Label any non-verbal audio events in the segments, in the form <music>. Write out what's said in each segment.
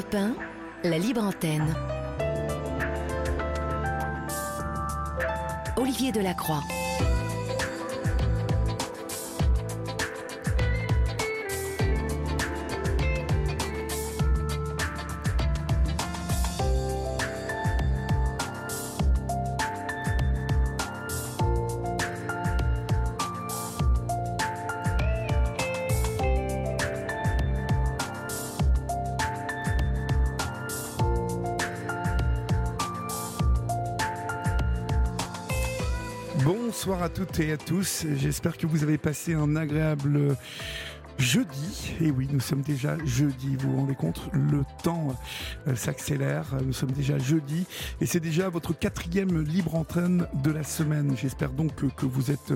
Europe 1, la libre antenne. Olivier Delacroix. Toutes et à tous. J'espère que vous avez passé un agréable jeudi. Et oui, nous sommes déjà jeudi. Vous vous rendez compte Le temps euh, s'accélère. Nous sommes déjà jeudi. Et c'est déjà votre quatrième libre entraîne de la semaine. J'espère donc que, que vous êtes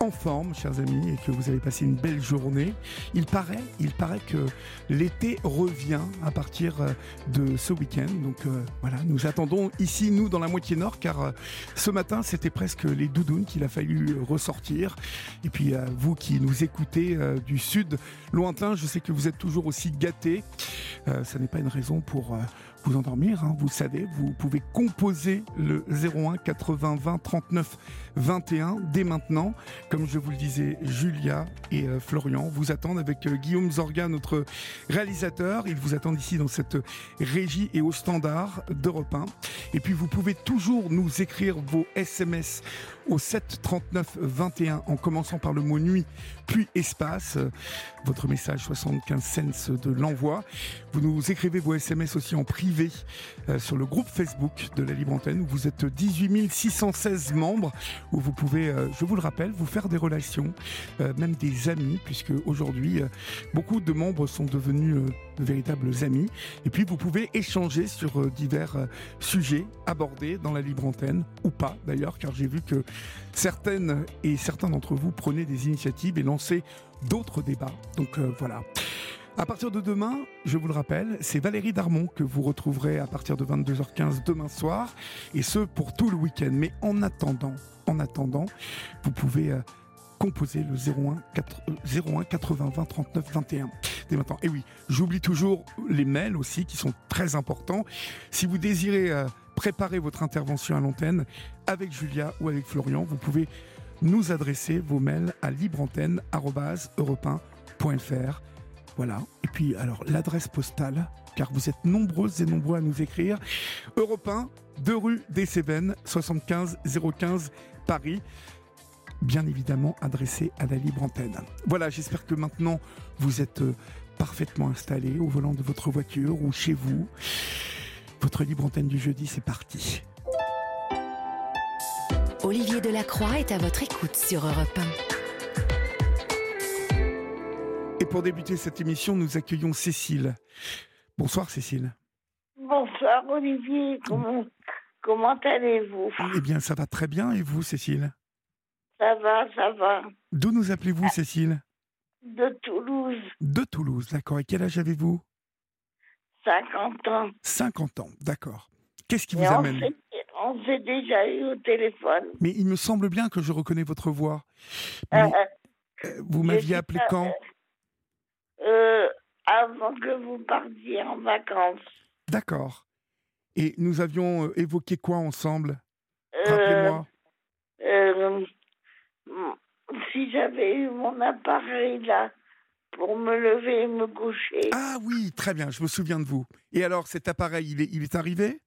en forme, chers amis, et que vous avez passé une belle journée. Il paraît, il paraît que l'été revient à partir euh, de ce week-end. Donc euh, voilà, nous attendons ici, nous, dans la moitié nord, car euh, ce matin, c'était presque les doudounes qu'il a fallu ressortir. Et puis, vous qui nous écoutez du sud lointain, je sais que vous êtes toujours aussi gâtés. ça n'est pas une raison pour vous endormir. Hein, vous savez, vous pouvez composer le 01 80 20 39 21 dès maintenant. Comme je vous le disais, Julia et euh, Florian vous attendent avec euh, Guillaume Zorga, notre réalisateur. Ils vous attendent ici dans cette régie et au standard d'Europe 1. Et puis vous pouvez toujours nous écrire vos SMS au 7 39 21 en commençant par le mot nuit puis espace. Votre message 75 cents de l'envoi. Vous nous écrivez vos SMS aussi en privé sur le groupe Facebook de la Libre Antenne où vous êtes 18 616 membres où vous pouvez, euh, je vous le rappelle, vous faire des relations, euh, même des amis puisque aujourd'hui beaucoup de membres sont devenus de véritables amis. Et puis vous pouvez échanger sur divers sujets abordés dans la Libre Antenne ou pas d'ailleurs car j'ai vu que certaines et certains d'entre vous prenaient des initiatives et lançaient d'autres débats. Donc euh, voilà. À partir de demain, je vous le rappelle, c'est Valérie Darmon que vous retrouverez à partir de 22h15 demain soir, et ce pour tout le week-end. Mais en attendant, en attendant, vous pouvez euh, composer le 01, 01 80 20 39 21 dès maintenant. Et oui, j'oublie toujours les mails aussi qui sont très importants. Si vous désirez euh, préparer votre intervention à l'antenne avec Julia ou avec Florian, vous pouvez nous adresser vos mails à libreantenne.europe1.fr. Voilà. Et puis, alors, l'adresse postale, car vous êtes nombreuses et nombreux à nous écrire. Europe 1, 2 rue des Cévennes, 75 015 Paris. Bien évidemment adressé à la libre antenne. Voilà, j'espère que maintenant vous êtes euh, parfaitement installé au volant de votre voiture ou chez vous. Votre libre antenne du jeudi, c'est parti. Olivier Delacroix est à votre écoute sur Europe 1. Et pour débuter cette émission, nous accueillons Cécile. Bonsoir Cécile. Bonsoir Olivier, comment, comment allez-vous? Eh bien, ça va très bien. Et vous, Cécile? Ça va, ça va. D'où nous appelez-vous, Cécile? De Toulouse. De Toulouse, d'accord. Et quel âge avez-vous? 50 ans. 50 ans, d'accord. Qu'est-ce qui vous amène? On s'est déjà eu au téléphone. Mais il me semble bien que je reconnais votre voix. Euh, euh, vous m'aviez appelé quand? Euh, Avant que vous partiez en vacances. D'accord. Et nous avions évoqué quoi ensemble? Rappelez-moi. si j'avais eu mon appareil là, pour me lever et me coucher. Ah oui, très bien, je me souviens de vous. Et alors, cet appareil, il est, il est arrivé?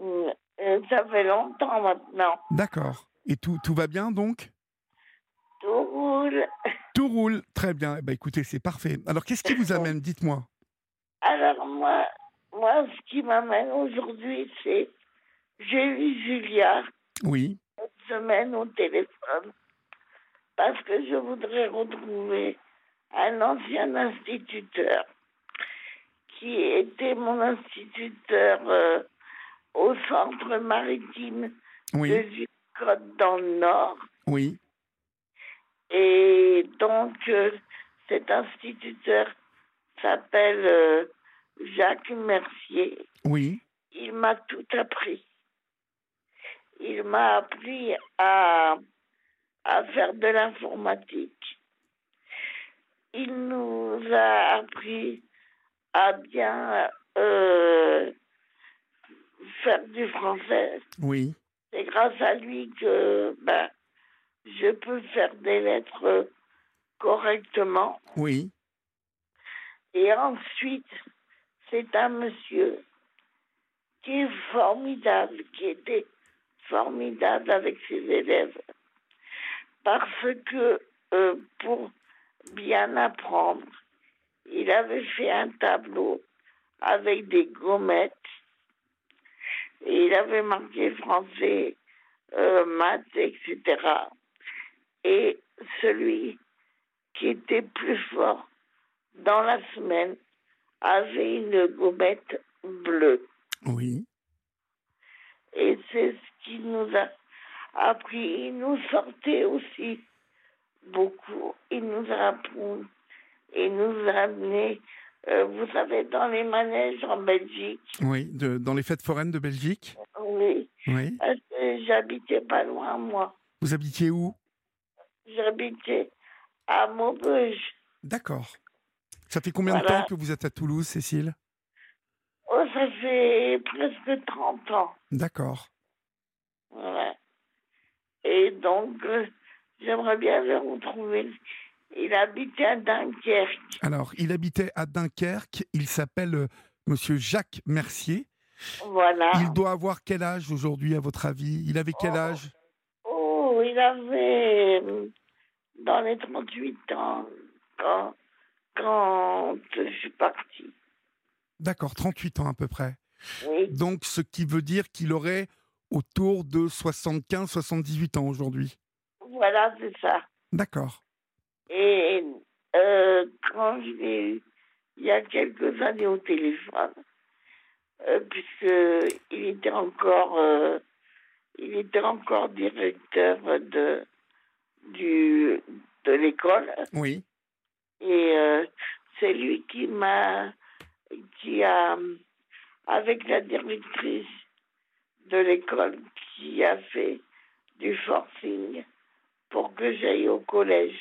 Euh, Ça fait longtemps maintenant. D'accord. Et tout, tout va bien donc? Tout roule. <laughs> Tout roule, très bien. Eh ben, écoutez, c'est parfait. Alors, qu'est-ce qui vous amène? Dites-moi. Alors, moi, moi, ce qui m'amène aujourd'hui, c'est. J'ai eu Julia. Oui. Cette semaine au téléphone. Parce que je voudrais retrouver un ancien instituteur qui était mon instituteur euh, au centre maritime de Vicode dans le Nord. Oui. Et donc, euh, cet instituteur s'appelle euh, Jacques Mercier. Oui. Il m'a tout appris. Il m'a appris à, à faire de l'informatique il nous a appris à bien euh, faire du français. Oui. C'est grâce à lui que ben, je peux faire des lettres correctement. Oui. Et ensuite, c'est un monsieur qui est formidable, qui était formidable avec ses élèves. Parce que euh, pour bien apprendre, il avait fait un tableau avec des gommettes et il avait marqué français, euh, maths, etc. Et celui qui était plus fort dans la semaine avait une gommette bleue. Oui. Et c'est ce qui nous a appris. Il nous sortait aussi beaucoup. Il nous a appris et nous a amené, euh, vous savez, dans les manèges en Belgique. Oui, de, dans les fêtes foraines de Belgique Oui. Oui. J'habitais pas loin, moi. Vous habitiez où? J'habitais à Maubeuge. D'accord. Ça fait combien de temps que vous êtes à Toulouse, Cécile? Oh, ça fait presque 30 ans. D'accord. Voilà. Et donc, euh, j'aimerais bien le retrouver. Il habitait à Dunkerque. Alors, il habitait à Dunkerque. Il s'appelle euh, Monsieur Jacques Mercier. Voilà. Il doit avoir quel âge aujourd'hui, à votre avis? Il avait quel Oh. âge? Avait euh, dans les 38 ans quand, quand je suis partie. D'accord, 38 ans à peu près. Oui, Donc, ce qui veut dire qu'il aurait autour de 75-78 ans aujourd'hui. voilà, c'est ça. D'accord. Et euh, quand je l'ai eu il y a quelques années au téléphone, euh, puisqu'il était encore euh, il était encore directeur de du de l'école Oui. et euh, c'est lui qui m'a qui a avec la directrice de l'école qui a fait du forcing pour que j'aille au collège.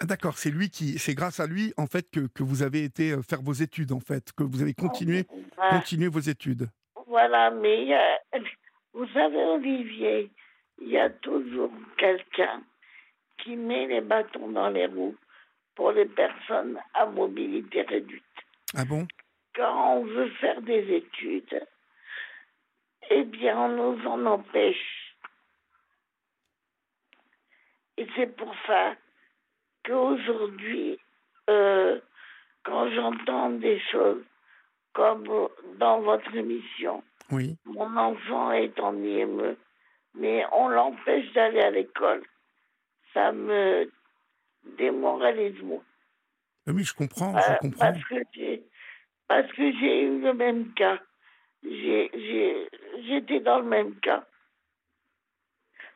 Ah, D'accord, c'est lui qui, c'est grâce à lui en fait que, que vous avez été euh, faire vos études en fait, que vous avez continué, Voilà. continué vos études. Voilà, mais a- vous savez, Olivier, il y a toujours quelqu'un qui met les bâtons dans les roues pour les personnes à mobilité réduite. Ah bon? Quand on veut faire des études, eh bien, on nous en empêche. Et c'est pour ça qu'aujourd'hui, euh, quand j'entends des choses comme dans votre émission, Oui. mon enfant est en IME, mais on l'empêche d'aller à l'école. Ça me démoralise moi. Ah Oui, je comprends, Euh, je comprends. Parce que j'ai, parce que j'ai eu le même cas. J'ai, j'ai, j'étais dans le même cas.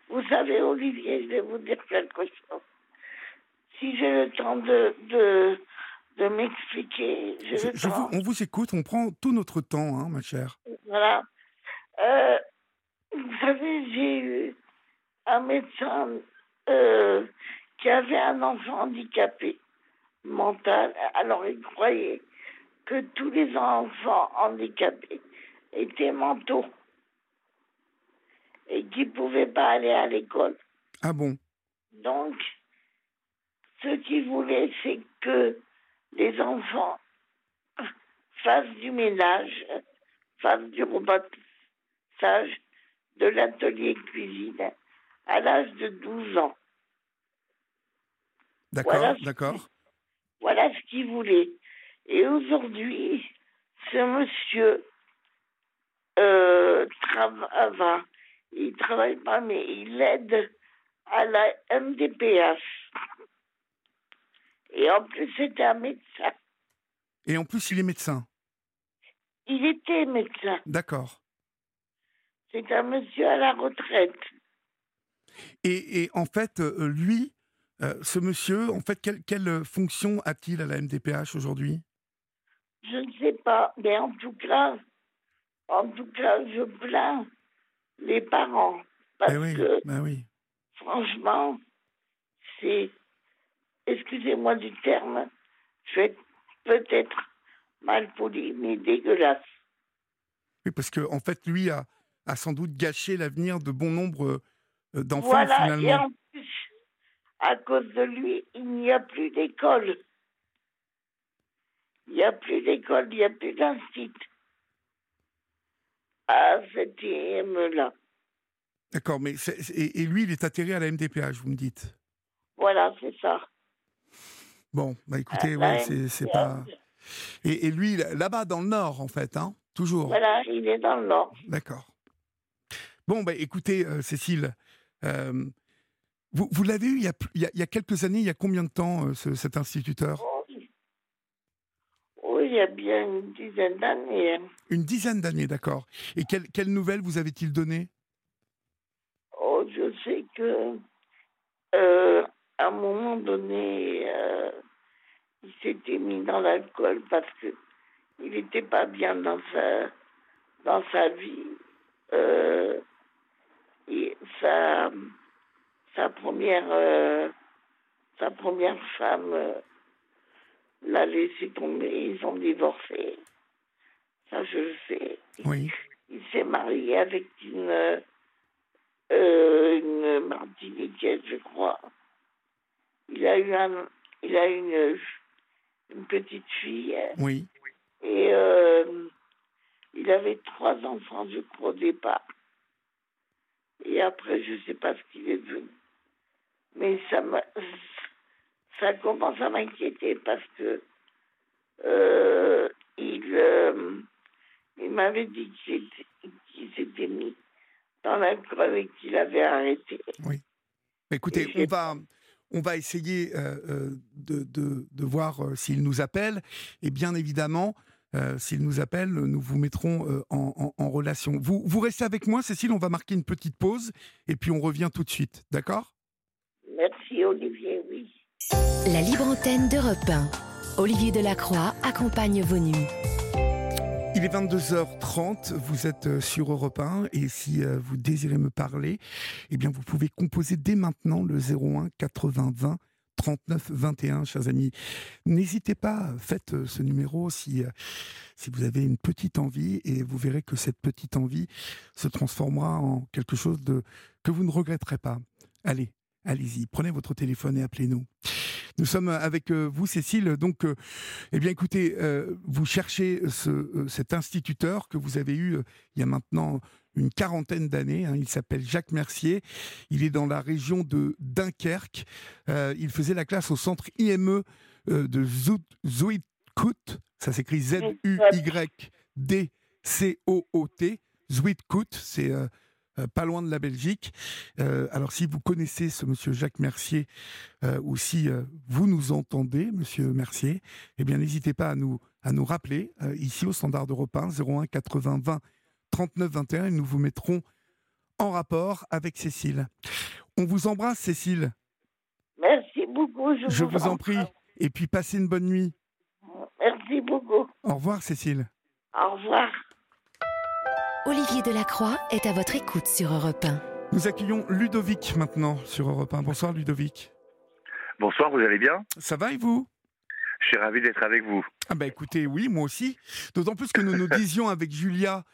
Vous savez, Olivier, je vais vous dire quelque chose. Si j'ai le temps de, de, de m'expliquer, Je- vous- on vous écoute, on prend tout notre temps, hein, ma chère. Voilà. Euh, vous savez, j'ai eu un médecin euh, qui avait un enfant handicapé mental. Alors, il croyait que tous les enfants handicapés étaient mentaux et qu'ils ne pouvaient pas aller à l'école. Ah bon? Donc, ce qu'il voulait, c'est que les enfants fassent du ménage, fassent du repassage de l'atelier cuisine à l'âge de 12 ans. D'accord, Voilà. d'accord. Voilà ce qu'il voulait. Et aujourd'hui, ce monsieur euh, travaille, il travaille pas, mais il aide à la MDPH. Et en plus, c'était un médecin. Et en plus, il est médecin. Il était médecin. D'accord. C'est un monsieur à la retraite. Et, et en fait, euh, lui, euh, ce monsieur, en fait, quelle, quelle fonction a-t-il à la MDPH aujourd'hui? Je ne sais pas, mais en tout cas, en tout cas, je plains les parents. Parce Eh oui, que bah oui. franchement, c'est, excusez-moi du terme, je vais être peut-être mal poli, mais dégueulasse. Oui, parce que en fait, lui a, a sans doute gâché l'avenir de bon nombre euh, d'enfants Voilà, et en plus, à cause de lui, il n'y a plus d'école. Il n'y a plus d'école, il n'y a plus d'institut. À cet IM-là. D'accord, mais et, et lui, il est atterri à la MDPH, vous me dites. Voilà, c'est ça. Bon, bah écoutez, ouais, la c'est pas. Et, et lui, là- là-bas dans le nord, en fait, hein, toujours. Voilà, il est dans le Nord. D'accord. Bon, bah écoutez, euh, Cécile, euh, vous, vous l'avez eu il y, a, il y quelques années, il y a combien de temps, euh, ce- cet instituteur? Oui. Oui, il y a bien une dizaine d'années. hein. Une dizaine d'années, d'accord. Et quelles quelles nouvelles vous avait-il donné Oh, je sais que à un moment donné, euh, il s'était mis dans l'alcool parce que il n'était pas bien dans sa dans sa vie. Euh, et sa sa première euh, sa première femme l'a laissé tomber. Ils ont divorcé. Ça, je le sais. Oui. Il s'est marié avec une, une Martiniquaise, je crois. Il a eu un, il a une, une petite fille Oui. et euh, il avait trois enfants, je crois, au départ. Et après, je ne sais pas ce qu'il est devenu. Mais ça, m'a- ça commence à m'inquiéter parce que euh, il, euh, il m'avait dit qu'il était- qu'il s'était mis dans l'alcool et qu'il avait arrêté. Bah, Écoutez, on va, on va essayer euh, euh, de, de- de voir euh, s'il nous appelle. Et bien évidemment, euh, s'il nous appelle, nous vous mettrons euh, en, en- en relation. Vous, vous restez avec moi, Cécile, on va marquer une petite pause et puis on revient tout de suite. D'accord? Merci Olivier, oui. La libre antenne d'Europe 1. Olivier Delacroix accompagne vos nuits. Il est 22h30, vous êtes euh, sur Europe 1 et si euh, vous désirez me parler, eh bien vous pouvez composer dès maintenant le 01 80 20 39 21, chers amis. N'hésitez pas, faites euh, ce numéro si, si vous avez une petite envie et vous verrez que cette petite envie se transformera en quelque chose de, que vous ne regretterez pas. Allez, allez-y, prenez votre téléphone et appelez-nous. Nous sommes avec euh, vous, Cécile. Donc, euh, eh bien, écoutez, euh, vous cherchez ce, euh, cet instituteur que vous avez eu euh, il y a maintenant une quarantaine d'années. hein. il s'appelle Jacques Mercier. Il est dans la région de Dunkerque. Euh, il faisait la classe au centre IME euh, de Zuidcout. Ça s'écrit Z-U-Y-D-C-O-O-T. C'est euh, pas loin de la Belgique. Euh, alors, si vous connaissez ce monsieur Jacques Mercier, euh, ou si vous nous entendez, monsieur Mercier, eh bien, n'hésitez pas à nous, à nous rappeler, ici au standard Europe 1, 01 80 20 39 21, et nous vous mettrons en rapport avec Cécile. On vous embrasse, Cécile. Merci beaucoup. Je, Je vous en prie. Et puis, passez une bonne nuit. Merci beaucoup. Au revoir, Cécile. Au revoir. Olivier Delacroix est à votre écoute sur Europe 1. Nous accueillons Ludovic maintenant sur Europe 1. Bonsoir, Ludovic. Bonsoir, vous allez bien? Ça va et vous? Je suis ravi d'être avec vous. Ah bah écoutez, oui, moi aussi. D'autant plus que nous nous disions avec Julia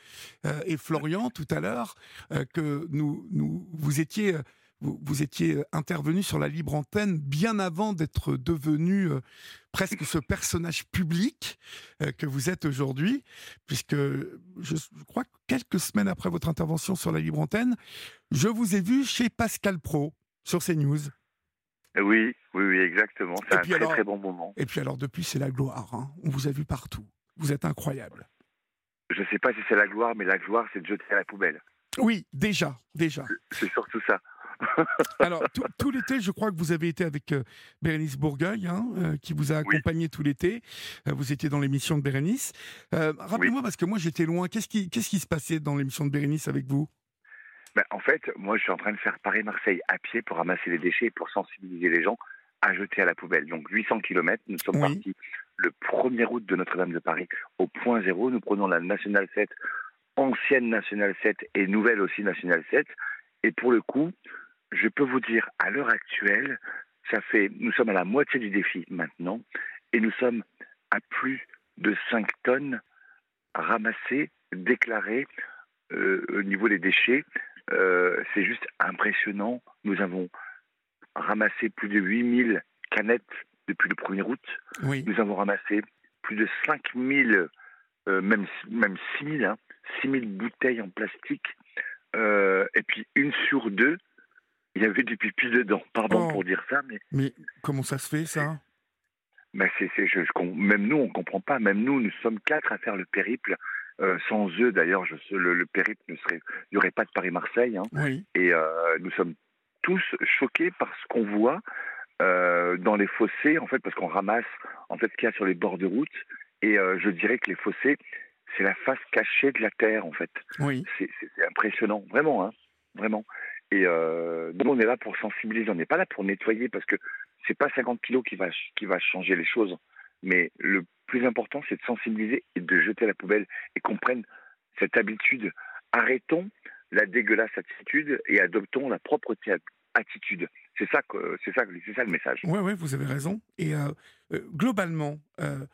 euh, et Florian tout à l'heure euh, que nous, nous, vous étiez, euh, vous, vous étiez euh, intervenu sur la libre antenne bien avant d'être devenu euh, presque ce personnage public euh, que vous êtes aujourd'hui, puisque je, je crois que quelques semaines après votre intervention sur la libre antenne, je vous ai vu chez Pascal Pro sur CNews. Oui, oui, oui, exactement. C'est un très alors- très bon moment. Et puis alors depuis, c'est la gloire. hein. On vous a vu partout. Vous êtes incroyable. Je ne sais pas si c'est la gloire, mais la gloire, c'est de jeter à la poubelle. Oui, déjà, déjà. C'est surtout ça. <laughs> Alors, tout, tout l'été, je crois que vous avez été avec euh, Bérénice Bourgueil, hein, euh, qui vous a Oui. accompagné tout l'été. Euh, vous étiez dans l'émission de Bérénice. Rappelez-moi, parce que moi, j'étais loin. Qu'est-ce qui, qu'est-ce qui se passait dans l'émission de Bérénice avec vous? Ben, en fait, moi, je suis en train de faire Paris-Marseille à pied pour ramasser les déchets et pour sensibiliser les gens à jeter à la poubelle. Donc 800 km, nous sommes Oui. partis le 1er août de Notre-Dame de Paris au point zéro. Nous prenons la Nationale 7, ancienne Nationale 7 et nouvelle aussi Nationale 7. Et pour le coup, je peux vous dire, à l'heure actuelle, ça fait, nous sommes à la moitié du défi maintenant et nous sommes à plus de 5 tonnes ramassées, déclarées euh, au niveau des déchets. Euh, c'est juste impressionnant. Nous avons ramassé plus de 8000 canettes depuis le 1er août. Oui. Nous avons ramassé plus de 5000, euh, même, même 6000, hein, 6000 bouteilles en plastique. Euh, et puis une sur deux, il y avait du pipi dedans. Pardon Oh. pour dire ça, mais Mais comment ça se fait, ça Ben, c'est, c'est- je- même nous, on comprend pas. Même nous, nous sommes quatre à faire le périple. Euh, sans eux, d'ailleurs, je, le, le périple ne serait, il n'y aurait pas de Paris-Marseille. hein. Oui. Et euh, nous sommes tous choqués par ce qu'on voit euh, dans les fossés, en fait, parce qu'on ramasse en fait ce qu'il y a sur les bords de route. Et euh, je dirais que les fossés, c'est la face cachée de la terre, en fait. Oui. C'est, c'est- c'est impressionnant, vraiment, hein, vraiment. Et euh, donc on est là pour sensibiliser, on n'est pas là pour nettoyer parce que c'est pas 50 kilos qui va qui va changer les choses, mais le plus important c'est de sensibiliser et de jeter la poubelle et qu'on prenne cette habitude. Arrêtons la dégueulasse attitude et adoptons la propreté attitude. C'est ça que c'est ça c'est ça le message. Oui, ouais, vous avez raison. Et euh, euh, globalement, euh,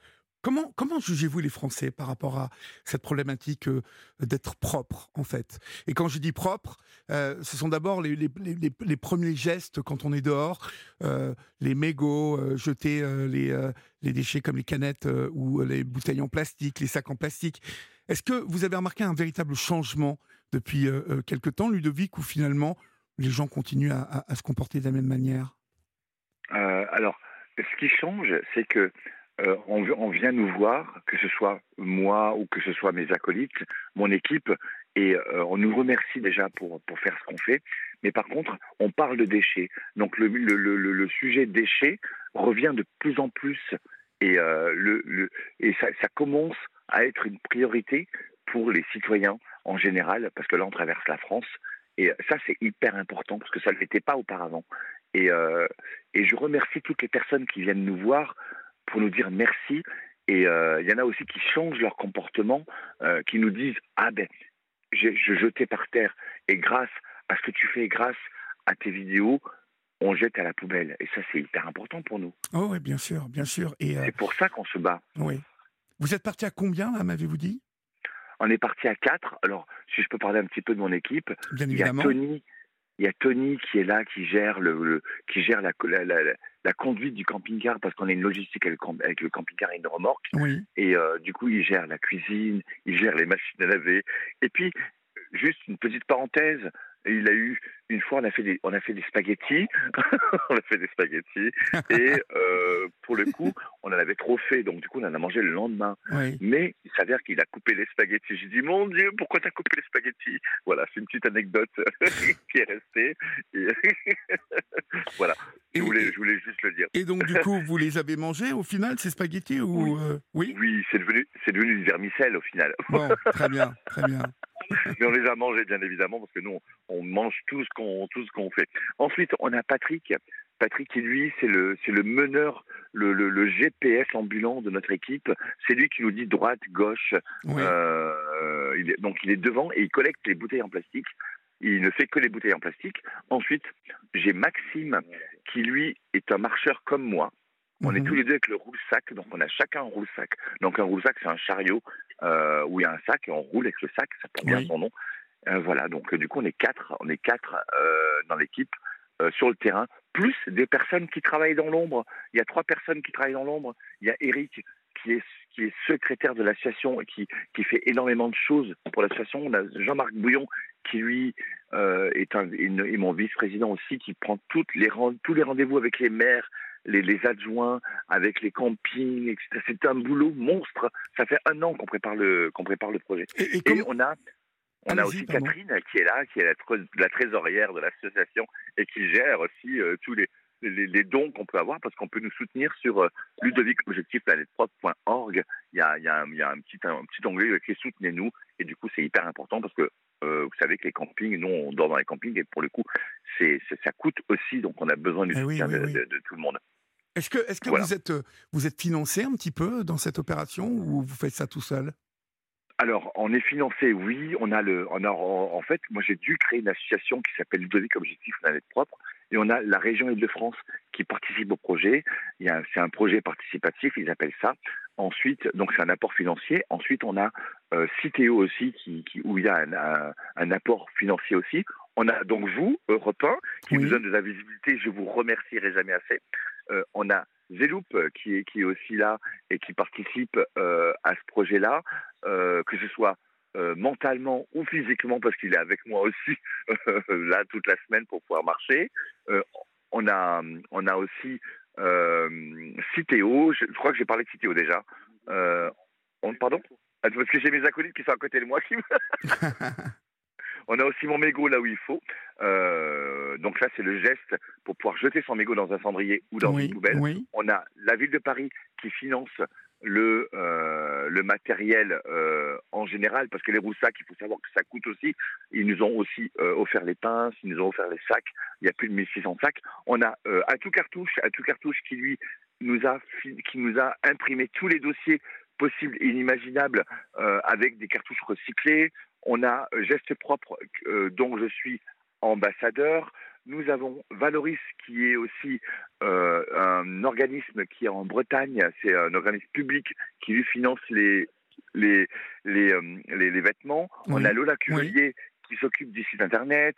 comment, jugez-vous les Français par rapport à cette problématique euh, d'être propre, en fait? Et quand je dis propre, euh, ce sont d'abord les, premiers gestes quand on est dehors, euh, les mégots, jeter les, déchets comme les canettes ou les bouteilles en plastique, les sacs en plastique. Est-ce que vous avez remarqué un véritable changement depuis quelque temps, Ludovic, où finalement les gens continuent à- à- se comporter de la même manière? Alors, ce qui change, c'est que euh, on, vient nous voir, que ce soit moi ou que ce soit mes acolytes, mon équipe, et euh, on nous remercie déjà pour, pour faire ce qu'on fait. Mais par contre, on parle de déchets. Donc le, sujet déchets revient de plus en plus, et, euh, le, et ça, commence à être une priorité pour les citoyens en général, parce que là, on traverse la France. Et ça, c'est hyper important, parce que ça ne l'était pas auparavant. Et, et je remercie toutes les personnes qui viennent nous voir pour nous dire merci. Et euh, il y en a aussi qui changent leur comportement, euh, qui nous disent Ah ben, je jetais par terre. Et grâce à ce que tu fais, grâce à tes vidéos, on jette à la poubelle. Et ça, c'est hyper important pour nous. Oh oui, bien sûr, bien sûr. Et euh, C'est pour ça qu'on se bat. oui. Vous êtes parti à combien, là, m'avez-vous dit? On est parti à quatre. Alors, si je peux parler un petit peu de mon équipe, Bien il y a. Tony. Il y a Tony qui est là, qui gère le, le- qui gère la, la, la- la conduite du camping-car parce qu'on a une logistique avec le, camping-car et une remorque. Oui. Et euh, du coup, il gère la cuisine, il gère les machines à laver. Et puis, juste une petite parenthèse, il a eu une fois, on a fait des, on a fait des spaghettis, <laughs> on a fait des spaghettis, <laughs> et euh, pour le coup, on en avait trop fait, donc du coup, on en a mangé le lendemain. Oui. Mais il s'avère qu'il a coupé les spaghettis. J'ai dit, mon Dieu, pourquoi t'as coupé les spaghettis? Voilà, c'est une petite anecdote <laughs> qui est restée. Et voilà, Et, je voulais, je voulais juste le dire. et donc, du coup, vous les avez mangés au final, ces spaghettis ou euh, Oui? Oui, c'est devenu, c'est devenu du vermicelle au final. Bon, très bien, très bien. <laughs> Mais on les a mangés, bien évidemment, parce que nous, on mange tout ce qu'on tout ce qu'on fait. Ensuite, on a Patrick. Patrick, qui lui, c'est le, c'est le meneur, le, le, le GPS ambulant de notre équipe. C'est lui qui nous dit droite, gauche. Oui. Euh, il est- donc, il est devant et il collecte les bouteilles en plastique. Il ne fait que les bouteilles en plastique. Ensuite, j'ai Maxime, qui lui est un marcheur comme moi. On est Mhm. tous les deux avec le roule-sac, donc on a chacun un roule-sac. Donc un roule-sac, c'est un chariot où il y a un sac et on roule avec le sac, ça porte bien Oui. son nom. Euh, voilà, donc euh, du coup on est quatre, on est quatre euh, dans l'équipe euh, sur le terrain, plus des personnes qui travaillent dans l'ombre. Il y a trois personnes qui travaillent dans l'ombre. Il y a Eric qui est qui est secrétaire de l'association et qui qui fait énormément de choses pour l'association. On a Jean-Marc Bouillon qui lui euh, est, un, une- est mon vice-président aussi, qui prend toutes les tous les rendez-vous avec les maires, les, les adjoints, avec les campings, etc. C'est un boulot monstre. Ça fait un an qu'on prépare le qu'on prépare le projet. Et, et Et comment- on a on a aussi pardon. Catherine qui est là, qui est la, trésorière de l'association et qui gère aussi euh, tous les, les, les dons qu'on peut avoir parce qu'on peut nous soutenir sur euh, ludovicobjectifplanetepropre.org. Il y a, il y a, un, il y a un, petit, un petit onglet qui est soutenez-nous et du coup c'est hyper important parce que euh, vous savez que les campings, nous on dort dans les campings et pour le coup c'est, ça coûte aussi donc on a besoin du Eh soutien oui, de, oui. de- de tout le monde. Est-ce que, est-ce que Voilà. vous êtes, euh, vous êtes financé un petit peu dans cette opération ou vous faites ça tout seul? Alors, on est financé, oui. On a le, on a, en fait, moi j'ai dû créer une association qui s'appelle Ludovic Objectif Planète Propre. Et on a la région Île-de-France qui participe au projet. C'est un projet participatif, ils appellent ça. Ensuite, donc c'est un apport financier. Ensuite, on a euh, Citéo aussi, qui, où il y a un, un, apport financier aussi. On a donc vous, Europe 1, qui nous donne de la visibilité. Je vous remercierai jamais assez. Euh, on a Zeloup qui est, qui est aussi là et qui participe euh, à ce projet-là, euh, que ce soit euh, mentalement ou physiquement parce qu'il est avec moi aussi <laughs> là toute la semaine pour pouvoir marcher. on a on a aussi Citéo. Je, crois que j'ai parlé de Citéo déjà. On, pardon? Parce que j'ai mes acolytes qui sont à côté de moi qui <laughs> On a aussi mon mégot là où il faut. Euh, donc ça, c'est le geste pour pouvoir jeter son mégot dans un cendrier ou dans une poubelle. On a la ville de Paris qui finance le, euh, le matériel euh, en général, parce que les roussacs, il faut savoir que ça coûte aussi. Ils nous ont aussi offert les pinces, ils nous ont offert les sacs. Il y a plus de 1600 sacs. On a à tout cartouche, à tout cartouche qui lui nous a qui nous a imprimé tous les dossiers possibles et inimaginables avec des cartouches recyclées. On a euh, Geste Propre, euh, dont je suis ambassadeur. Nous avons Valoris, qui est aussi euh, un organisme qui est en Bretagne. C'est un organisme public qui lui finance les, les, les, les, vêtements. On a Lola Curier, qui s'occupe du site internet.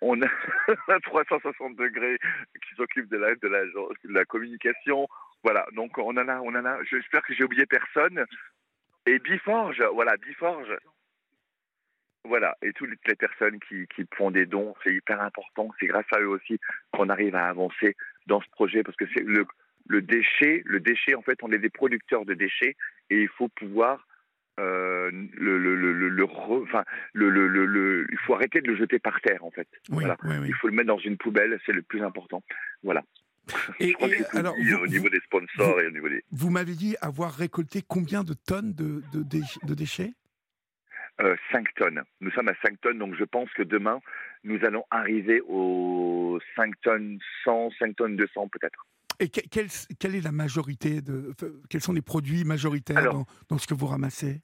On a <laughs> 360 degrés qui s'occupe de la, de, la, de la communication. Voilà, donc on en a, on en a. J'espère que j'ai oublié personne. Et Biforge, voilà, Biforge, voilà, et toutes les personnes qui, qui font des dons, c'est hyper important. C'est grâce à eux aussi qu'on arrive à avancer dans ce projet parce que c'est le, le déchet, le déchet, en fait, on est des producteurs de déchets et il faut pouvoir euh, le, le, le, le, enfin, le, le, le, il faut arrêter de le jeter par terre, en fait. voilà. Il faut le mettre dans une poubelle, c'est le plus important. Voilà. Et, <laughs> alors, au niveau des sponsors et au niveau des. Vous m'avez dit avoir récolté combien de tonnes de, de, de déchets? 5 euh, tonnes. Nous sommes à 5 tonnes, donc je pense que demain, nous allons arriver aux 5 tonnes 100, 5 tonnes 200 peut-être. Et quelle, quelle, est la majorité de, quels sont les produits majoritaires dans, ce que vous ramassez?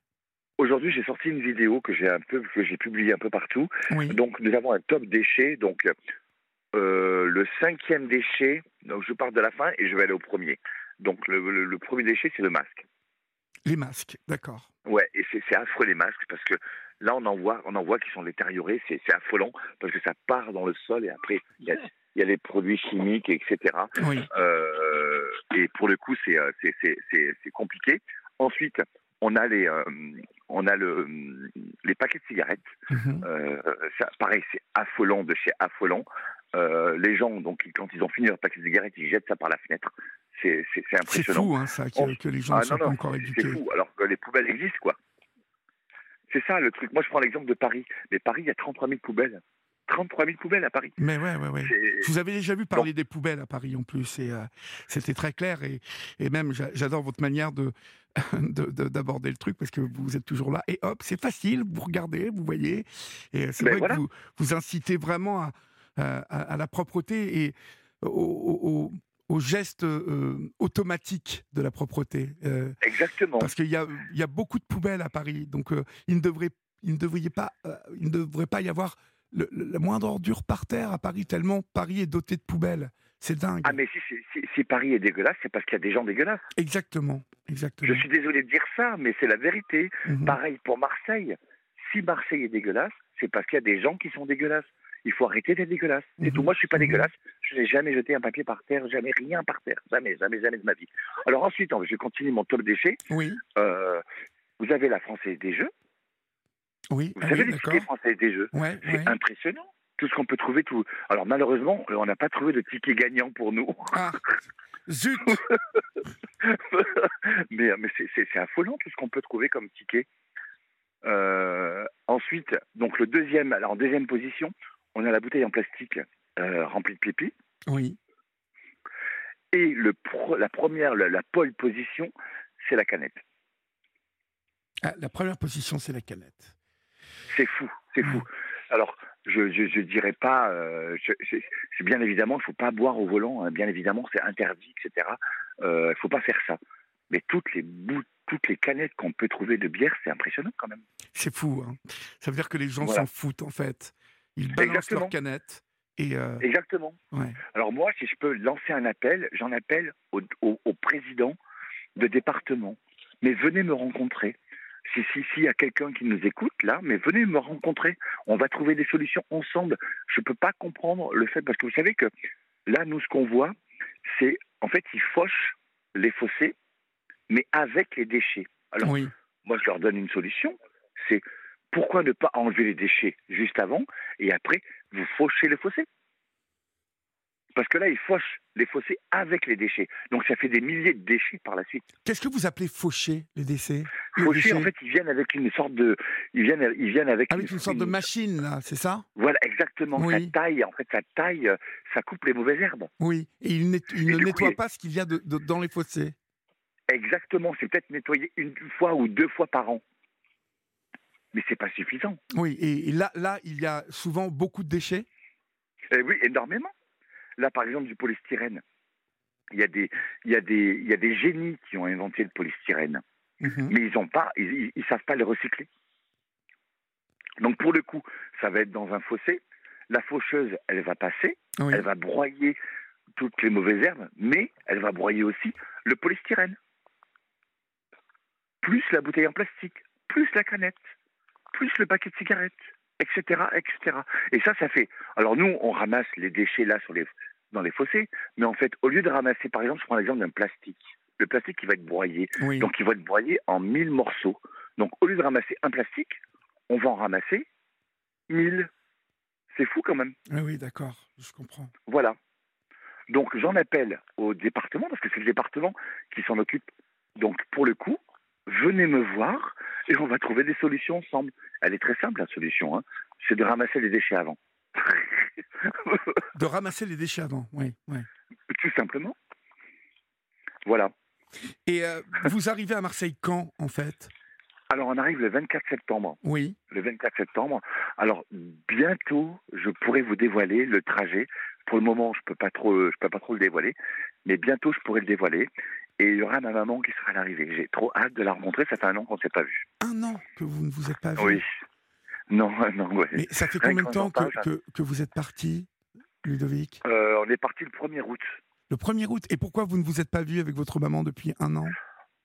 Aujourd'hui, j'ai sorti une vidéo que j'ai un peu, que j'ai publiée un peu partout. Donc, nous avons un top déchet. Donc, euh, le cinquième déchet. Donc, je pars de la fin et je vais aller au premier. Donc, le premier déchet, c'est le masque. Les masques, d'accord. Ouais, et c'est affreux les masques parce que là on en voit, on en voit qui sont détériorés, c'est affolant parce que ça part dans le sol et après il y a, y a les produits chimiques, etc. Oui. Euh, et pour le coup c'est euh, c'est compliqué. Ensuite on a les euh, on a le les paquets de cigarettes. Mhm. euh, ça, pareil c'est affolant de chez affolant. Euh, les gens donc quand ils ont fini leur paquet de cigarettes ils jettent ça par la fenêtre c'est impressionnant. C'est fou, hein, ça, que, les gens ne ah, soient pas encore éduqués. C'est fou, alors que les poubelles existent, quoi. C'est ça le truc. Moi, je prends l'exemple de Paris. Mais Paris, il y a 33 000 poubelles. 33 000 poubelles à Paris. Mais ouais, ouais, ouais. Vous avais déjà vu parler des poubelles à Paris en plus, et euh, c'était très clair. Et, et même, j'adore votre manière <laughs> de d'aborder le truc parce que vous êtes toujours là. Et hop, c'est facile, vous regardez, vous voyez. Et c'est vrai que vous, vous incitez vraiment à, à, la propreté et au, au geste euh, automatique de la propreté. Euh, Exactement. Parce qu'il y a, y a, beaucoup de poubelles à Paris, donc euh, il, ne devrait, il, ne devrait pas, il ne devrait pas y avoir le, la moindre ordure par terre à Paris, tellement Paris est doté de poubelles. C'est dingue. Ah mais si, si, Paris est dégueulasse, c'est parce qu'il y a des gens dégueulasses. Exactement, exactement. Je suis désolé de dire ça, mais c'est la vérité. Mhm. Pareil pour Marseille. Si Marseille est dégueulasse, c'est parce qu'il y a des gens qui sont dégueulasses. Il faut arrêter d'être dégueulasse. C'est tout. Mhm. Moi, je suis pas mhm. dégueulasse. Je n'ai jamais jeté un papier par terre, jamais rien par terre. Jamais, jamais, jamais de ma vie. Alors ensuite, je continue mon top déchet. Oui. Euh, vous avez la Française des Jeux. Oui. Vous savez les tickets Français des Jeux? Ouais, c'est impressionnant. Tout ce qu'on peut trouver. Tout. Alors malheureusement, on n'a pas trouvé de ticket gagnant pour nous. Ah. Zut <laughs> Mais, mais c'est affolant tout ce qu'on peut trouver comme ticket. Euh, ensuite, donc le deuxième, alors en deuxième position, on a la bouteille en plastique euh, remplie de pipi. Oui. Et le la première, la, pole position, c'est la canette. Ah, la première position, c'est la canette. C'est fou, c'est fou. Alors, je ne dirais pas, euh, c'est bien évidemment, il ne faut pas boire au volant, hein. bien évidemment, c'est interdit, etc. Euh, il ne faut pas faire ça. Mais toutes les toutes les canettes qu'on peut trouver de bière, c'est impressionnant quand même. C'est fou. Hein. Ça veut dire que les gens s'en foutent en fait. Ils balancent leurs canettes Et euh, Exactement. ouais. Alors moi, si je peux lancer un appel, j'en appelle au, au, au président de département. Mais venez me rencontrer. Si si s'il y a quelqu'un qui nous écoute là, mais venez me rencontrer. On va trouver des solutions ensemble. Je peux pas comprendre le fait parce que vous savez que là, nous, ce qu'on voit, c'est en fait ils fauchent les fossés, mais avec les déchets. Alors Oui. moi, je leur donne une solution. C'est pourquoi ne pas enlever les déchets juste avant et après vous fauchez les fossés? Parce que là, ils fauchent les fossés avec les déchets. Donc ça fait des milliers de déchets par la suite. Qu'est-ce que vous appelez faucher les déchets? En fait, ils viennent avec une sorte de, ils viennent, ils viennent avec, Avec une sorte de machine, là, c'est ça? Voilà, exactement. Oui. Ça taille, en fait, ça taille, ça coupe les mauvaises herbes. Oui. Et il, net- il Et ne du coup, nettoie il- pas ce qui vient de, de- dans les fossés. Exactement. C'est peut-être nettoyé une fois ou deux fois par an, mais c'est pas suffisant. Oui. Et, là, là, il y a souvent beaucoup de déchets. Eh oui, énormément. Là, par exemple, du polystyrène. Il y a des, il y a des, il y a des génies qui ont inventé le polystyrène, Mhm. mais ils pas, ils, ils- ils savent pas le recycler. Donc pour le coup, ça va être dans un fossé. La faucheuse, elle va passer, Oui. elle va broyer toutes les mauvaises herbes, mais elle va broyer aussi le polystyrène, plus la bouteille en plastique, plus la canette, plus le paquet de cigarettes, etc., etc. Et ça, ça fait. Alors nous, on ramasse les déchets là sur les, dans les fossés, mais en fait, au lieu de ramasser, par exemple, je prends l'exemple d'un plastique. Le plastique, il va être broyé. Oui. Donc, il va être broyé en 1000 morceaux. Donc, au lieu de ramasser un plastique, on va en ramasser 1000. C'est fou quand même. Ah oui, d'accord. Je comprends. Voilà. Donc, j'en appelle au département, parce que c'est le département qui s'en occupe. Donc, pour le coup, venez me voir et on va trouver des solutions ensemble. Elle est très simple, la solution. hein. C'est de ramasser les déchets avant. <laughs> De ramasser les déchets avant. Oui. oui. Tout simplement. Voilà. Et euh, <laughs> vous arrivez à Marseille quand, en fait? Alors, on arrive le 24 septembre. Oui. le 24 septembre. Alors bientôt, je pourrai vous dévoiler le trajet. Pour le moment, je peux pas trop, je peux pas trop le dévoiler, mais bientôt, je pourrai le dévoiler. Et il y aura ma maman qui sera à l'arrivée. J'ai trop hâte de la rencontrer. Ça fait un an qu'on ne s'est pas vu. Un an que vous ne vous êtes pas vu. Oui. Non, <laughs> non, ouais. Mais ça fait combien de temps que, que, que vous êtes parti, Ludovic? Euh, on est parti le 1er août. Le 1er août. Et pourquoi vous ne vous êtes pas vu avec votre maman depuis un an?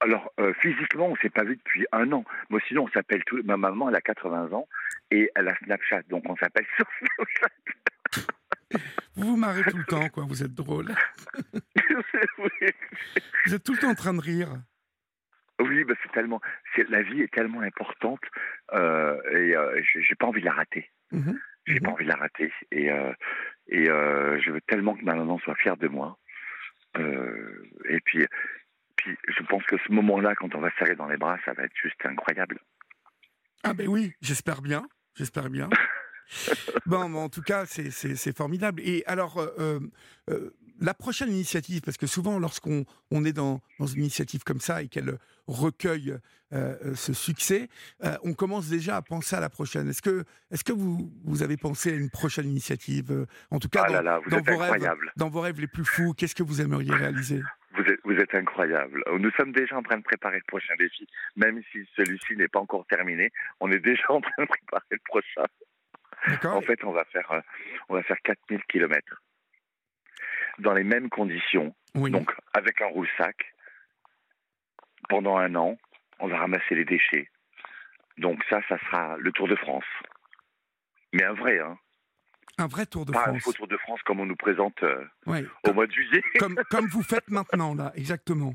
Alors, euh, physiquement, on s'est pas vu depuis un an. Moi, sinon, on s'appelle tout. Ma maman, elle a 80 ans et elle a Snapchat, donc on s'appelle <laughs> sur Snapchat. Vous vous marrez tout le temps, quoi. Vous êtes drôle. oui, <laughs> Vous êtes tout le temps en train de rire. Oui, bah, c'est tellement. La vie est tellement importante euh, et euh, j'ai pas envie de la rater. Mhm. J'ai Mhm. pas envie de la rater et euh, et euh, je veux tellement que ma maman soit fière de moi. Et puis puis je pense que ce moment-là, quand on va se serrer dans les bras, ça va être juste incroyable. Ah ben oui, j'espère bien. J'espère bien. <laughs> bon, mais en tout cas, c'est- formidable. Et alors, euh, euh, la prochaine initiative, parce que souvent, lorsqu'on on est dans, dans une initiative comme ça et qu'elle recueille euh, ce succès, euh, on commence déjà à penser à la prochaine. Est-ce que, est que vous, vous avez pensé à une prochaine initiative euh, En tout cas, Ah dans, là là, vous dans êtes vos rêves, incroyable. dans vos rêves les plus fous, qu'est-ce que vous aimeriez réaliser? Vous êtes, vous êtes incroyable. Nous sommes déjà en train de préparer le prochain défi, même si celui-ci n'est pas encore terminé. On est déjà en train de préparer le prochain. En fait, on va faire, euh, on va faire 4000 kilomètres dans les mêmes conditions. Oui. Donc, avec un roule-sac, pendant un an, on va ramasser les déchets. Donc ça, ça sera le Tour de France. Mais un vrai, hein. un vrai Tour de Pas un France. faux Tour de France comme on nous présente euh, Ouais. au mois de juillet. Comme, comme vous faites maintenant, là, exactement.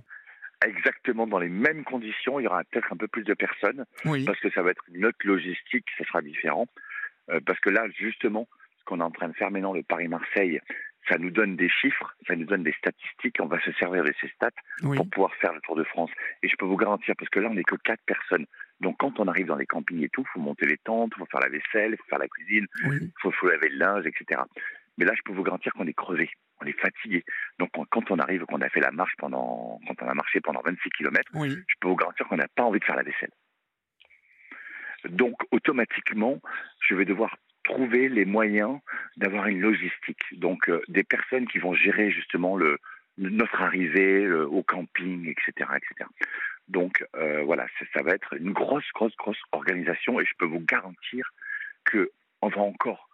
Exactement dans les mêmes conditions. Il y aura peut-être un peu plus de personnes Oui. parce que ça va être une autre logistique, ça sera différent. Euh, parce que là, justement, ce qu'on est en train de faire maintenant, le Paris-Marseille, ça nous donne des chiffres, ça nous donne des statistiques. On va se servir de ces stats Oui. pour pouvoir faire le Tour de France. Et je peux vous garantir, parce que là, on n'est que quatre personnes. Donc, quand on arrive dans les campings et tout, il faut monter les tentes, il faut faire la vaisselle, il faut faire la cuisine, Oui. il faut, faut laver le linge, etc. Mais là, je peux vous garantir qu'on est crevé, on est fatigué. Donc, on- quand on arrive, qu'on a fait la marche pendant, quand on a marché pendant 26 km, Oui. je peux vous garantir qu'on n'a pas envie de faire la vaisselle. Donc, automatiquement, je vais devoir trouver les moyens d'avoir une logistique. Donc, euh, des personnes qui vont gérer justement notre arrivée au camping, etc., etc. Donc, euh, voilà, ça, ça va être une grosse, grosse, grosse organisation et je peux vous garantir que on va encore,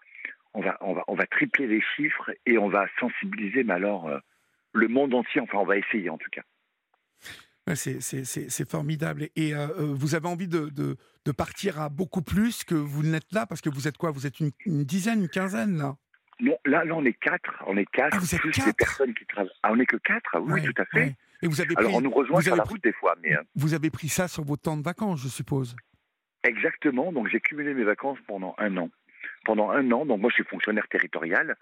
on va, on va, on va tripler les chiffres et on va sensibiliser, mais alors euh, le monde entier. Enfin, on va essayer en tout cas. C'est formidable. Et euh, euh, vous avez envie de, de, de, partir à beaucoup plus que vous n'êtes là? Parce que vous êtes quoi? Vous êtes une, une, dizaine, une quinzaine là? Non, là, là on est quatre. On est quatre. Ah, vous êtes plus quatre? les personnes qui travaillent. Ah, on n'est que quatre? Oui, Ouais, tout à fait. ouais. Et vous avez Alors, pris, on nous rejoint vous sur avez la pris- route des fois, mais euh, vous avez pris ça sur vos temps de vacances, je suppose? Exactement. Donc j'ai cumulé mes vacances pendant un an. Pendant un an, donc moi je suis fonctionnaire territorial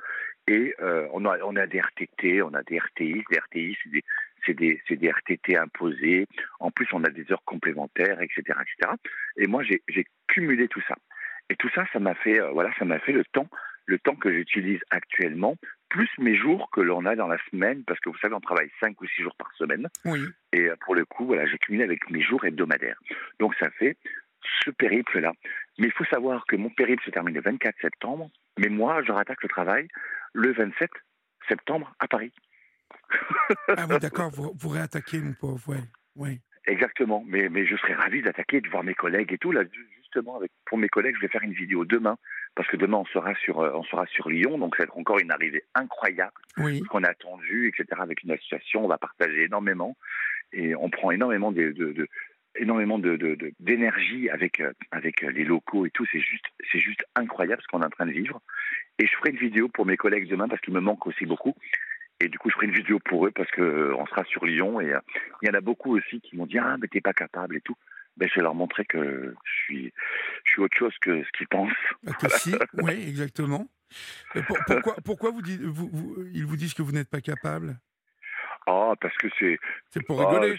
et euh, on, a, on a des RTT, on a des RTI. Les RTI, c'est des, c'est des, RTT imposés. En plus, on a des heures complémentaires, etc., etc. Et moi, j'ai, cumulé tout ça. Et tout ça, ça m'a fait, euh, voilà, ça m'a fait le temps, le temps que j'utilise actuellement, plus mes jours que l'on a dans la semaine, parce que vous savez, on travaille cinq ou six jours par semaine. Oui. Et euh, pour le coup, voilà, j'ai cumulé avec mes jours hebdomadaires. Donc ça fait ce périple-là. Mais il faut savoir que mon périple se termine le 24 septembre, mais moi, je rattaque le travail le 27 septembre à Paris. Ah oui, d'accord, vous, vous réattaquez, mon pauvre. Ouais, ouais. Exactement, mais, mais je serais ravi d'attaquer, de voir mes collègues et tout. Là, justement, avec, pour mes collègues, je vais faire une vidéo demain, parce que demain, on sera sur, euh, on sera sur Lyon, donc ça va être encore une arrivée incroyable. Oui. qu'on a attendu, etc. Avec une association, on va partager énormément et on prend énormément de, de- de- énormément de, d'énergie avec euh, avec les locaux et tout. C'est juste c'est juste incroyable ce qu'on est en train de vivre. Et je ferai une vidéo pour mes collègues demain parce qu'ils me manquent aussi beaucoup. Et du coup, je ferai une vidéo pour eux parce que euh, on sera sur Lyon et euh, il y en a beaucoup aussi qui m'ont dit ah mais t'es pas capable et tout. Ben, je vais leur montrer que je suis je suis autre chose que ce qu'ils pensent. Ah, si, oui, exactement. Pour- pourquoi, pourquoi vous dites, vous, vous- ils vous disent que vous n'êtes pas capable? Ah parce que c'est C'est pour Ah, rigoler.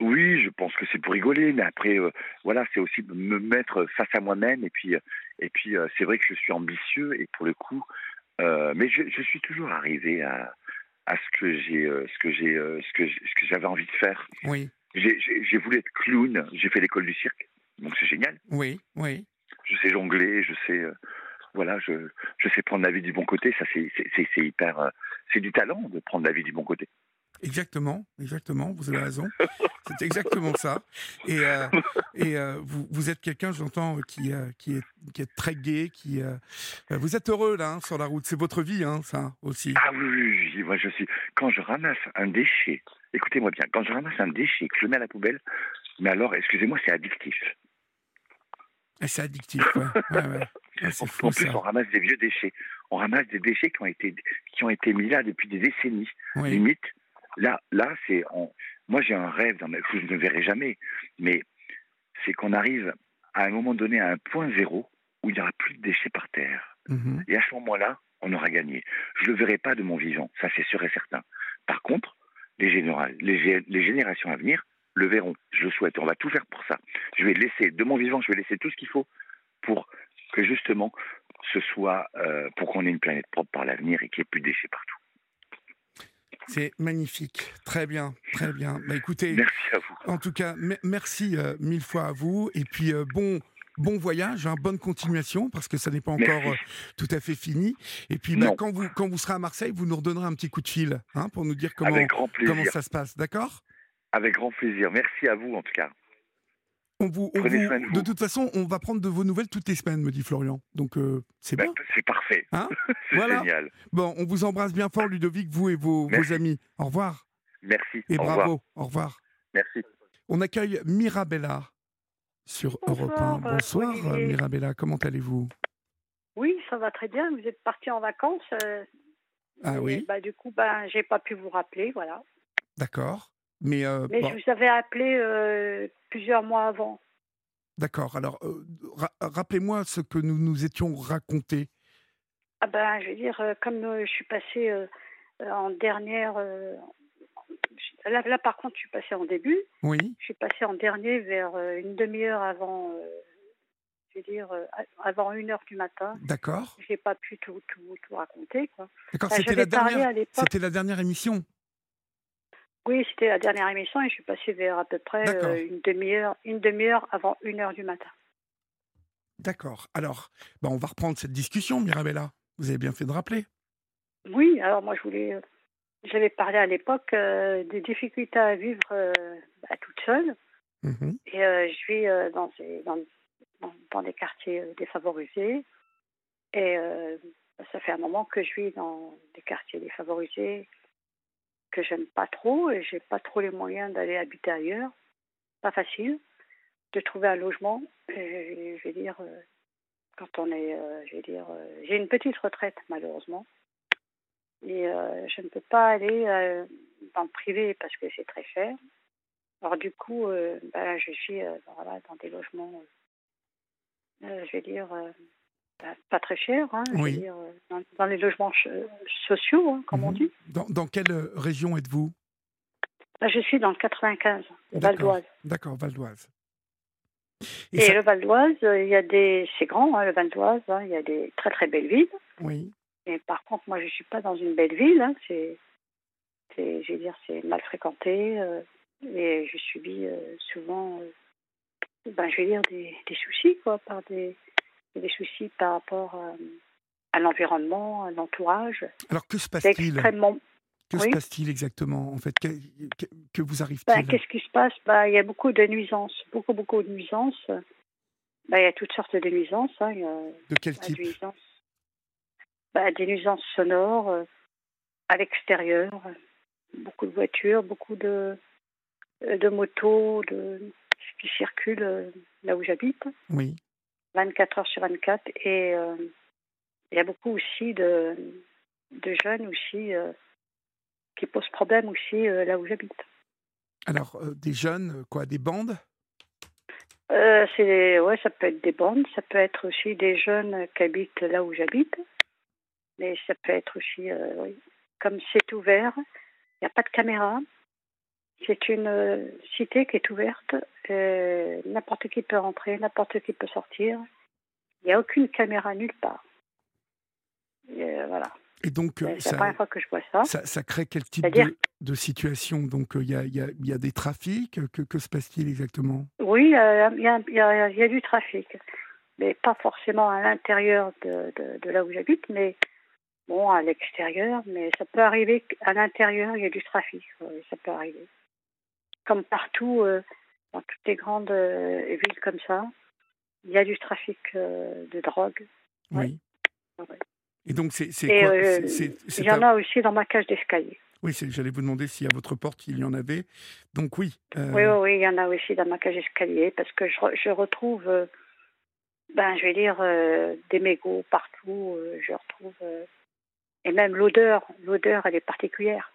oui, je pense que c'est pour rigoler, mais après, euh, voilà, c'est aussi me mettre face à moi-même. Et puis, euh, et puis, euh, c'est vrai que je suis ambitieux et pour le coup, euh, mais je, je suis toujours arrivé à, à ce que j'ai, euh, ce que j'ai, euh, ce que j'ai- ce que j'avais envie de faire. Oui, J'ai, voulu être clown. J'ai fait l'école du cirque, donc c'est génial. oui, oui. Je sais jongler, je sais, euh, voilà, je, je sais prendre la vie du bon côté. Ça, c'est, hyper, c'est du talent de prendre la vie du bon côté. Exactement, exactement, vous avez raison. C'est exactement ça. Et, euh, et euh, vous, vous êtes quelqu'un, j'entends, qui, euh, qui, est, qui est très gai, qui... vous êtes heureux, là, hein, sur la route. C'est votre vie, hein, ça, aussi. Ah oui, oui, oui, moi je suis. Quand je ramasse un déchet, écoutez-moi bien, quand je ramasse un déchet que je le mets à la poubelle, mais alors, excusez-moi, c'est addictif. C'est addictif, ouais. ouais, ouais. Ah, <laughs> c'est En fou, plus, ça. on ramasse des vieux déchets. On ramasse des déchets qui ont été, qui ont été mis là depuis des décennies. Oui, Limite, là, là c'est. Moi, j'ai un rêve dans ma... que je ne verrai jamais, mais c'est qu'on arrive à un moment donné à un point zéro où il n'y aura plus de déchets par terre. mhm. Et à ce moment-là, on aura gagné. Je ne le verrai pas de mon vivant, ça c'est sûr et certain. Par contre, les, généra- les gé- les générations à venir le verront. Je le souhaite. On va tout faire pour ça. Je vais laisser, de mon vivant, je vais laisser tout ce qu'il faut pour que justement ce soit, euh, pour qu'on ait une planète propre par l'avenir et qu'il n'y ait plus de déchets partout. C'est magnifique. Très bien, très bien. Bah, écoutez, Merci à vous. en tout cas, me- merci euh, mille fois à vous. Et puis, euh, bon, bon voyage, hein, bonne continuation, parce que ça n'est pas encore euh, tout à fait fini. Et puis, bah, quand, vous, quand vous serez à Marseille, vous nous redonnerez un petit coup de fil hein, pour nous dire comment, comment ça se passe. D'accord? Avec grand plaisir. Merci à vous en tout cas. on vous, on vous- de toute façon, on va prendre de vos nouvelles toutes les semaines, me dit Florian. Donc, euh, c'est Ben, bien. c'est parfait. Hein? <laughs> C'est Voilà. génial. Bon, on vous embrasse bien fort, Ludovic, vous et vos, amis. Au revoir. Merci. Et au bravo. revoir. Au revoir. Merci. On accueille Mirabella sur Europe 1. Bonsoir, euh, Bonsoir, euh, Olivier. Mirabella. Comment allez-vous? Oui, ça va très bien. Vous êtes parti en vacances. euh, Ah oui Bah, du coup, ben, j'ai pas pu vous rappeler, voilà. D'accord. Mais, euh, Mais bon, je vous avais appelé euh, plusieurs mois avant. d'accord. Alors, ra- rappelez-moi ce que nous nous étions racontés. Ah ben, je veux dire, comme je suis passée en dernière. Là, là, par contre, je suis passée en début. Oui, Je suis passée en dernier vers euh, une demi-heure avant. euh, je veux dire, euh, avant une heure du matin. d'accord. J'ai pas pu tout, tout, tout raconter. D'accord, c'était la, dernière, c'était la dernière émission. Oui, c'était la dernière émission et je suis passée vers à peu près euh, une demi-heure, une demi-heure avant une heure du matin. D'accord. Alors, bah, on va reprendre cette discussion, Mirabella. Vous avez bien fait de rappeler. Oui, alors moi je voulais, j'avais parlé à l'époque euh, des difficultés à vivre euh, bah, toute seule Mhm. et euh, je vis euh, dans, ces- dans, dans, dans des quartiers défavorisés et ça fait un moment que je vis dans des quartiers défavorisés que j'aime pas trop et j'ai pas trop les moyens d'aller habiter ailleurs. Pas facile de trouver un logement. Et, je vais dire, quand on est, je vais dire, j'ai une petite retraite malheureusement et je ne peux pas aller dans le privé parce que c'est très cher. Alors du coup, ben, je suis voilà, dans des logements, je vais dire, pas très cher, hein, dire, euh, dans, les logements sociaux, hein, comme on mhm. dit. Dans, dans quelle euh, région êtes-vous? Je suis dans le 95, Val d'Oise. D'accord, Val d'Oise. Et, le Val d'Oise, euh, il y a des, c'est grand, hein, le Val d'Oise, il y a des très très belles villes. Oui. Et par contre, moi, je suis pas dans une belle ville. c'est, c'est, je vais dire, c'est mal fréquenté et je subis souvent, ben, je vais dire, des, des soucis quoi, par des des soucis par rapport euh, à l'environnement, à l'entourage. Alors que se passe-t-il? Que se passe-t-il exactement en fait? Que, que, vous arrive-t-il? Bah, Qu'est-ce qui se passe? Bah, Il y a beaucoup de nuisances, beaucoup, beaucoup de nuisances. Bah, il y a toutes sortes de nuisances. Hein. de quel type? Bah, Des nuisances sonores euh, à l'extérieur, beaucoup de voitures, beaucoup de, euh, de motos de, qui circulent là où j'habite. Oui. 24 heures sur 24. Et euh, il y a beaucoup aussi de, de jeunes aussi euh, qui posent problème aussi euh, là où j'habite. Alors, des jeunes, quoi, des bandes? C'est ouais, ça peut être des bandes, ça peut être aussi des jeunes qui habitent là où j'habite, mais ça peut être aussi, comme c'est ouvert, il n'y a pas de caméra, c'est une euh, cité qui est ouverte. Euh, n'importe qui peut rentrer, n'importe qui peut sortir. Il n'y a aucune caméra nulle part. Euh, voilà. Et donc, c'est la première fois que je vois ça. Ça, crée quel type de, de, situation? Donc, il y, a, y, a, y, a, des trafics? Que, que se passe-t-il exactement? Oui, il y, a, y, a, du trafic. Mais pas forcément à l'intérieur de, de, de, là où j'habite, mais bon, à l'extérieur. Mais ça peut arriver qu'à l'intérieur, il y a du trafic. ça peut arriver comme partout, euh, dans toutes les grandes euh, villes comme ça, il y a du trafic euh, de drogue. Oui. Et donc, c'est quoi Il y en a aussi dans ma cage d'escalier. Oui, j'allais vous demander si à votre porte il y en avait. Donc oui. Oui, oui, il y en a aussi dans ma cage d'escalier parce que je, je retrouve, ben, je vais dire, des mégots partout. je retrouve et même l'odeur. L'odeur, elle est particulière.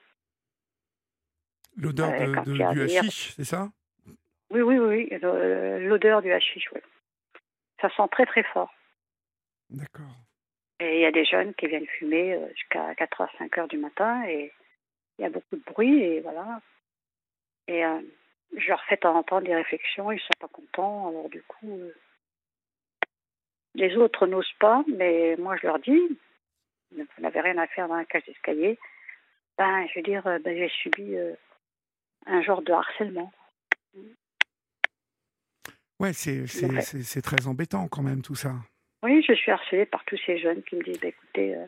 L'odeur du hashish, c'est ça? Oui, oui, oui, l'odeur du hashish, oui. Ça sent très très fort. D'accord. Et il y a des jeunes qui viennent fumer euh, jusqu'à 4 h 5 heures du matin et il y a beaucoup de bruit et voilà. Et euh, je leur fais de temps en temps des réflexions, ils ne sont pas contents, alors du coup, euh, les autres n'osent pas, mais moi je leur dis, vous n'avez rien à faire dans la cage d'escalier. Ben, je veux dire, ben, j'ai subi un genre de harcèlement. Ouais, c'est très embêtant quand même tout ça. Oui, je suis harcelée par tous ces jeunes qui me disent bah, écoutez, euh,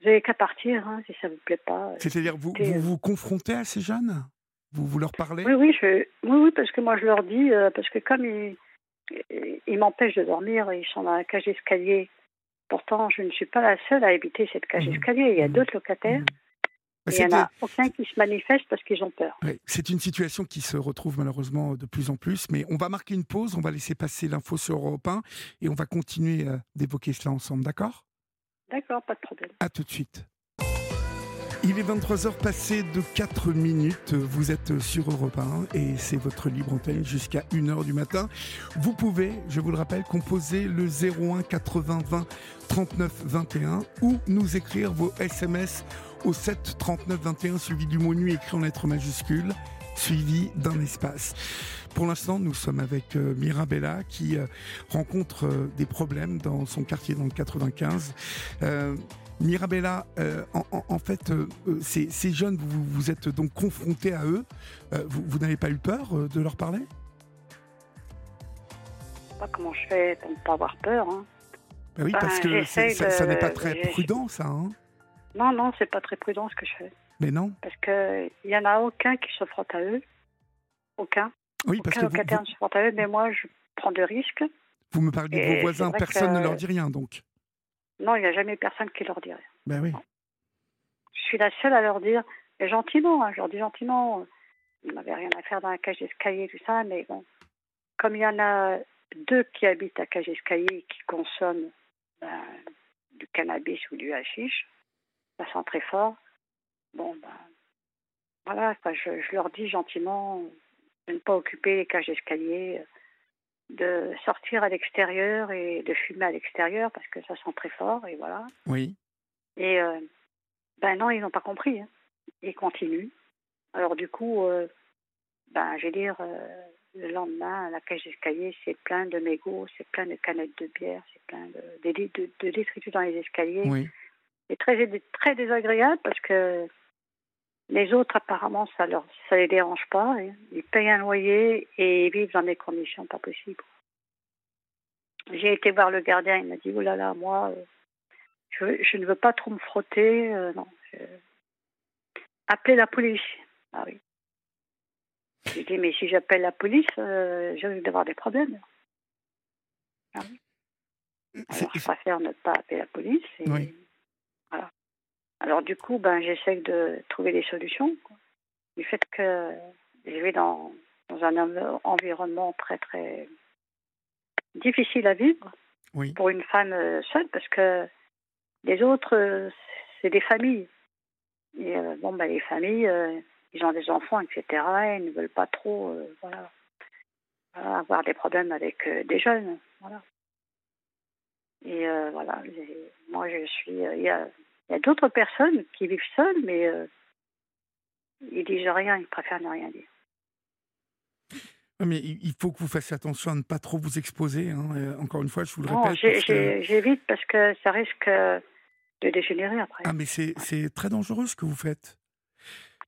vous n'avez qu'à partir hein, si ça ne vous plaît pas. C'est-à-dire, vous, vous, vous confrontez à ces jeunes? Vous, vous leur parlez? Oui oui, je, oui, oui, parce que moi je leur dis, euh, parce que comme ils, ils m'empêchent de dormir, ils sont dans la cage d'escalier. Pourtant, je ne suis pas la seule à habiter cette cage mmh. d'escalier. Il y a mmh. d'autres locataires. Bah, il n'y en a aucun qui se manifeste parce qu'ils ont peur. c'est une situation qui se retrouve malheureusement de plus en plus, mais on va marquer une pause, on va laisser passer l'info sur Europe 1 et on va continuer euh, d'évoquer cela ensemble, d'accord? D'accord, pas de problème. À tout de suite. Il est 23h passé de 4 minutes. Vous êtes sur Europe 1 et c'est votre libre antenne jusqu'à 1h du matin. Vous pouvez, je vous le rappelle, composer le 01 80 20 39 21 ou nous écrire vos SMS au 7 39 21 suivi du mot nuit écrit en lettres majuscules suivi d'un espace. Pour l'instant, nous sommes avec euh, Mirabella qui euh, rencontre euh, des problèmes dans son quartier dans le 95. Mirabella, euh, en, fait, euh, euh, ces, jeunes, vous, vous êtes donc confrontés à eux. vous, n'avez pas eu peur de leur parler? Je sais pas comment je fais pour ne pas avoir peur. Hein. Ben oui, parce ben, que ça, n'est pas très prudent, ça. Hein non, non, c'est pas très prudent ce que je fais. Mais non. Parce qu'il n'y en a aucun qui se frotte à eux. Aucun. Oui, parce aucun que locataire ne se frotte à eux, mais moi, je prends de risques. Vous me parlez de vos voisins, personne ne leur dit rien, donc Non, il n'y a jamais personne qui leur dirait. Ben oui. Je suis la seule à leur dire, mais gentiment, hein, je leur dis gentiment, ils n'avaient rien à faire dans la cage d'escalier, tout ça, mais bon, comme il y en a deux qui habitent à cage d'escalier et qui consomment ben, du cannabis ou du hashish, ça sent très fort. Bon, ben, voilà, quoi, je, je leur dis gentiment de ne pas occuper les cages d'escalier, de sortir à l'extérieur et de fumer à l'extérieur parce que ça sent très fort, et voilà. Oui. Et euh, ben non, ils n'ont pas compris. Hein. Ils continuent. Alors du coup, euh, ben, je vais dire, euh, le lendemain, la cage d'escalier, c'est plein de mégots, c'est plein de canettes de bière, c'est plein de, de, de, de détritus dans les escaliers. Oui. C'est très, très désagréable parce que les autres, apparemment, ça leur, ça les dérange pas. hein. Ils payent un loyer et ils vivent dans des conditions pas possibles. J'ai été voir le gardien, il m'a dit, oh là là, moi, euh, je, ne veux pas trop me frotter, euh, non. je- Appelez la police. Ah oui. J'ai dit, mais si j'appelle la police, euh, je risque d'avoir des problèmes. Ah oui. Alors, je préfère ne pas appeler la police. Et, Oui. Alors, du coup, ben, j'essaie de trouver des solutions. quoi. Du fait que je vais dans, dans un env- environnement très, très difficile à vivre Oui. pour une femme euh, seule, parce que les autres, c'est des familles. Et euh, bon, ben, les familles, euh, ils ont des enfants, etc. Et ils ne veulent pas trop euh, voilà, avoir des problèmes avec des jeunes. Voilà. Et voilà, les- moi je suis. Il y a, il y a d'autres personnes qui vivent seules, mais euh, ils disent rien, ils préfèrent ne rien dire. Mais il faut que vous fassiez attention à ne pas trop vous exposer. hein. Euh, Encore une fois, je vous le répète. parce que- j'évite parce que ça risque de dégénérer après. Ah, mais c'est très dangereux ce que vous faites.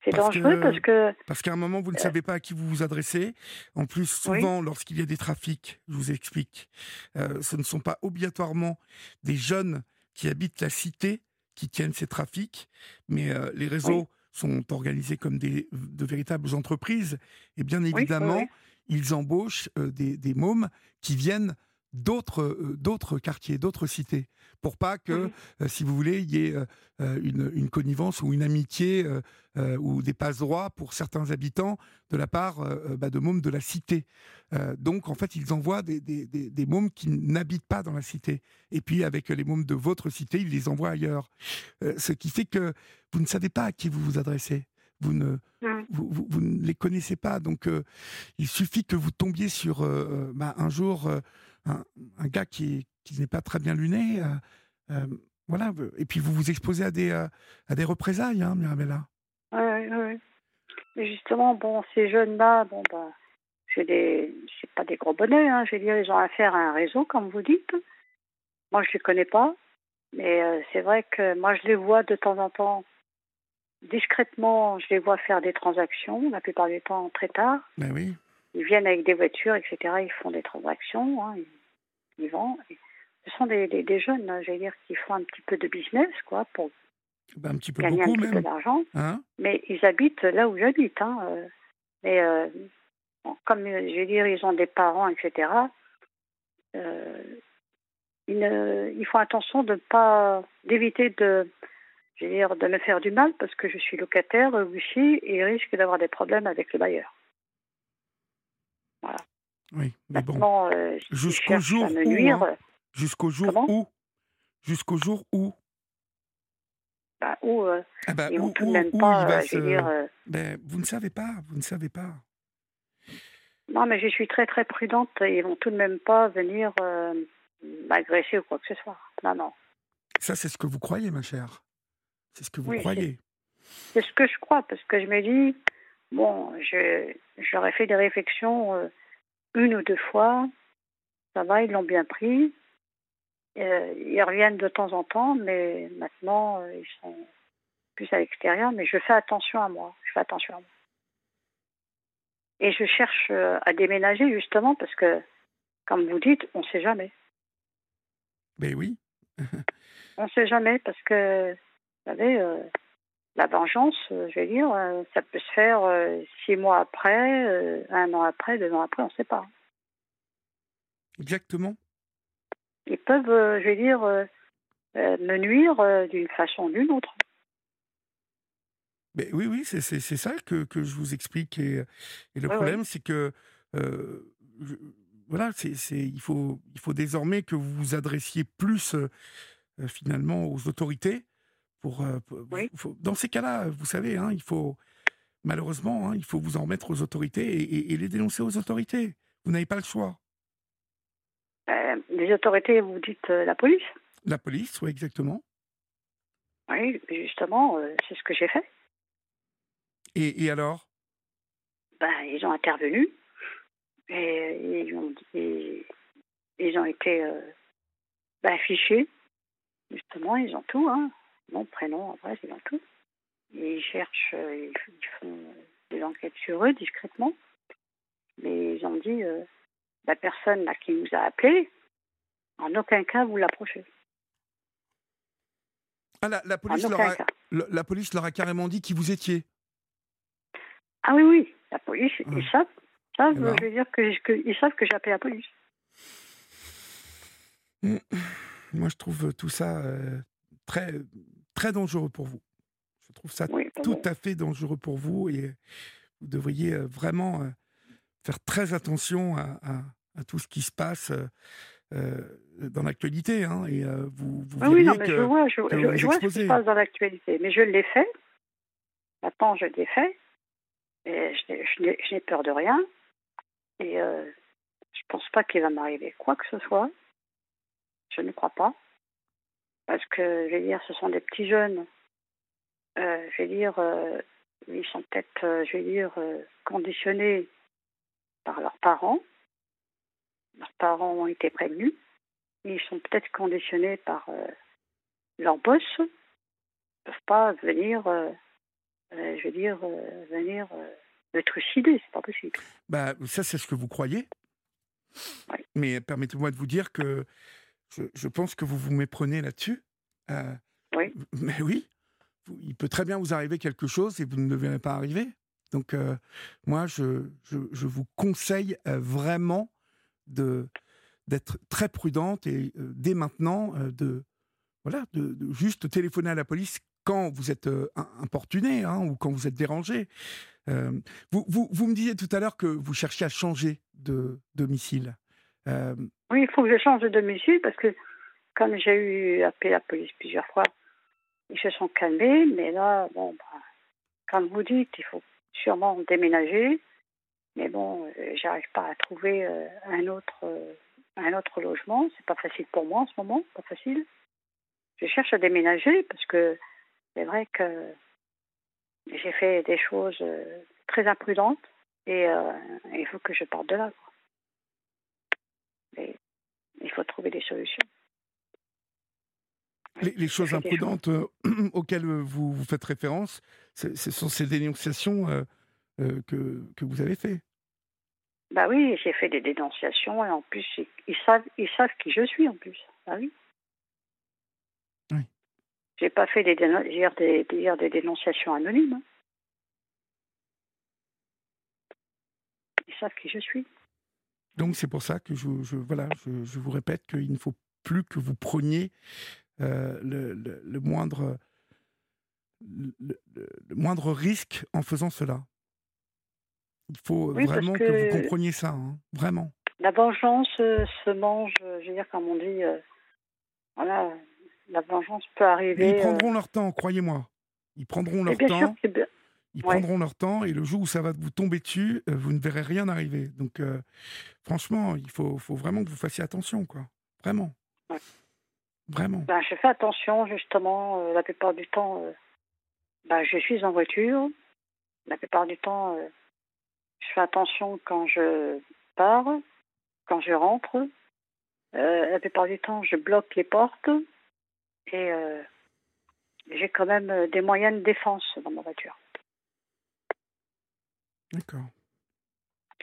c'est dangereux que- parce que Parce qu'à un moment, vous ne Euh. savez pas à qui vous vous adressez. En plus, Oui. souvent, lorsqu'il y a des trafics, je vous explique, euh, ce ne sont pas obligatoirement des jeunes qui habitent la cité qui tiennent ces trafics, mais euh, les réseaux sont organisés comme des, de véritables entreprises. Et bien évidemment, oui. ils embauchent euh, des, des mômes qui viennent d'autres euh, d'autres quartiers, d'autres cités, pour pas que, Mhm. euh, si vous voulez, il y ait euh, euh, une, une connivence ou une amitié ou des passe-droits pour certains habitants de la part bah, de mômes de la cité. Donc, en fait, ils envoient des, des, des, des mômes qui n'habitent pas dans la cité. Et puis, avec les mômes de votre cité, ils les envoient ailleurs. Ce qui fait que vous ne savez pas à qui vous vous adressez. Vous ne, vous, vous- vous ne les connaissez pas. Donc, euh, il suffit que vous tombiez sur euh, bah, un jour un, un gars qui, qui n'est pas très bien luné. euh, euh, voilà. Et puis, vous vous exposez à des, euh, à des représailles, hein, Mirabella. Oui, oui, oui. Mais justement, bon, ces jeunes-là, bon, bah, c'est des, c'est pas des gros bonnets, hein. Je veux dire, ils ont affaire à un réseau, comme vous dites. Moi, je les connais pas, mais euh, c'est vrai que moi, je les vois de temps en temps, discrètement, je les vois faire des transactions, la plupart du temps très tard. Ben oui. Ils viennent avec des voitures, etc. Ils font des transactions, hein, ils, vendent. Et ce sont des, des, des jeunes, hein, dire, qui font un petit peu de business, quoi, pour Ben, un petit peu gagner un beaucoup petit peu même. d'argent. Hein? Mais ils habitent là où j'habite. Hein. euh. Mais euh, comme euh, je veux dire, ils ont des parents, etc. euh, ils, ne- ils font attention de pas d'éviter de, je veux dire, de me faire du mal parce que je suis locataire aussi et ils risquent d'avoir des problèmes avec le bailleur. Oui. Mais bon. Euh, s'ils Jusqu'au jour où, hein. Jusqu'au jour où? Jusqu'au jour où? Bah, ou euh, Ah ils où, vont tout de où- même où pas, il va euh, se- dire. euh, Ben, vous ne savez pas, vous ne savez pas. Non, mais je suis très très prudente. Ils vont tout de même pas venir euh, m'agresser ou quoi que ce soit. Non, non. Ça, c'est ce que vous croyez, ma chère. C'est ce que vous Oui, croyez. C'est ce que je crois, parce que je me dis, bon, j'aurais fait des réflexions une ou deux fois. Ça va, ils l'ont bien pris. Euh, ils reviennent de temps en temps, mais maintenant, euh, ils sont plus à l'extérieur. Mais je fais attention à moi. Je fais attention à moi. Et je cherche euh, à déménager, justement, parce que, comme vous dites, on ne sait jamais. Ben oui. <laughs> On ne sait jamais parce que, vous savez, la vengeance, euh, je veux dire, euh, ça peut se faire euh, six mois après, un an après, deux ans après, on ne sait pas. Exactement. Ils peuvent, je veux dire, me nuire d'une façon ou d'une autre. Mais oui, oui, c'est ça que, que, je vous explique. Et, et le problème, c'est que voilà, c'est il, faut, il faut désormais que vous vous adressiez plus finalement aux autorités. Pour, dans ces cas-là, vous savez, hein, il faut malheureusement, hein, il faut vous en remettre aux autorités et, les dénoncer aux autorités. Vous n'avez pas le choix. Euh, les autorités, vous dites euh, la police La police, oui, exactement. Oui, justement, euh, c'est ce que j'ai fait. Et, alors? Ben, Ils ont intervenu et ils ont, ils, ont été ben, affichés. Justement, ils ont tout, hein. Nom, prénom, adresse, ils ont tout. Ils cherchent, ils font des enquêtes sur eux discrètement. Mais ils ont dit, la personne là, qui nous a appelés, en aucun cas vous l'approchez. Ah, la, police leur a, la, police leur a carrément dit qui vous étiez Ah oui, oui, la police, ils ah. savent. savent eh ben. je veux dire que, que, ils savent que j'ai appelé la police. Moi, je trouve tout ça euh, très, très dangereux pour vous. Je trouve ça tout à fait dangereux pour vous et vous devriez euh, vraiment euh, faire très attention à, à tout ce qui se passe euh, euh, dans l'actualité. Hein, et euh, vous, vous oui, non, mais je vois, je, vois ce qui se passe dans l'actualité. Mais je l'ai fait. Maintenant, je l'ai fait. Et je n'ai peur de rien. Et je ne pense pas qu'il va m'arriver quoi que ce soit. Je ne crois pas. Parce que, je vais dire, ce sont des petits jeunes. je vais dire, ils sont peut-être, je vais dire, conditionnés par leurs parents leurs parents ont été prévenus. Ils sont peut-être conditionnés par euh, leur boss. Ils ne peuvent pas venir, euh, euh, je veux dire, venir me trucider. C'est pas possible. Bah, ça, c'est ce que vous croyez. Mais permettez-moi de vous dire que je, pense que vous vous méprenez là-dessus. oui. <laughs> Mais oui, il peut très bien vous arriver quelque chose et vous ne le verrez pas arriver. Donc, moi, je, je, je, vous conseille vraiment de d'être très prudente et euh, dès maintenant euh, de voilà de, juste téléphoner à la police quand vous êtes euh, importuné hein, ou quand vous êtes dérangé. Vous, vous, vous, me disiez tout à l'heure que vous cherchiez à changer de domicile. Oui, il faut que je change de domicile parce que comme j'ai eu appelé la police plusieurs fois, ils se sont calmés, mais là, bon, bah, comme vous dites, il faut sûrement déménager. Mais bon, euh, j'arrive pas à trouver euh, un autre euh, un autre logement. C'est pas facile pour moi en ce moment, pas facile. Je cherche à déménager parce que c'est vrai que j'ai fait des choses très imprudentes et il faut que je parte de là. Il faut trouver des solutions. Les, choses imprudentes <clears throat> auxquelles vous, vous, faites référence, ce sont ces dénonciations que, que vous avez faites. Bah oui, j'ai fait des dénonciations et en plus, ils savent, ils savent qui je suis en plus. Bah oui. Oui. J'ai pas fait des, des, des, dénonciations anonymes. Hein. Ils savent qui je suis. Donc c'est pour ça que je, je voilà, je, je, vous répète qu'il ne faut plus que vous preniez euh, le, le, moindre le, moindre risque en faisant cela. Il faut vraiment que... vous compreniez ça, hein, vraiment. La vengeance euh, se mange, euh, je veux dire, comme on dit, euh, voilà, la vengeance peut arriver. ils prendront leur temps, croyez-moi. Ils prendront leur temps. Ils prendront leur temps et le jour où ça va vous tomber dessus, vous ne verrez rien arriver. Donc, franchement, il faut, faut, vraiment que vous fassiez attention, quoi. Vraiment. Vraiment. Ben, je fais attention, justement, la plupart du temps, ben, je suis en voiture. La plupart du temps, je fais attention quand je pars, quand je rentre. Euh, la plupart du temps, je bloque les portes et euh, j'ai quand même euh, des moyens de défense dans ma voiture. D'accord.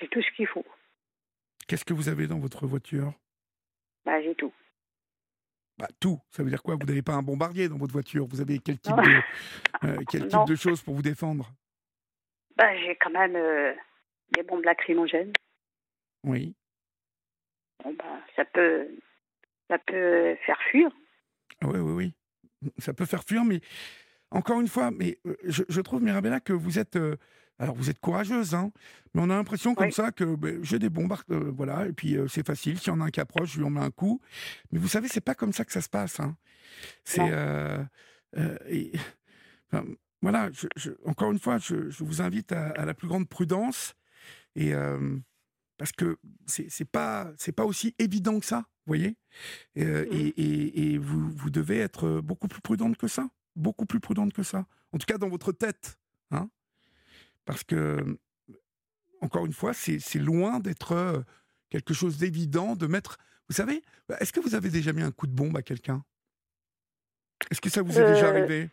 J'ai tout ce qu'il faut. Qu'est-ce que vous avez dans votre voiture? Bah, J'ai tout. Bah, tout. Ça veut dire quoi? Vous n'avez pas un bombardier dans votre voiture? Vous avez quel type, de, <laughs> quel type de choses pour vous défendre? Bah, J'ai quand même des bombes lacrymogènes. Oui. Bon, ben, ça peut, ça peut faire fuir. Oui, oui, oui. Ça peut faire fuir, mais encore une fois, mais euh, je, trouve, Mirabella, que vous êtes. Euh, alors, vous êtes courageuse, hein, mais on a l'impression comme ça que ben, j'ai des bombes, euh, voilà, et puis c'est facile. S'il y en a un qui approche, je lui en mets un coup. Mais vous savez, c'est pas comme ça que ça se passe. Hein. C'est. <laughs> voilà, encore une fois, je, vous invite à, la plus grande prudence. Et parce que c'est pas pas aussi évident que ça, vous voyez. Euh, mmh. Et, vous, vous, devez être beaucoup plus prudente que ça, beaucoup plus prudente que ça. En tout cas dans votre tête, hein. Parce que encore une fois, c'est loin d'être quelque chose d'évident de mettre. Vous savez, est-ce que vous avez déjà mis un coup de bombe à quelqu'un? Est-ce que ça vous est déjà arrivé?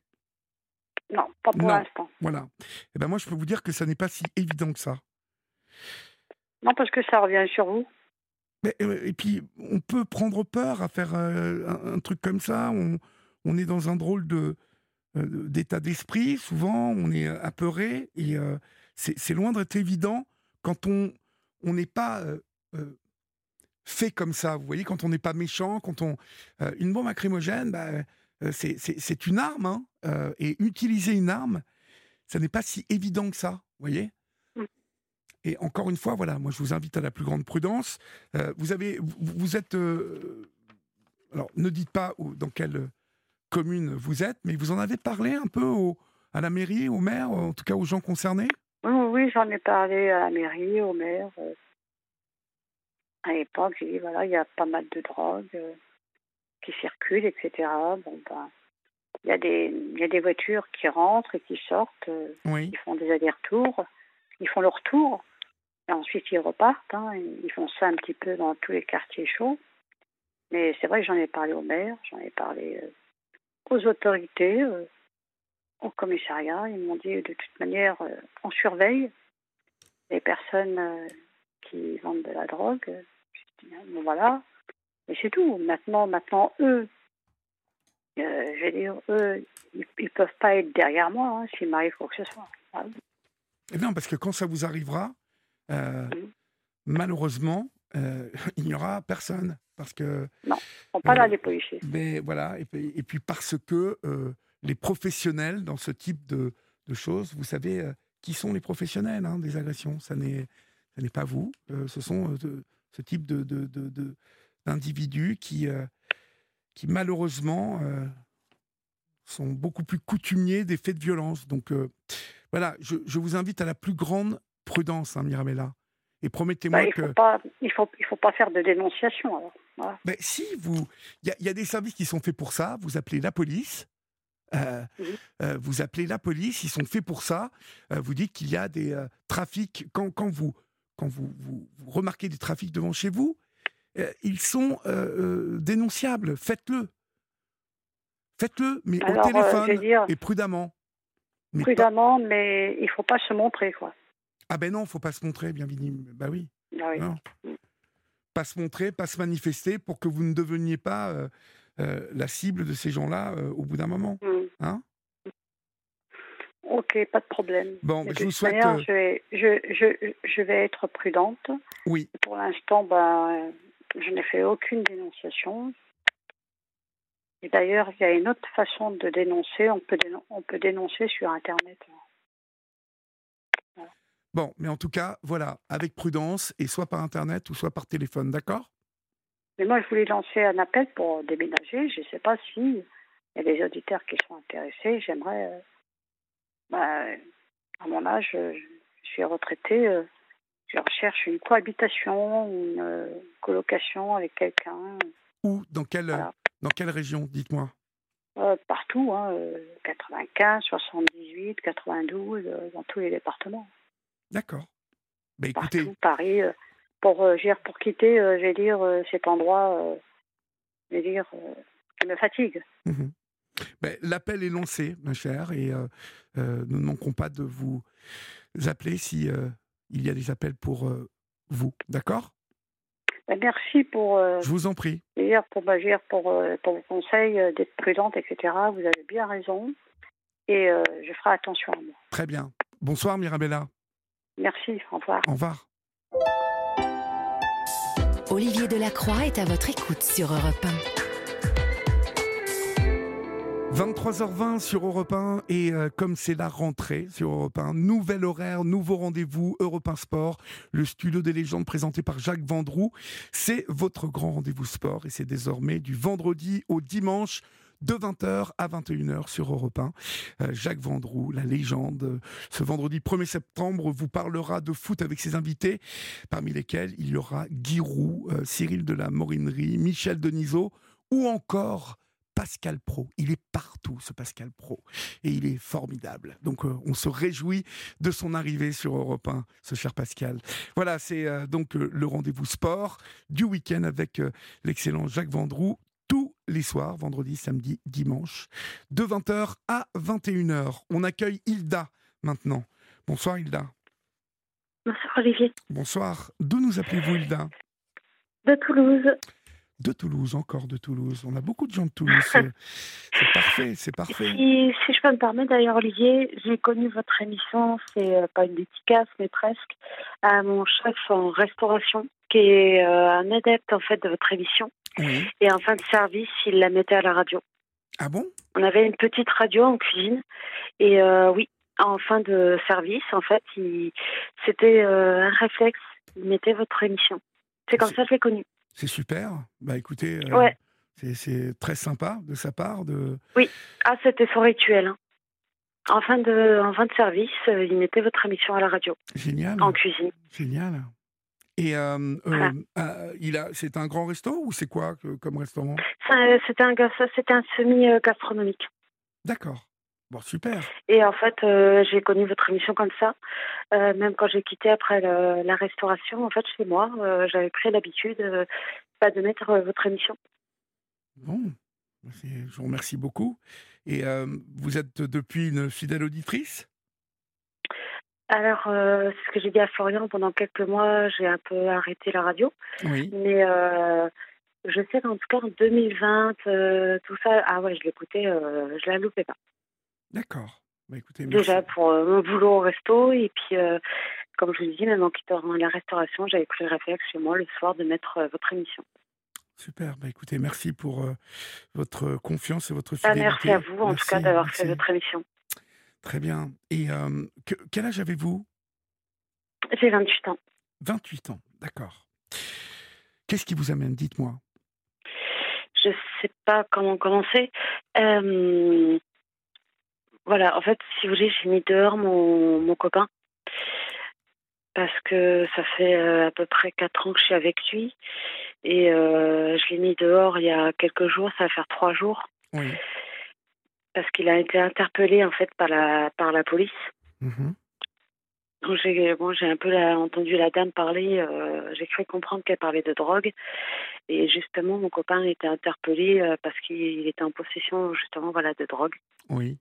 Non, pas pour l'instant. Voilà. Et eh ben moi, je peux vous dire que ça n'est pas si évident que ça. Non, parce que ça revient sur vous. Et puis, on peut prendre peur à faire un, truc comme ça. On, on, est dans un drôle de d'état d'esprit. Souvent, on est apeuré. Et c'est loin d'être évident quand on on n'est pas fait comme ça. Vous voyez, quand on n'est pas méchant, quand on une bombe lacrymogène, bah, c'est une arme. Hein, et utiliser une arme, ça n'est pas si évident que ça. Vous voyez et encore une fois, voilà, moi je vous invite à la plus grande prudence. Euh, vous avez, vous, êtes, euh, alors ne dites pas dans quelle commune vous êtes, mais vous en avez parlé un peu au, à la mairie, au maire, en tout cas aux gens concernés? Oui, oui, j'en ai parlé à la mairie, au maire. Euh. à l'époque, j'ai dit voilà, il y a pas mal de drogues qui circulent, etc. Bon ben. Il y, a des, il y a des voitures qui rentrent et qui sortent, oui. qui font des allers-retours, ils font leur tour ensuite, ils repartent. Hein, ils font ça un petit peu dans tous les quartiers chauds. Mais c'est vrai que j'en ai parlé au maire, j'en ai parlé euh, aux autorités, euh, au commissariat. Ils m'ont dit de toute manière, euh, on surveille les personnes qui vendent de la drogue. bon voilà. Et c'est tout. Maintenant, maintenant, eux, je vais dire, eux, ils, ne peuvent pas être derrière moi hein, s'il m'arrive quoi que ce soit. Ah eh bien, parce que quand ça vous arrivera, euh, malheureusement, euh, <laughs> il n'y aura personne. Parce que. Non, on pas là les policiers. Mais voilà, et puis, et puis parce que euh, les professionnels dans ce type de, de choses, vous savez, qui sont les professionnels hein, des agressions Ça n'est pas vous, ce sont ce type de, d'individus qui, qui malheureusement sont beaucoup plus coutumiers des faits de violence. Donc voilà, je, je, vous invite à la plus grande prudence, hein, Mirabella. Et promettez-moi bah, que. Pas, il ne faut, il faut pas faire de dénonciation. Alors. Si, vous. Il y, a des services qui sont faits pour ça. Vous appelez la police. Euh, euh, vous appelez la police, ils sont faits pour ça. Euh, vous dites qu'il y a des trafics. Quand, quand, vous, quand vous, vous, remarquez des trafics devant chez vous, ils sont dénonciables. Faites-le. Faites-le, mais au téléphone et prudemment. prudemment, mais il ne faut pas se montrer, quoi. Ah ben non, faut pas se montrer, bien Bah oui. Ah pas se montrer, pas se manifester pour que vous ne deveniez pas euh, euh, la cible de ces gens-là euh, au bout d'un moment. Mm. Hein? Ok, pas de problème. Bon, je vous souhaite. je, vais, je, je, je, vais être prudente. Oui. Pour l'instant, ben, je n'ai fait aucune dénonciation. Et d'ailleurs, il y a une autre façon de dénoncer. On peut, on peut dénoncer sur Internet. Bon, mais en tout cas, voilà, avec prudence, et soit par Internet ou soit par téléphone, d'accord? Mais moi, je voulais lancer un appel pour déménager. Je ne sais pas s'il y a des auditeurs qui sont intéressés. J'aimerais, euh, bah, à mon âge, je suis retraitée. Euh, je recherche une cohabitation, une euh, colocation avec quelqu'un. Où? Dans quelle, dans quelle région? Dites-moi. partout, hein, 95, 78, 92, dans tous les départements. D'accord. Bah, écoutez... Paris, euh, pour, euh, pour quitter, euh, je vais dire, cet endroit, je vais dire, qui me fatigue. Mmh ben, l'appel est lancé, ma chère, et nous ne manquerons pas de vous appeler si il y a des appels pour vous. D'accord? Ben, Merci pour. je vous en prie. Pour, pour, pour vos conseils d'être prudente, etc. Vous avez bien raison. Et je ferai attention à moi. Très bien. Bonsoir, Mirabella. Merci, au revoir. Au revoir. Olivier Delacroix est à votre écoute sur Europe 1. 23h20 sur Europe 1 et euh, comme c'est la rentrée sur Europe 1, nouvel horaire, nouveau rendez-vous Europe 1 Sport, le studio des légendes présenté par Jacques Vendroux. C'est votre grand rendez-vous sport et c'est désormais du vendredi au dimanche de 20h à 21h sur Europe 1. Euh, Jacques Vendroux, la légende, ce vendredi 1er septembre, vous parlera de foot avec ses invités, parmi lesquels il y aura Guy Roux, euh, Cyril de la Morinerie, Michel Denisot ou encore Pascal Pro. Il est partout, ce Pascal Pro. Et il est formidable. Donc, euh, on se réjouit de son arrivée sur Europe 1, ce cher Pascal. Voilà, c'est euh, donc euh, le rendez-vous sport du week-end avec l'excellent Jacques Vendroux les soirs, vendredi, samedi, dimanche, de 20h à 21h. On accueille Hilda maintenant. Bonsoir Hilda. Bonsoir Olivier. Bonsoir. D'où nous appelez-vous Hilda De Toulouse de Toulouse, encore de Toulouse. On a beaucoup de gens de Toulouse. <laughs> C'est parfait, c'est parfait. Si, je peux me permettre d'ailleurs, Olivier, j'ai connu votre émission, c'est euh, pas une dédicace, mais presque, à mon chef en restauration, qui est euh, un adepte en fait de votre émission. Et en fin de service, il la mettait à la radio. Ah bon? On avait une petite radio en cuisine. Et euh, oui, en fin de service, en fait, c'était un réflexe. Il mettait votre émission. C'est comme ça que je l'ai connu. C'est super. Bah écoutez, euh, c'est très sympa de sa part. De... Oui, ah, c'était son rituel. Hein. En, fin de, en fin de service, euh, il mettait votre émission à la radio. Génial. En cuisine. Génial. Et euh, il a, c'est un grand resto ou c'est quoi comme restaurant? C'était un, un semi-gastronomique. D'accord. Bon, super. Et en fait, euh, j'ai connu votre émission comme ça. Euh, même quand j'ai quitté après la restauration, en fait, chez moi, euh, j'avais pris l'habitude de mettre votre émission. Bon, je vous remercie beaucoup. Et vous êtes depuis une fidèle auditrice? Alors, c'est ce que j'ai dit à Florian, pendant quelques mois, j'ai un peu arrêté la radio. Oui. Mais je sais qu'en tout cas, en 2020, tout ça, ah ouais, je l'écoutais, je la loupais pas. D'accord. Bah, écoutez, Déjà pour euh, mon boulot au resto et puis, euh, comme je vous dis, même en quittant la restauration, j'avais pris le réflexe chez moi le soir de mettre euh, votre émission. Super. Bah, écoutez, merci pour votre confiance et votre ah, fidélité. merci à vous, en tout cas, d'avoir fait votre émission. Très bien. Et quel âge avez-vous? J'ai 28 ans. 28 ans, d'accord. Qu'est-ce qui vous amène? Dites-moi. Je ne sais pas comment commencer. Euh, voilà, en fait, si vous voulez, j'ai mis dehors mon, mon copain parce que ça fait à peu près quatre ans que je suis avec lui et euh, je l'ai mis dehors il y a quelques jours, ça va faire trois jours. Oui. Parce qu'il a été interpellé en fait par la par la police. Mhm. Donc j'ai bon, j'ai un peu entendu la dame parler. Euh, j'ai cru comprendre qu'elle parlait de drogue et justement mon copain a été interpellé parce qu'il était en possession justement voilà de drogue. Oui.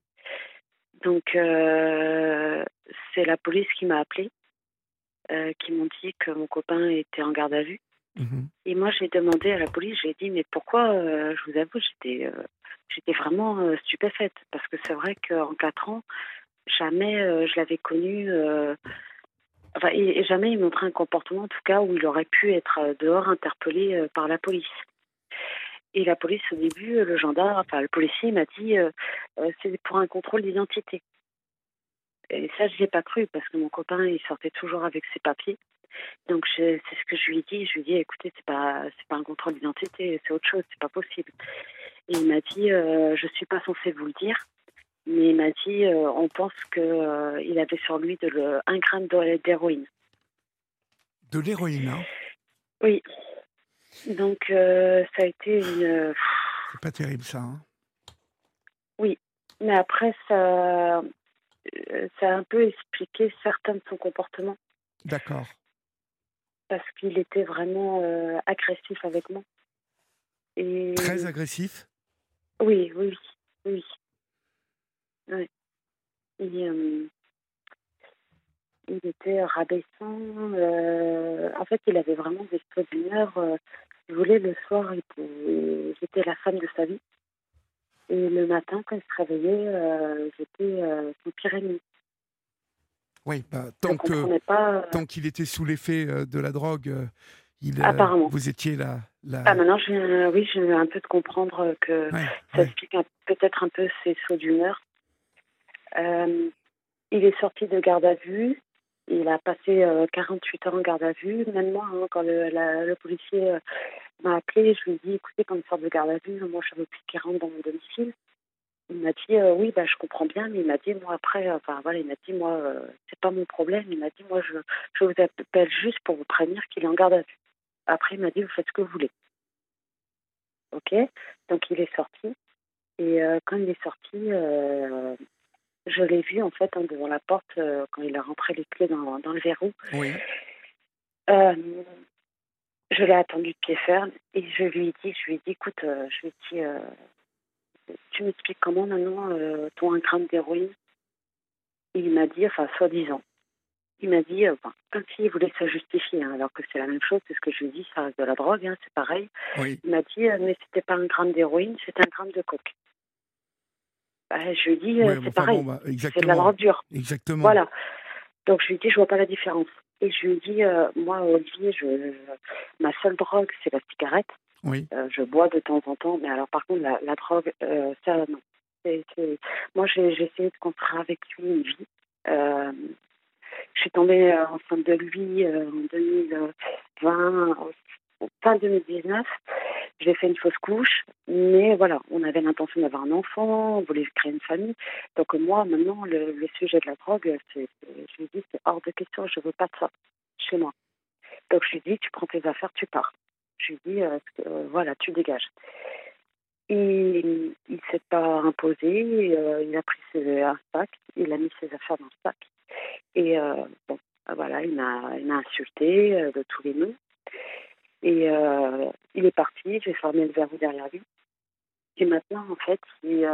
Donc, euh, c'est la police qui m'a appelé, euh, qui m'ont dit que mon copain était en garde à vue. Mhm. Et moi, j'ai demandé à la police, j'ai dit, mais pourquoi euh, Je vous avoue, j'étais, j'étais vraiment stupéfaite. Parce que c'est vrai qu'en quatre ans, jamais je l'avais connu. enfin, et, jamais il montrait un comportement, en tout cas, où il aurait pu être dehors interpellé par la police. Et la police, au début, le gendarme, enfin le policier m'a dit euh, euh, c'est pour un contrôle d'identité. Et ça, je l'ai pas cru parce que mon copain, il sortait toujours avec ses papiers. Donc c'est ce que je lui ai dit. Je lui ai dit écoutez, c'est pas c'est pas un contrôle d'identité, c'est autre chose, c'est pas possible. Et il m'a dit euh, je suis pas censé vous le dire, mais il m'a dit on pense que il avait sur lui de le, un gramme d'héroïne. De l'héroïne, hein? Oui. Donc, euh, ça a été une. Euh, c'est pas terrible, ça. Hein? Oui. Mais après, ça, euh, ça a un peu expliqué certains de son comportement. D'accord. Parce qu'il était vraiment agressif avec moi. Et... Très agressif? Oui, oui, oui. oui. Et, il était rabaissant. Euh, en fait, il avait vraiment des traits d'humeur. Euh, il voulait le soir, j'étais la femme de sa vie. Et le matin, quand il se réveillait, euh, j'étais son pire ennemi. Oui, bah, tant que tant qu'il était sous l'effet de la drogue, il, euh, Apparemment. vous étiez là. Ah, maintenant, je, oui, je viens un peu de comprendre que Ouais, ça ouais. explique peut-être un peu ses sauts d'humeur. Euh, il est sorti de garde à vue. Il a passé euh, 48 heures en garde à vue. Même moi, hein, quand le, la- le policier euh, m'a appelé, je lui ai dit écoutez, quand il sort de garde à vue, moi, je veux plus qu'il rentre dans mon domicile. Il m'a dit euh, oui, bah, je comprends bien, mais il m'a dit moi après, euh, enfin voilà, il m'a dit moi, euh, c'est pas mon problème. Il m'a dit moi, je, je vous appelle juste pour vous prévenir qu'il est en garde à vue. Après, il m'a dit vous faites ce que vous voulez. Ok, donc il est sorti. Et euh, quand il est sorti, je l'ai vu en fait hein, devant la porte quand il a rentré les clés dans, dans le verrou. Oui. Je l'ai attendu de pied ferme et je lui ai dit, je lui ai dit, écoute, je lui ai dit, tu m'expliques comment maintenant euh, ton un gramme d'héroïne il m'a dit, enfin, soi-disant, il m'a dit, euh, comme s'il voulait se justifier, hein, alors que c'est la même chose, c'est ce que je lui dit, ça reste de la drogue, hein, c'est pareil. Oui. Il m'a dit, euh, mais c'était pas un gramme d'héroïne, c'était un gramme de coke. Bah, je lui dit, euh, Ouais, c'est enfin, pareil, bon, bah, c'est de la drogue dure. Exactement. Voilà. Donc je lui ai dit, je vois pas la différence. Et je lui dit, euh, moi, Olivier, je, ma seule drogue, c'est la cigarette. Euh, je bois de temps en temps, mais alors par contre, la, drogue, euh, ça, non. Moi, j'ai essayé de construire avec lui une vie. Euh, je suis tombée euh, enceinte de lui en 2020, en fin 2019. J'ai fait une fausse couche, mais voilà, on avait l'intention d'avoir un enfant, on voulait créer une famille. Donc moi, maintenant, le, sujet de la drogue, je lui dis, c'est hors de question, je veux pas de ça chez moi. Donc je lui dis, tu prends tes affaires, tu pars. Je lui dis, euh, euh, voilà, tu dégages. Il ne s'est pas imposé, euh, il a pris ses, un sac, il a mis ses affaires dans le sac. Et euh, bon, voilà, il m'a, il insulté euh, de tous les noms. Et il est parti, j'ai fermé le verrou derrière lui. Et maintenant, en fait, il,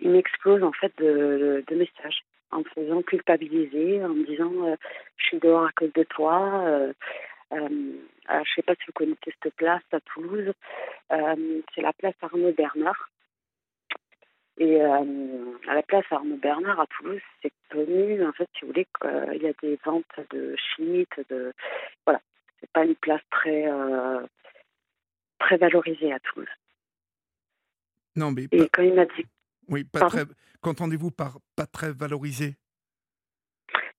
m'explose en fait de, messages en me faisant culpabiliser, en me disant je suis dehors à cause de toi. Euh, euh, je sais pas si vous connaissez cette place à Toulouse. Euh, c'est la place Arnaud Bernard. Et euh, à la place Arnaud Bernard à Toulouse, c'est connu, en fait, si vous voulez, qu'il y a des ventes de shit, de voilà, c'est pas une place très euh, très valorisée à Toulouse. Non, mais Et pas- quand il m'a dit, oui, pas Pardon très. Qu'entendez-vous par pas très valorisé?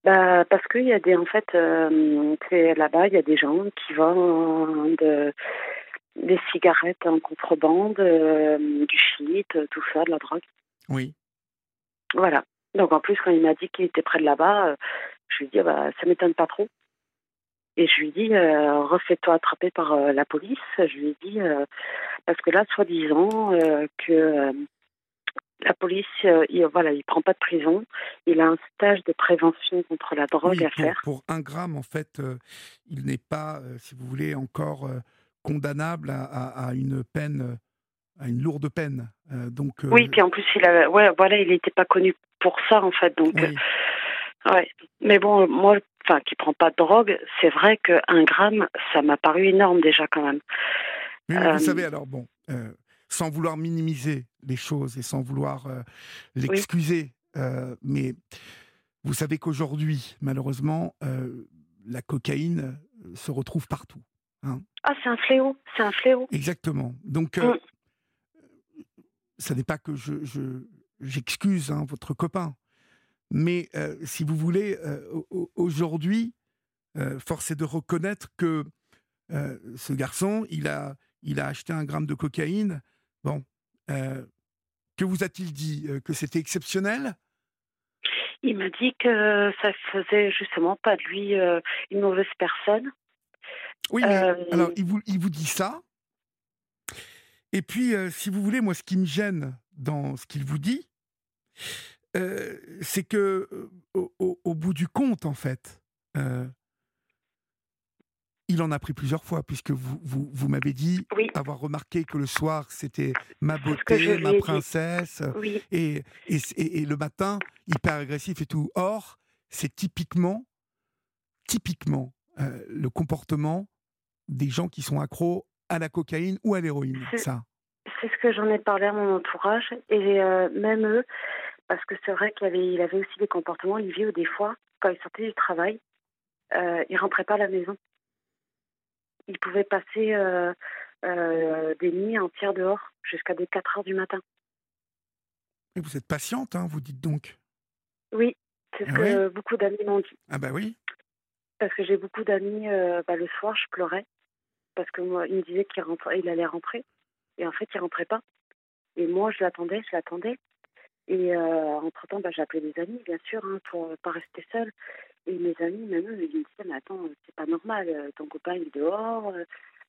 Bah, parce qu'il y a des, en fait, euh, là-bas, il y a des gens qui vendent euh, des cigarettes en contrebande, euh, du shit, tout ça, de la drogue. Oui. Voilà. Donc en plus, quand il m'a dit qu'il était près de là-bas, je lui ai dit, bah, ça m'étonne pas trop. Et je lui ai dit, refais-toi attraper par la police. Je lui ai dit, parce que là, soi-disant, que la police, euh, il, voilà, il prend pas de prison. Il a un stage de prévention contre la drogue Oui, à pour, faire. pour un gramme, en fait, euh, il n'est pas, euh, si vous voulez, encore condamnable à, à- à une peine, à une lourde peine. Donc, Oui, puis en plus, il a, ouais, voilà, il n'était pas connu pour ça, en fait. Donc, oui. ouais. Mais bon, moi, enfin, qui prend pas de drogue, c'est vrai qu'un gramme, ça m'a paru énorme déjà quand même. Mais vous savez, alors bon, sans vouloir minimiser les choses et sans vouloir euh, l'excuser, euh, mais vous savez qu'aujourd'hui, malheureusement, euh, la cocaïne se retrouve partout. Ah, c'est un fléau, c'est un fléau. Exactement. Donc, euh, Mm. ça n'est pas que je, je- j'excuse hein, votre copain, mais si vous voulez, au- au- aujourd'hui, force est de reconnaître que ce garçon, il a, il a acheté un gramme de cocaïne. Bon, euh, que vous a-t-il dit Euh, Que c'était exceptionnel? Il m'a dit que ça faisait justement pas de lui euh, une mauvaise personne. Oui, mais alors il vous, il vous dit ça. Et puis, si vous voulez, moi, ce qui me gêne dans ce qu'il vous dit, euh, c'est que au, au- au bout du compte, en fait, euh, il en a pris plusieurs fois, puisque vous, vous, vous m'avez dit Oui, avoir remarqué que le soir, c'était ma beauté, ma princesse, oui. et, et, et- et le matin, hyper agressif et tout. Or, c'est typiquement, typiquement euh, le comportement des gens qui sont accros à la cocaïne ou à l'héroïne. C'est- Ça. C'est ce que j'en ai parlé à mon entourage et euh, même eux, parce que c'est vrai qu'il avait, il avait aussi des comportements, Olivier, où des fois, quand il sortait du travail, euh, il rentrait pas à la maison. Il pouvait passer des nuits entières dehors jusqu'à des 4 heures du matin. Et vous êtes patiente, hein, vous dites donc? Oui, c'est ce Ah que beaucoup d'amis m'ont dit. Ah bah oui. Parce que j'ai beaucoup d'amis, bah, le soir, je pleurais. Parce que moi, il me disait qu'il il allait rentrer. Et en fait, il rentrait pas. Et moi, je l'attendais, je l'attendais. Et entre-temps, bah, j'appelais des amis, bien sûr, hein, pour ne pas rester seule. Et mes amis, même eux, ils me disaient, mais attends, c'est pas normal, ton copain, est dehors,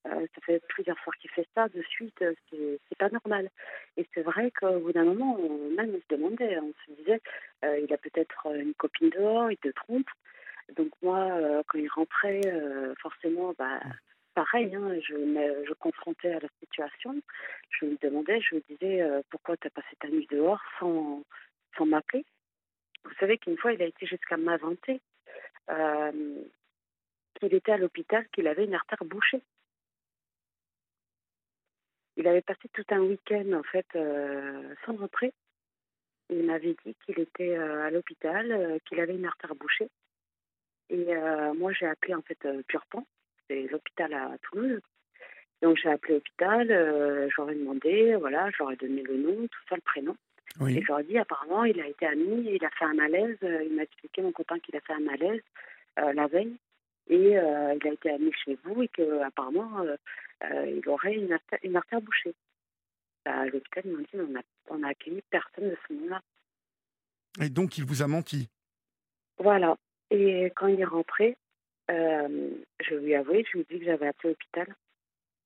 ça fait plusieurs fois qu'il fait ça de suite, c'est pas normal. Et c'est vrai qu'au bout d'un moment, même on se demandait, on se disait, il a peut-être une copine dehors, il te trompe. Donc moi, quand il rentrait, forcément, bah, pareil, hein, je, je confrontais à la situation. Je lui demandais, je lui disais, pourquoi tu as passé ta nuit dehors sans, sans m'appeler? Vous savez qu'une fois, il a été jusqu'à m'inventer qu'il était à l'hôpital, qu'il avait une artère bouchée. Il avait passé tout un week-end, en fait, sans rentrer. Il m'avait dit qu'il était à l'hôpital, qu'il avait une artère bouchée. Et moi, j'ai appelé, en fait, Purpan, c'est l'hôpital à Toulouse. Donc, j'ai appelé l'hôpital, j'aurais demandé, voilà, j'aurais donné le nom, tout ça, le prénom. Oui. Et je leur ai dit, apparemment, il a été admis, il a fait un malaise. Il m'a expliqué, mon copain, qu'il a fait un malaise la veille. Et il a été admis chez vous et qu'apparemment, il aurait une artère, une artère bouchée. Bah, à l'hôpital, m'ont dit, on a, on a accueilli personne de ce nom-là. Et donc, il vous a menti Voilà. Et quand il est rentré, je lui ai avoué, je lui ai dit que j'avais appelé l'hôpital.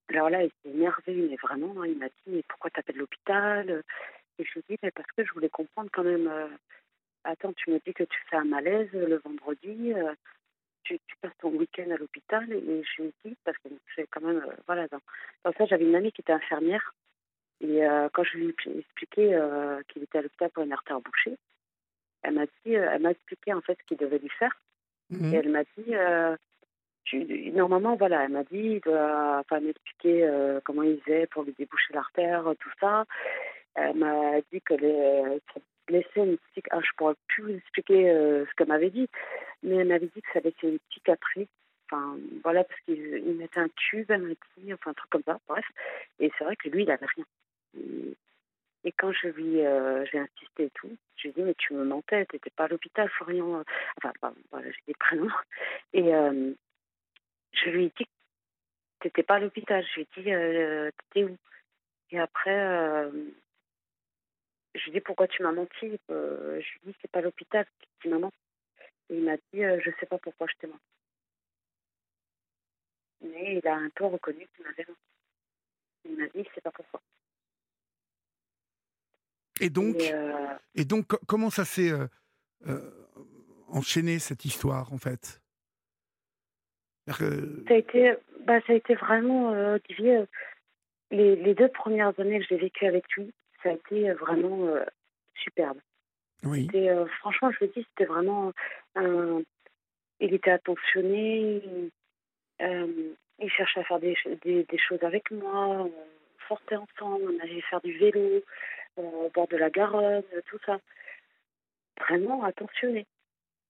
Alors là, il s'est énervé, mais vraiment, hein, il m'a dit, mais pourquoi tu appelles l'hôpital? Et je lui ai dit, mais parce que je voulais comprendre quand même. Attends, tu me dis que tu fais un malaise le vendredi, tu, tu, passes ton week-end à l'hôpital, et je lui ai dit, parce que j'ai quand même, voilà, dans, dans ça, j'avais une amie qui était infirmière, et quand je lui ai expliqué qu'il était à l'hôpital pour une artère bouchée, elle m'a dit, elle m'a expliqué en fait ce qu'il devait lui faire. Mhm. Et elle m'a dit, euh, tu, normalement, voilà, elle m'a dit, il doit enfin, m'expliquer euh, comment il faisait pour lui déboucher l'artère, tout ça. Elle m'a dit que les, ça laissait une cicatrice. Ah, je pourrais plus vous expliquer euh, ce qu'elle m'avait dit, mais elle m'avait dit que ça laissait une cicatrice. Enfin, voilà, parce qu'il il mettait un tube, elle m'a dit, enfin, un truc comme ça, bref. Et c'est vrai que lui, il avait rien. Et, quand je lui euh, j'ai insisté et tout, je lui ai dit mais tu me mentais, t'étais pas à l'hôpital, Florian. Enfin voilà, j'ai dit prénom. Et euh, je lui ai dit t'étais pas à l'hôpital. Je lui ai dit euh, t'étais où? Et après je lui dit pourquoi tu m'as menti? je lui dit c'est pas l'hôpital tu m'as menti. Et il m'a dit je sais pas pourquoi je t'ai menti. Mais il a un peu reconnu qu'il m'avait menti. Il m'a dit c'est pas pourquoi. Et donc, Et, euh, et donc co- comment ça s'est euh, euh, enchaîné, cette histoire, en fait? Que- Ça a été, bah, ça a été vraiment, euh, Olivier, euh, les, les deux premières années que j'ai vécues avec lui, ça a été euh, vraiment euh, superbe. Oui, euh, franchement, je le dis, c'était vraiment un. Il était attentionné, il, il cherchait à faire des, des, des choses avec moi, on sortait ensemble, on allait faire du vélo au bord de la Garonne, tout ça. Vraiment attentionné.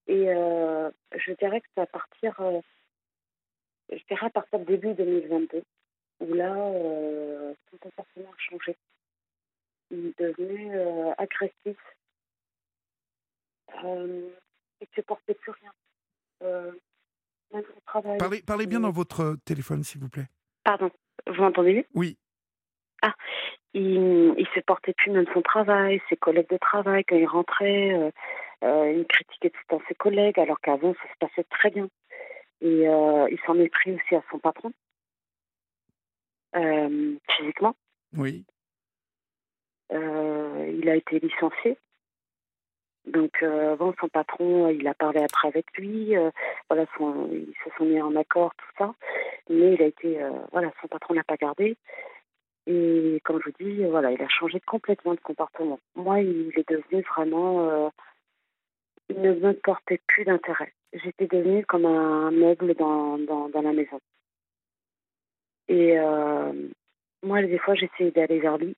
Et je dirais que c'est à partir, je dirais à partir de début 2022, où là, euh, comportement a changé. Il devenait euh, agressif. Euh, il ne supportait plus rien. Euh, même au travail. parlez, parlez bien dans votre téléphone, s'il vous plaît. Pardon, vous m'entendez mieux? Oui, il, il supportait plus même son travail, ses collègues de travail, quand il rentrait, euh, euh, il critiquait tout le temps ses collègues, alors qu'avant, ça se passait très bien. Et euh, il s'en est pris aussi à son patron, euh, physiquement. oui. Euh, il a été licencié. Donc, euh, avant, son patron, il a parlé après avec lui. euh, voilà, son, ils se sont mis en accord, tout ça. Mais il a été, euh, voilà, son patron l'a pas gardé. Et comme je vous dis, voilà, il a changé complètement de comportement. Moi, il est devenu vraiment, il ne me portait plus d'intérêt. J'étais devenue comme un meuble dans, dans, dans la maison. Et moi, des fois, j'essayais d'aller vers lui.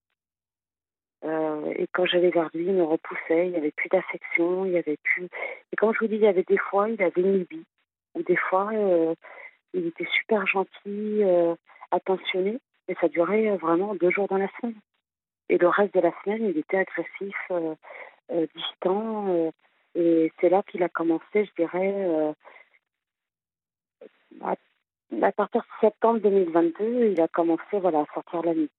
Euh, et quand j'allais vers lui, il me repoussait, il n'y avait plus d'affection, il y avait plus. Et comme je vous dis, il y avait des fois, il avait une lubie. Ou des fois, euh, Il était super gentil, euh, attentionné, et ça durait vraiment deux jours dans la semaine. Et le reste de la semaine, il était agressif, distant. et c'est là qu'il a commencé, je dirais, à, à, partir de septembre 2022, il a commencé voilà, à sortir la nuit.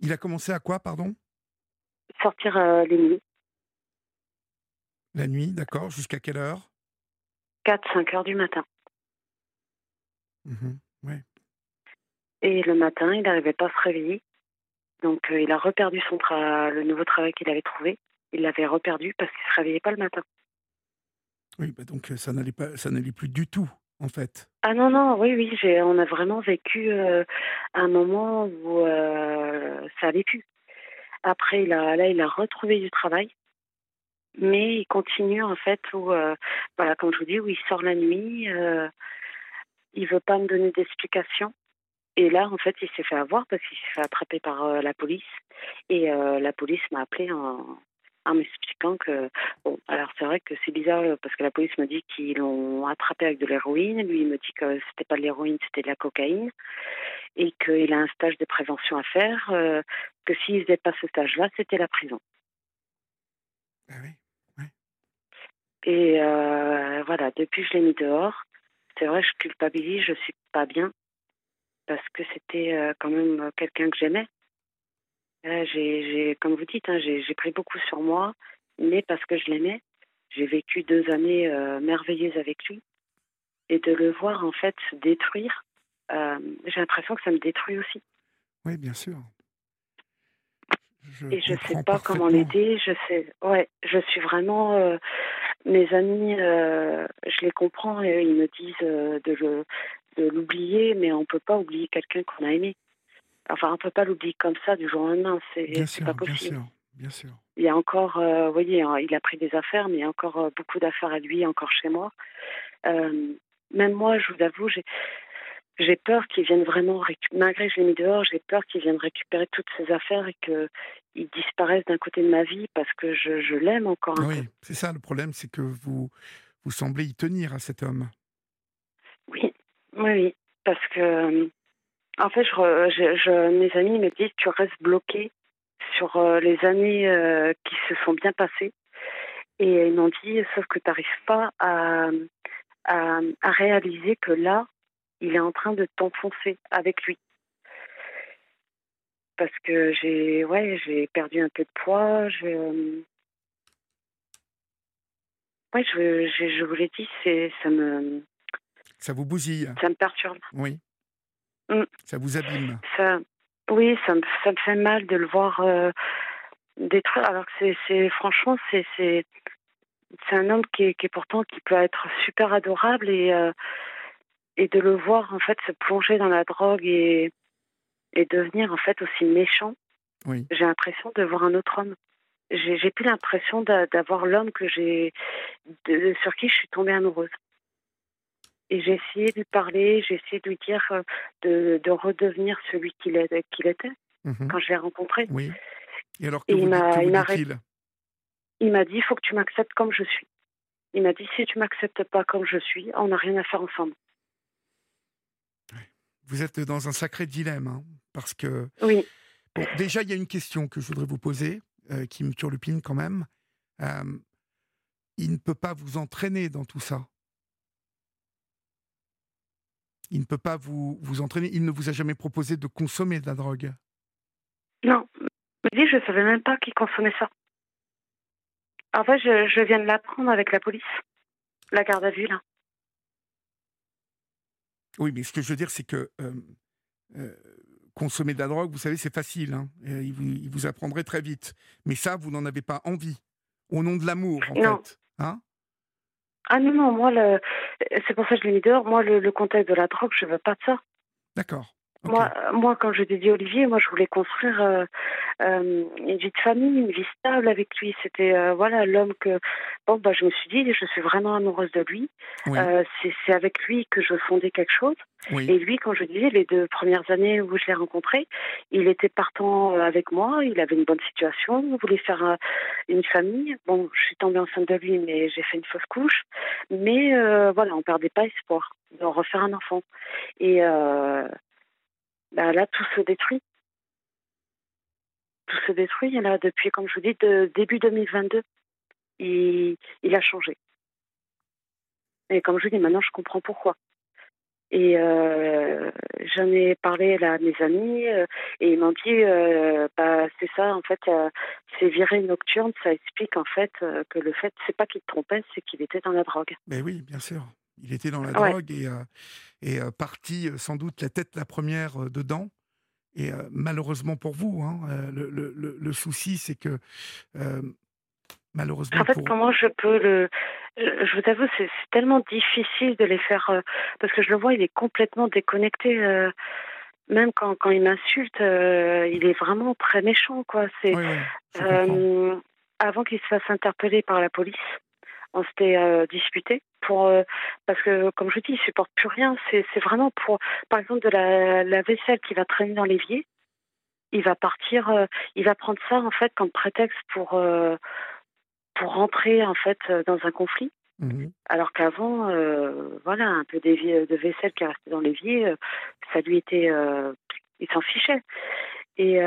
Il a commencé à quoi, pardon? Sortir les nuits. La nuit, d'accord. Jusqu'à quelle heure? 4-5 heures du matin. Mmh ouais. Et le matin, il n'arrivait pas à se réveiller. Donc, euh, il a reperdu son le nouveau travail qu'il avait trouvé. Il l'avait reperdu parce qu'il ne se réveillait pas le matin. Oui, bah donc euh, ça n'allait pas, ça n'allait plus du tout, Ah non, non, oui, oui, on a vraiment vécu euh, un moment où ça allait plus. Après, il a, là, il a retrouvé du travail mais il continue en fait où, euh, voilà, comme je vous dis, où il sort la nuit, euh, il veut pas me donner d'explications. Et là, en fait, il s'est fait avoir parce qu'il s'est fait attraper par euh, la police. Et euh, la police m'a appelé en, en m'expliquant que, bon, alors c'est vrai que c'est bizarre parce que la police me dit qu'ils l'ont attrapé avec de l'héroïne. Lui, il me dit que c'était pas de l'héroïne, c'était de la cocaïne. Et qu'il a un stage de prévention à faire, que s'il faisait pas ce stage-là, c'était la prison. Ah oui. Et euh, voilà, depuis je l'ai mis dehors. C'est vrai, je culpabilise, je suis pas bien parce que c'était euh, quand même quelqu'un que j'aimais. J'ai, comme vous dites, hein, j'ai pris beaucoup sur moi, mais parce que je l'aimais. J'ai vécu deux années euh, merveilleuses avec lui. Et de le voir en fait se détruire, j'ai l'impression que ça me détruit aussi. Oui, bien sûr. Je et je sais pas comment l'aider. Je sais, ouais, je suis vraiment mes amis, euh, je les comprends et ils me disent euh, de l'oublier, mais on ne peut pas oublier quelqu'un qu'on a aimé. Enfin, on ne peut pas l'oublier comme ça du jour au lendemain, c'est, pas possible. Bien sûr, bien sûr. Il y a encore, euh, vous voyez, hein, il a pris des affaires, mais il y a encore beaucoup d'affaires à lui, encore chez moi. même moi, je vous avoue, j'ai, j'ai peur qu'ils viennent vraiment, malgré que je l'ai mis dehors, j'ai peur qu'ils viennent récupérer toutes ces affaires et qu'ils disparaissent d'un côté de ma vie parce que je, je l'aime encore un oui, c'est ça le problème, c'est que vous, vous semblez y tenir à cet homme. Oui, oui, oui, parce que, en fait, je, je, mes amis me disent tu restes bloqué sur euh, les années euh, qui se sont bien passées. Et ils m'ont dit, sauf que tu n'arrives pas à, à, à réaliser que là, il est en train de t'enfoncer avec lui. Parce que j'ai ouais, j'ai perdu un peu de poids. Je, ouais, je, je, je vous l'ai dit, c'est, ça me. Ça vous bousille. Ça me perturbe. Oui. Mm. Ça vous abîme. Ça, oui, ça me, ça me fait mal de le voir euh, détruire. Alors que c'est, franchement, c'est, un homme qui est, qui est pourtant qui peut être super adorable et euh, et de le voir en fait se plonger dans la drogue et, et devenir en fait aussi méchant, oui. j'ai l'impression de voir un autre homme. J'ai plus l'impression d'avoir l'homme que j'ai, sur qui je suis tombée amoureuse. Et j'ai essayé de lui parler, j'ai essayé de lui dire euh, de, de redevenir celui qu'il était mhm. quand je l'ai rencontré. Oui. Et alors que il m'a il, il m'a dit il faut que tu m'acceptes comme je suis. Il m'a dit si tu m'acceptes pas comme je suis, on n'a rien à faire ensemble vous êtes dans un sacré dilemme, hein, parce que... Oui. Bon, déjà, il y a une question que je voudrais vous poser, euh, qui me turlupine quand même. Euh, il ne peut pas vous entraîner dans tout ça. Il ne peut pas vous, vous entraîner. Il ne vous a jamais proposé de consommer de la drogue. Non. Je ne savais même pas qu'il consommait ça. En fait, je, je viens de l'apprendre avec la police. La garde à vue, là. Oui, mais ce que je veux dire, c'est que consommer de la drogue, vous savez, c'est facile. Hein, il, vous, il, vous, apprendrait très vite. Mais ça, vous n'en avez pas envie. Au nom de l'amour, en non. fait. Hein ah non, non, moi, le... c'est pour ça que je l'ai mis dehors. Moi, le, le, contexte de la drogue, je veux pas de ça. D'accord. Moi, euh, moi, quand je dit Olivier, moi, je voulais construire euh, euh, une vie de famille, une vie stable avec lui. C'était voilà l'homme que. Bon, bah, je me suis dit, je suis vraiment amoureuse de lui. c'est avec lui que je fondais quelque chose. Et lui, quand je disais les deux premières années où je l'ai rencontré, il était partant avec moi. Il avait une bonne situation. Il voulait faire une famille. Bon, je suis tombée enceinte de lui, mais j'ai fait une fausse couche. Mais voilà, on perdait pas espoir de refaire un enfant. Et bah, là, tout se détruit. Tout se détruit. Là, depuis, comme je vous dis, de début 2022, il, il a changé. Et comme je vous dis, maintenant, je comprends pourquoi. Et euh, j'en ai parlé à mes amis euh, et ils m'ont dit euh, bah, c'est ça en fait c'est virée nocturne ça explique en fait que le fait c'est pas qu'il trompait c'est qu'il était dans la drogue. Mais oui bien sûr il était dans la drogue et, euh, et euh, parti euh, sans doute la tête la première dedans. Et malheureusement pour vous, hein, le, le, le, souci, c'est que malheureusement. En fait, comment je peux le. Je vous avoue, c'est tellement difficile de les faire. parce que je le vois, il est complètement déconnecté. même quand, quand il m'insulte, il est vraiment très méchant. quoi. C'est Avant qu'il se fasse interpeller par la police, on s'était euh, disputé pour euh, parce que comme je dis, il supporte plus rien. C'est vraiment pour par exemple de la, la vaisselle qui va traîner dans l'évier. Il va partir, euh, il va prendre ça en fait comme prétexte pour pour rentrer en fait dans un conflit. Mmh Alors qu'avant, voilà, un peu de vaisselle qui restait dans l'évier, ça lui était, il s'en fichait. Et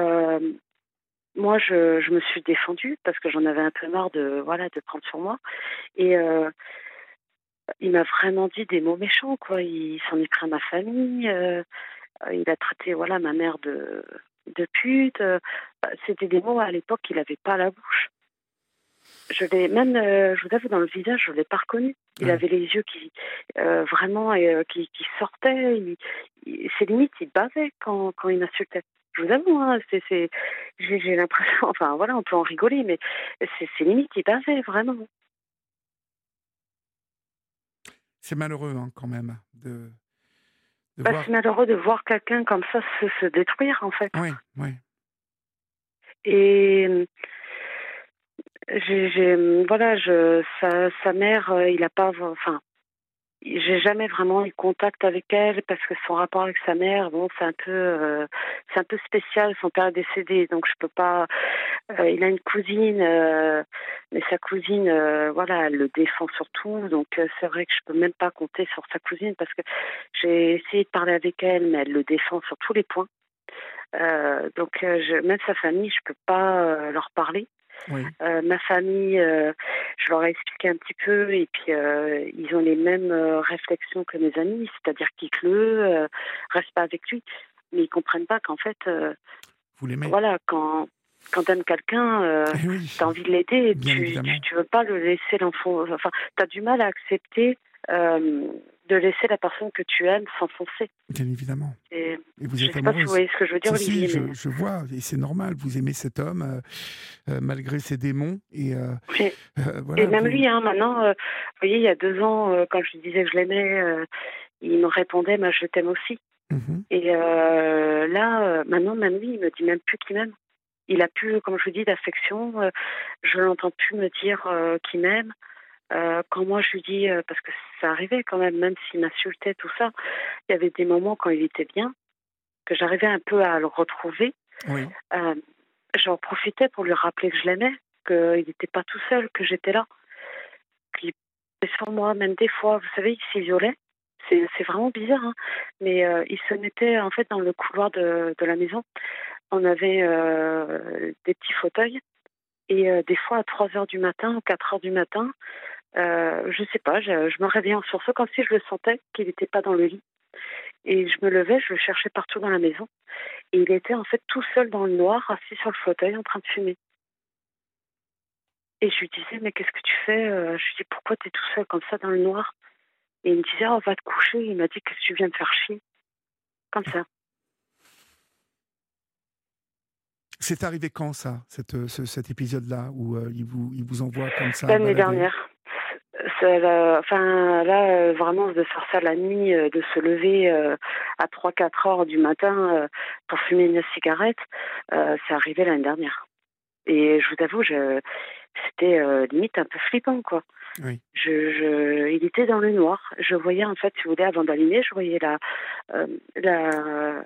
moi, je, je, me suis défendue parce que j'en avais un peu marre de voilà de prendre sur moi. Et euh, il m'a vraiment dit des mots méchants, quoi. Il s'en est pris à ma famille. Euh, il a traité voilà ma mère de de pute. Bah, c'était des mots à l'époque qu'il n'avait pas à la bouche. Je l'ai même, euh, je vous avoue, dans le visage, je l'ai pas reconnu. Il avait les yeux qui vraiment qui, qui sortaient. Il, ses limites, il bavait quand quand il m'insultait je vous avoue, hein, c'est, j'ai, l'impression, <laughs> enfin voilà, on peut en rigoler, mais c'est, limite il passait vraiment. C'est malheureux hein, quand même de. Bah, C'est malheureux de voir quelqu'un comme ça se, se, détruire en fait. Oui, oui. Et j'ai, j'ai voilà, je, sa, sa mère, euh, il a pas, enfin, j'ai jamais vraiment eu contact avec elle parce que son rapport avec sa mère, bon, c'est un peu, euh, c'est un peu spécial. Son père est décédé, donc je peux pas. Euh, il a une cousine, euh, mais sa cousine, voilà, elle le défend surtout. Donc c'est vrai que je peux même pas compter sur sa cousine parce que j'ai essayé de parler avec elle, mais elle le défend sur tous les points. donc je, même sa famille, je peux pas leur parler. Euh, ma famille, euh, je leur ai expliqué un petit peu et puis euh, ils ont les mêmes réflexions que mes amis, c'est-à-dire qu'ils le reste pas avec lui, mais ils comprennent pas qu'en fait, vous. Voilà, quand quand t'aimes quelqu'un, eh tu as envie de l'aider, tu, tu, tu veux pas le laisser l'enfant, enfin, tu as du mal à accepter de laisser la personne que tu aimes s'enfoncer. Bien évidemment. Et, vous je êtes sais pas si vous voyez ce que je veux dire, Olivier. je, vois, et c'est normal, vous aimez cet homme euh, euh, malgré ses démons. Et, euh, et même lui, hein, maintenant, vous voyez, il y a deux ans, quand je lui disais que je l'aimais, il me répondait, bah, je t'aime aussi. Mhm. Et là, maintenant, même lui, il me dit même plus qu'il m'aime. Il a plus, comme je vous dis, d'affection. je l'entends plus me dire qu'il m'aime. Euh, quand moi je lui dis, euh, parce que ça arrivait quand même, même s'il m'insultait, tout ça, il y avait des moments quand il était bien, que j'arrivais un peu à le retrouver. Oui. Euh, j'en profitais pour lui rappeler que je l'aimais, qu'il n'était pas tout seul, que j'étais là. Qu'il sur moi, même des fois, vous savez, il s'isolait. C'est vraiment bizarre, hein. mais il se mettait en fait dans le couloir de, de la maison. On avait des petits fauteuils et des fois à 3 heures du matin, 4 heures du matin, euh, je sais pas, je, me réveillais en sursaut comme si je le sentais qu'il n'était pas dans le lit. Et je me levais, je le cherchais partout dans la maison. Et il était en fait tout seul dans le noir, assis sur le fauteuil en train de fumer. Et je lui disais, mais qu'est-ce que tu fais euh, Je lui dis, pourquoi tu es tout seul comme ça dans le noir? Et il me disait, oh, va te coucher. Il m'a dit, qu'est-ce que tu viens de faire chier? Comme ça. C'est arrivé quand ça, cette, cet épisode-là, où euh, il, vous, il vous envoie comme ça L'année dernière. Enfin, là, vraiment, de faire ça la nuit, de se lever à 3-4 heures du matin pour fumer une cigarette, c'est arrivé l'année dernière. Et je vous avoue, je, c'était limite un peu flippant, quoi. Oui. Je, je, il était dans le noir. Je voyais, en fait, si vous voulez, avant d'allumer, je voyais la, la,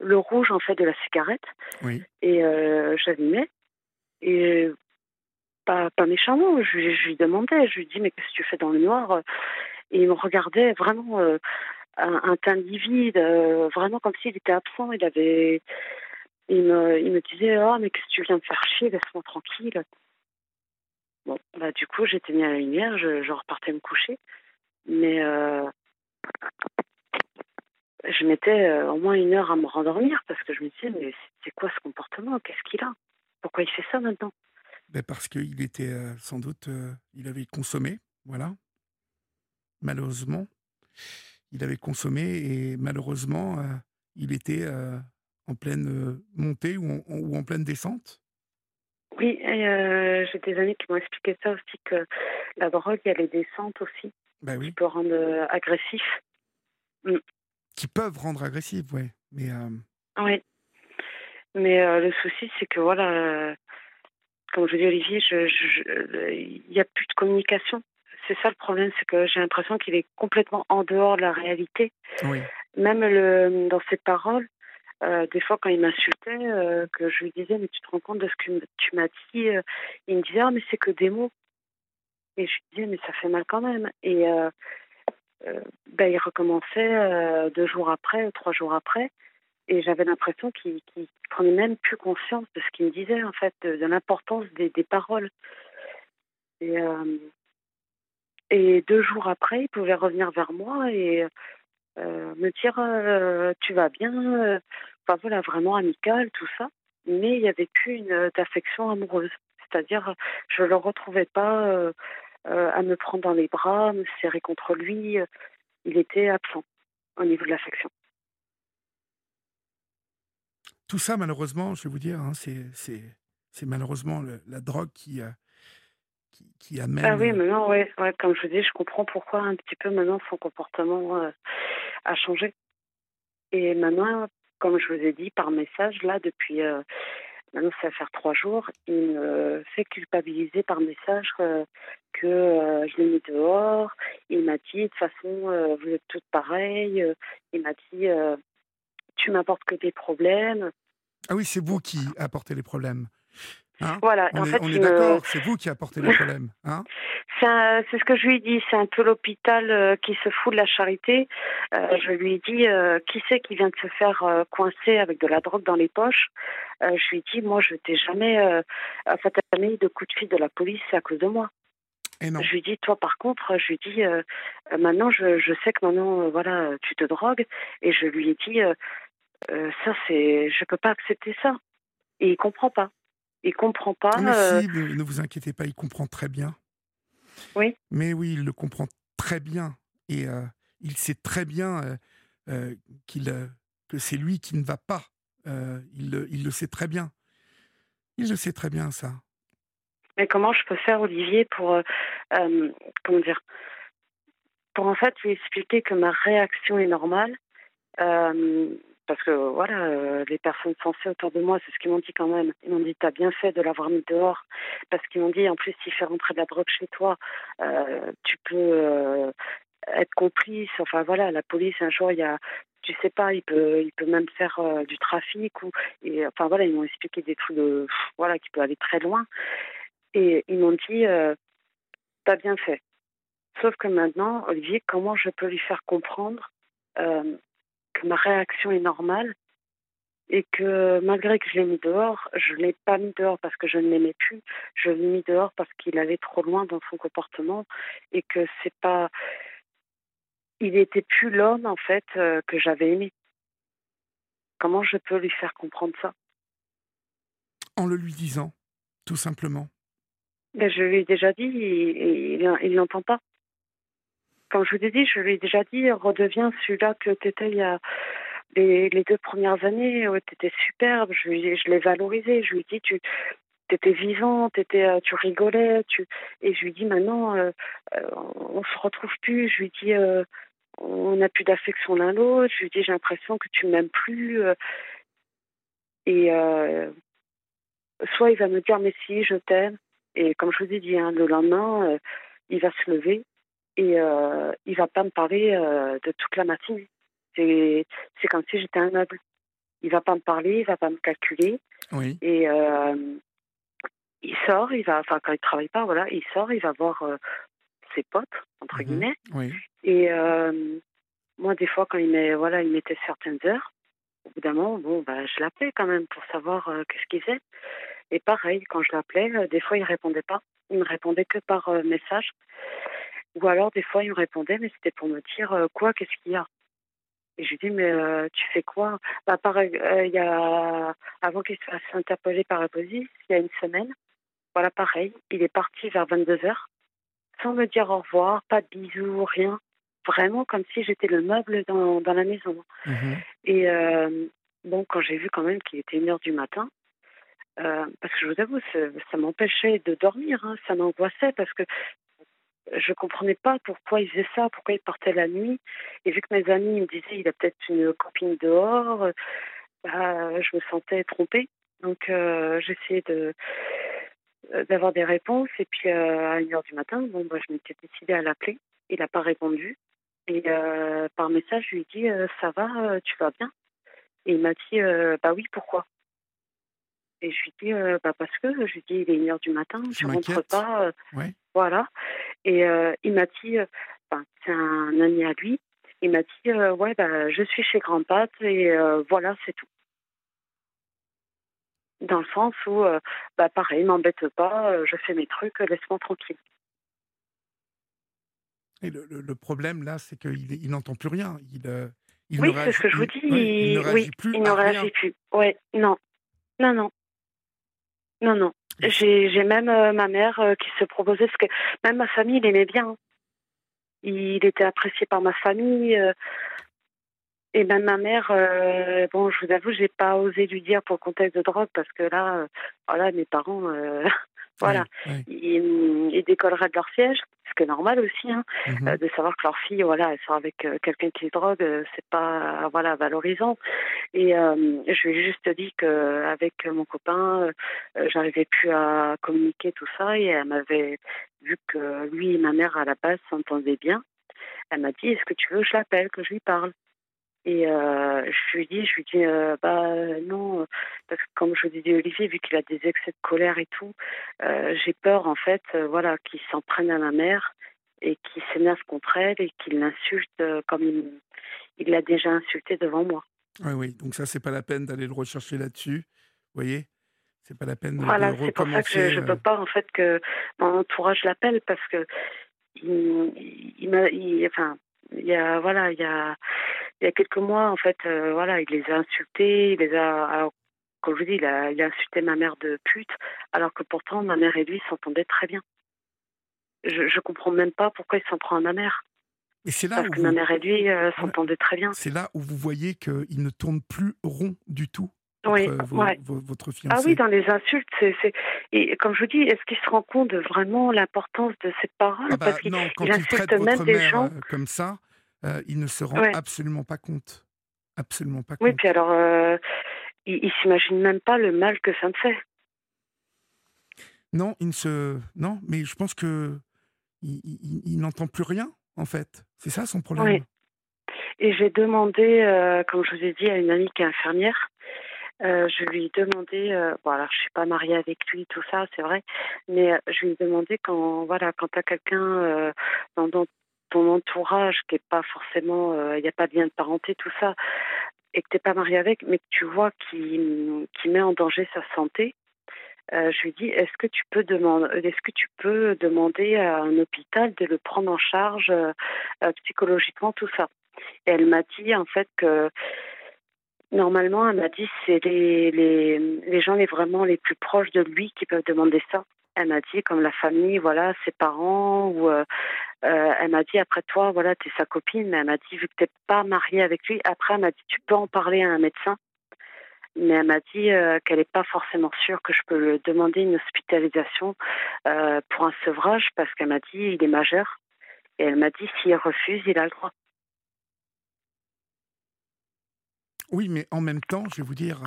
le rouge, en fait, de la cigarette. Oui. Et j'allumais. Et pas, méchamment. Je, lui demandais, je lui dis, mais qu'est-ce que tu fais dans le noir? Et il me regardait vraiment euh, un, teint livide, euh, vraiment comme s'il était absent. Il avait. Il me, il me disait, oh, mais qu'est-ce que tu viens de faire chier, laisse-moi tranquille. Bon, bah, du coup, j'étais mis à la lumière, je, je repartais me coucher. Mais euh, je mettais au moins une heure à me rendormir parce que je me disais, mais c'est quoi ce comportement? Qu'est-ce qu'il a? Pourquoi il fait ça maintenant? Ben parce qu'il était euh, sans doute, euh, il avait consommé, voilà. Malheureusement, il avait consommé et malheureusement, euh, il était en pleine montée ou en, ou en, pleine descente. Oui, j'ai des amis qui m'ont expliqué ça aussi, que la drogue, il y a les descentes aussi, ben oui. qui peut rendre agressif. Mm. Qui peuvent rendre agressif, ouais. Mais, Oui. Mais le souci, c'est que voilà comme je dis Olivier, il n'y a plus de communication. C'est ça le problème, c'est que j'ai l'impression qu'il est complètement en dehors de la réalité. Oui. Même le, dans ses paroles, euh, des fois quand il m'insultait, euh, que je lui disais mais tu te rends compte de ce que tu m'as dit, euh, il me disait ah mais c'est que des mots. Et je lui disais mais ça fait mal quand même. Et ben, il recommençait deux jours après, trois jours après. Et j'avais l'impression qu'il qu prenait même plus conscience de ce qu'il me disait, en fait, de, l'importance des, paroles. Et, euh, et, deux jours après, il pouvait revenir vers moi et euh, me dire euh, Tu vas bien Enfin voilà, vraiment amical, tout ça. Mais il n'y avait plus d'affection amoureuse. C'est-à-dire, je ne le retrouvais pas à me prendre dans les bras, me serrer contre lui. Il était absent au niveau de l'affection tout ça, malheureusement, je vais vous dire, hein, c'est malheureusement le, la drogue qui, euh, qui, qui, amène. Ah oui, maintenant, ouais, ouais, comme je vous dis, je comprends pourquoi un petit peu maintenant son comportement euh, a changé. Et maintenant, comme je vous ai dit par message, là, depuis. Euh, maintenant, ça va faire trois jours, il me fait culpabiliser par message que je l'ai mis dehors. Il m'a dit, de toute façon, vous êtes toutes pareilles. il m'a dit, tu m'apportes que des problèmes. Ah oui, c'est vous qui apportez les problèmes. Hein? Voilà, on en est, fait, on est d'accord, c'est vous qui apportez les problèmes. Hein? <laughs> C'est ce que je lui ai dit, c'est un peu l'hôpital euh, qui se fout de la charité. Euh, je lui ai dit, euh, qui c'est qui vient de se faire euh, coincer avec de la drogue dans les poches? Je lui ai dit, moi, je t'ai jamais fait jamais eu de coup de fil de la police à cause de moi. Et non. Je lui dis, toi par contre, je lui dis, maintenant, je, je, sais que maintenant, voilà, tu te drogues. Et je lui ai dit, euh, ça, c'est, je peux pas accepter ça. Et il comprend pas. Il comprend pas. Mais euh... si, ne vous inquiétez pas, il comprend très bien. Oui. Mais oui, il le comprend très bien. Et euh, il sait très bien euh, qu'il, que c'est lui qui ne va pas. il, il le sait très bien. Il le sait très bien, ça. Mais comment je peux faire, Olivier, pour. comment dire Pour en fait lui expliquer que ma réaction est normale. Euh, parce que voilà, euh, les personnes sensées autour de moi, c'est ce qu'ils m'ont dit quand même. Ils m'ont dit, t'as bien fait de l'avoir mis dehors, parce qu'ils m'ont dit, en plus, s'il fait rentrer de la drogue chez toi, euh, tu peux euh, être complice. Enfin voilà, la police, un jour, il y a, tu sais pas, il peut, il peut même faire du trafic ou, et enfin voilà, ils m'ont expliqué des trucs de, voilà, qui peut aller très loin. Et ils m'ont dit, t'as bien fait. Sauf que maintenant, Olivier, comment je peux lui faire comprendre que ma réaction est normale et que malgré que je l'ai mis dehors, je ne l'ai pas mis dehors parce que je ne l'aimais plus, je l'ai mis dehors parce qu'il allait trop loin dans son comportement et que c'est pas. Il était plus l'homme en fait euh, que j'avais aimé. Comment je peux lui faire comprendre ça? En le lui disant, tout simplement. Ben, je lui ai déjà dit il ne l'entend pas comme je vous ai dit, je lui ai déjà dit, redeviens celui-là que tu étais il y a les, deux premières années, ouais, tu étais superbe, je, je l'ai valorisé, je lui ai dit, tu, étais vivante, étais, tu rigolais, tu et je lui dis maintenant on se retrouve plus. Je lui dis on n'a plus d'affection l'un l'autre. Je lui dis j'ai l'impression que tu m'aimes plus. Et soit il va me dire mais si je t'aime et comme je vous ai dit hein, le lendemain il va se lever et euh, il va pas me parler de toute la matinée. C'est c'est comme si j'étais un meuble. Il va pas me parler, il va pas me calculer. Oui. Et il sort, il va, enfin quand il travaille pas, voilà, il sort, il va voir ses potes entre Mhm. guillemets. Oui. Et moi, des fois, quand il met, voilà, il mettait certaines heures, au bout d'un moment, bon, bah, je l'appelais quand même pour savoir euh, qu'est-ce qu'il faisait. Et pareil, quand je l'appelais, euh, des fois, il répondait pas. Il me répondait que par euh, message. Ou alors, des fois, il me répondait, mais c'était pour me dire euh, quoi, qu'est-ce qu'il y a? Et je lui dis, mais euh, tu fais quoi? Bah, pareil, euh, y a, avant qu'il se fasse interpeller par la police, il y a une semaine, voilà, pareil, il est parti vers 22h, sans me dire au revoir, pas de bisous, rien. Vraiment comme si j'étais le meuble dans, dans la maison. Mhm. Et euh, bon, quand j'ai vu quand même qu'il était une heure du matin, euh, parce que je vous avoue, ça, ça m'empêchait de dormir, hein, ça m'angoissait parce que je comprenais pas pourquoi il faisait ça, pourquoi il partait la nuit. Et vu que mes amis me disaient il a peut-être une copine dehors, euh, bah, je me sentais trompée. Donc euh, j'essayais de euh, d'avoir des réponses et puis euh, à une heure du matin, bon, bah, je m'étais décidée à l'appeler. Il n'a pas répondu. Et euh, par message, je lui ai dit Ça va, tu vas bien? Et il m'a dit Bah oui, pourquoi? Et je lui ai dit euh, bah Parce que, je lui ai dit Il est une heure du matin, Je je rentre pas. euh, Ouais. Voilà. Et euh, il m'a dit euh, enfin, C'est un ami à lui. Il m'a dit euh, Ouais, bah, je suis chez Grand Pat et voilà, c'est tout. Dans le sens où, bah, pareil, m'embête pas, je fais mes trucs, laisse-moi tranquille. Et le, le- le problème là, c'est qu'il il n'entend plus rien. Il, euh, il oui, c'est ce que je vous il- dis. il ne oui, réagit plus il ne rien. réagit plus. Ouais, non, non, non, non, non. J'ai même euh, ma mère euh, qui se proposait, parce que même ma famille l'aimait bien. Il était apprécié par ma famille. euh, et même ma mère, euh, bon, je vous avoue, j'ai pas osé lui dire pour le contexte de drogue, parce que là, voilà, mes parents, voilà, ils, ils décolleraient de leur siège, ce qui est normal aussi, hein. Mhm. Euh, de savoir que leur fille, voilà, elle sort avec euh, quelqu'un qui drogue, euh, c'est pas, voilà, valorisant. Et euh, je lui ai juste dit que avec mon copain, euh, j'arrivais plus à communiquer tout ça, et elle m'avait vu que lui et ma mère à la base s'entendaient bien. Elle m'a dit, est-ce que tu veux que je l'appelle, que je lui parle? Et euh, je lui dis, je lui dis, euh, bah non, euh, parce que comme je vous dis Olivier, vu qu'il a des excès de colère et tout, euh, j'ai peur en fait, voilà, qu'il s'en prenne à ma mère et qu'il s'énerve contre elle et qu'il l'insulte comme il il l'a déjà insulté devant moi. Ouais, oui, donc ça, c'est pas la peine d'aller le rechercher là-dessus. Vous voyez? C'est pas la peine de- Voilà, de c'est pour ça que je, recommencer. euh, peux pas en fait que mon entourage l'appelle parce que il, il m'a, il- enfin, il y a voilà, il y a il y a quelques mois en fait, euh, voilà, il les a insultés, il les a, alors, comme je vous dis, il a, il a insulté ma mère de pute, alors que pourtant ma mère et lui s'entendaient très bien. Je, je comprends même pas pourquoi il s'en prend à ma mère, Et c'est là parce où que vous, ma mère et lui euh, s'entendaient très bien. c'est là où vous voyez qu'il ne tourne plus rond du tout. Oui, ouais. votre Ah oui, dans les insultes, c'est, et comme je vous dis, est-ce qu'il se rend compte de vraiment l'importance de ces paroles Ah bah, Parce qu'il insulte même votre des mère gens. euh, comme ça, euh, il ne se rend Ouais. absolument pas compte. Absolument pas Oui, compte. puis alors, euh, il, il s'imagine même pas le mal que ça me fait. Non, il ne se. Non, mais je pense que il, il- il n'entend plus rien, en fait. C'est ça son problème? Oui. Et j'ai demandé, euh, comme je vous ai dit, à une amie qui est infirmière, euh, je lui ai demandé, euh, bon je suis pas mariée avec lui, tout ça, c'est vrai, mais euh, je lui ai demandé quand, voilà, quand tu as quelqu'un euh, dans, ton entourage qui est pas forcément, il n'y a pas de lien de parenté, tout ça, et que tu n'es pas marié avec, mais que tu vois qui met en danger sa santé, je lui dis est-ce que tu peux demander est-ce que tu peux demander à un hôpital de le prendre en charge psychologiquement tout ça? Et elle m'a dit en fait que normalement elle m'a dit c'est les, les les gens les vraiment les plus proches de lui qui peuvent demander ça. Elle m'a dit comme la famille voilà ses parents ou euh, euh, elle m'a dit après toi voilà t'es sa copine mais elle m'a dit vu que t'es pas mariée avec lui après elle m'a dit tu peux en parler à un médecin. Mais elle m'a dit euh, qu'elle n'est pas forcément sûre que je peux demander une hospitalisation pour un sevrage parce qu'elle m'a dit il est majeur. Et elle m'a dit s'il refuse, il a le droit. Oui, mais en même temps, je vais vous dire,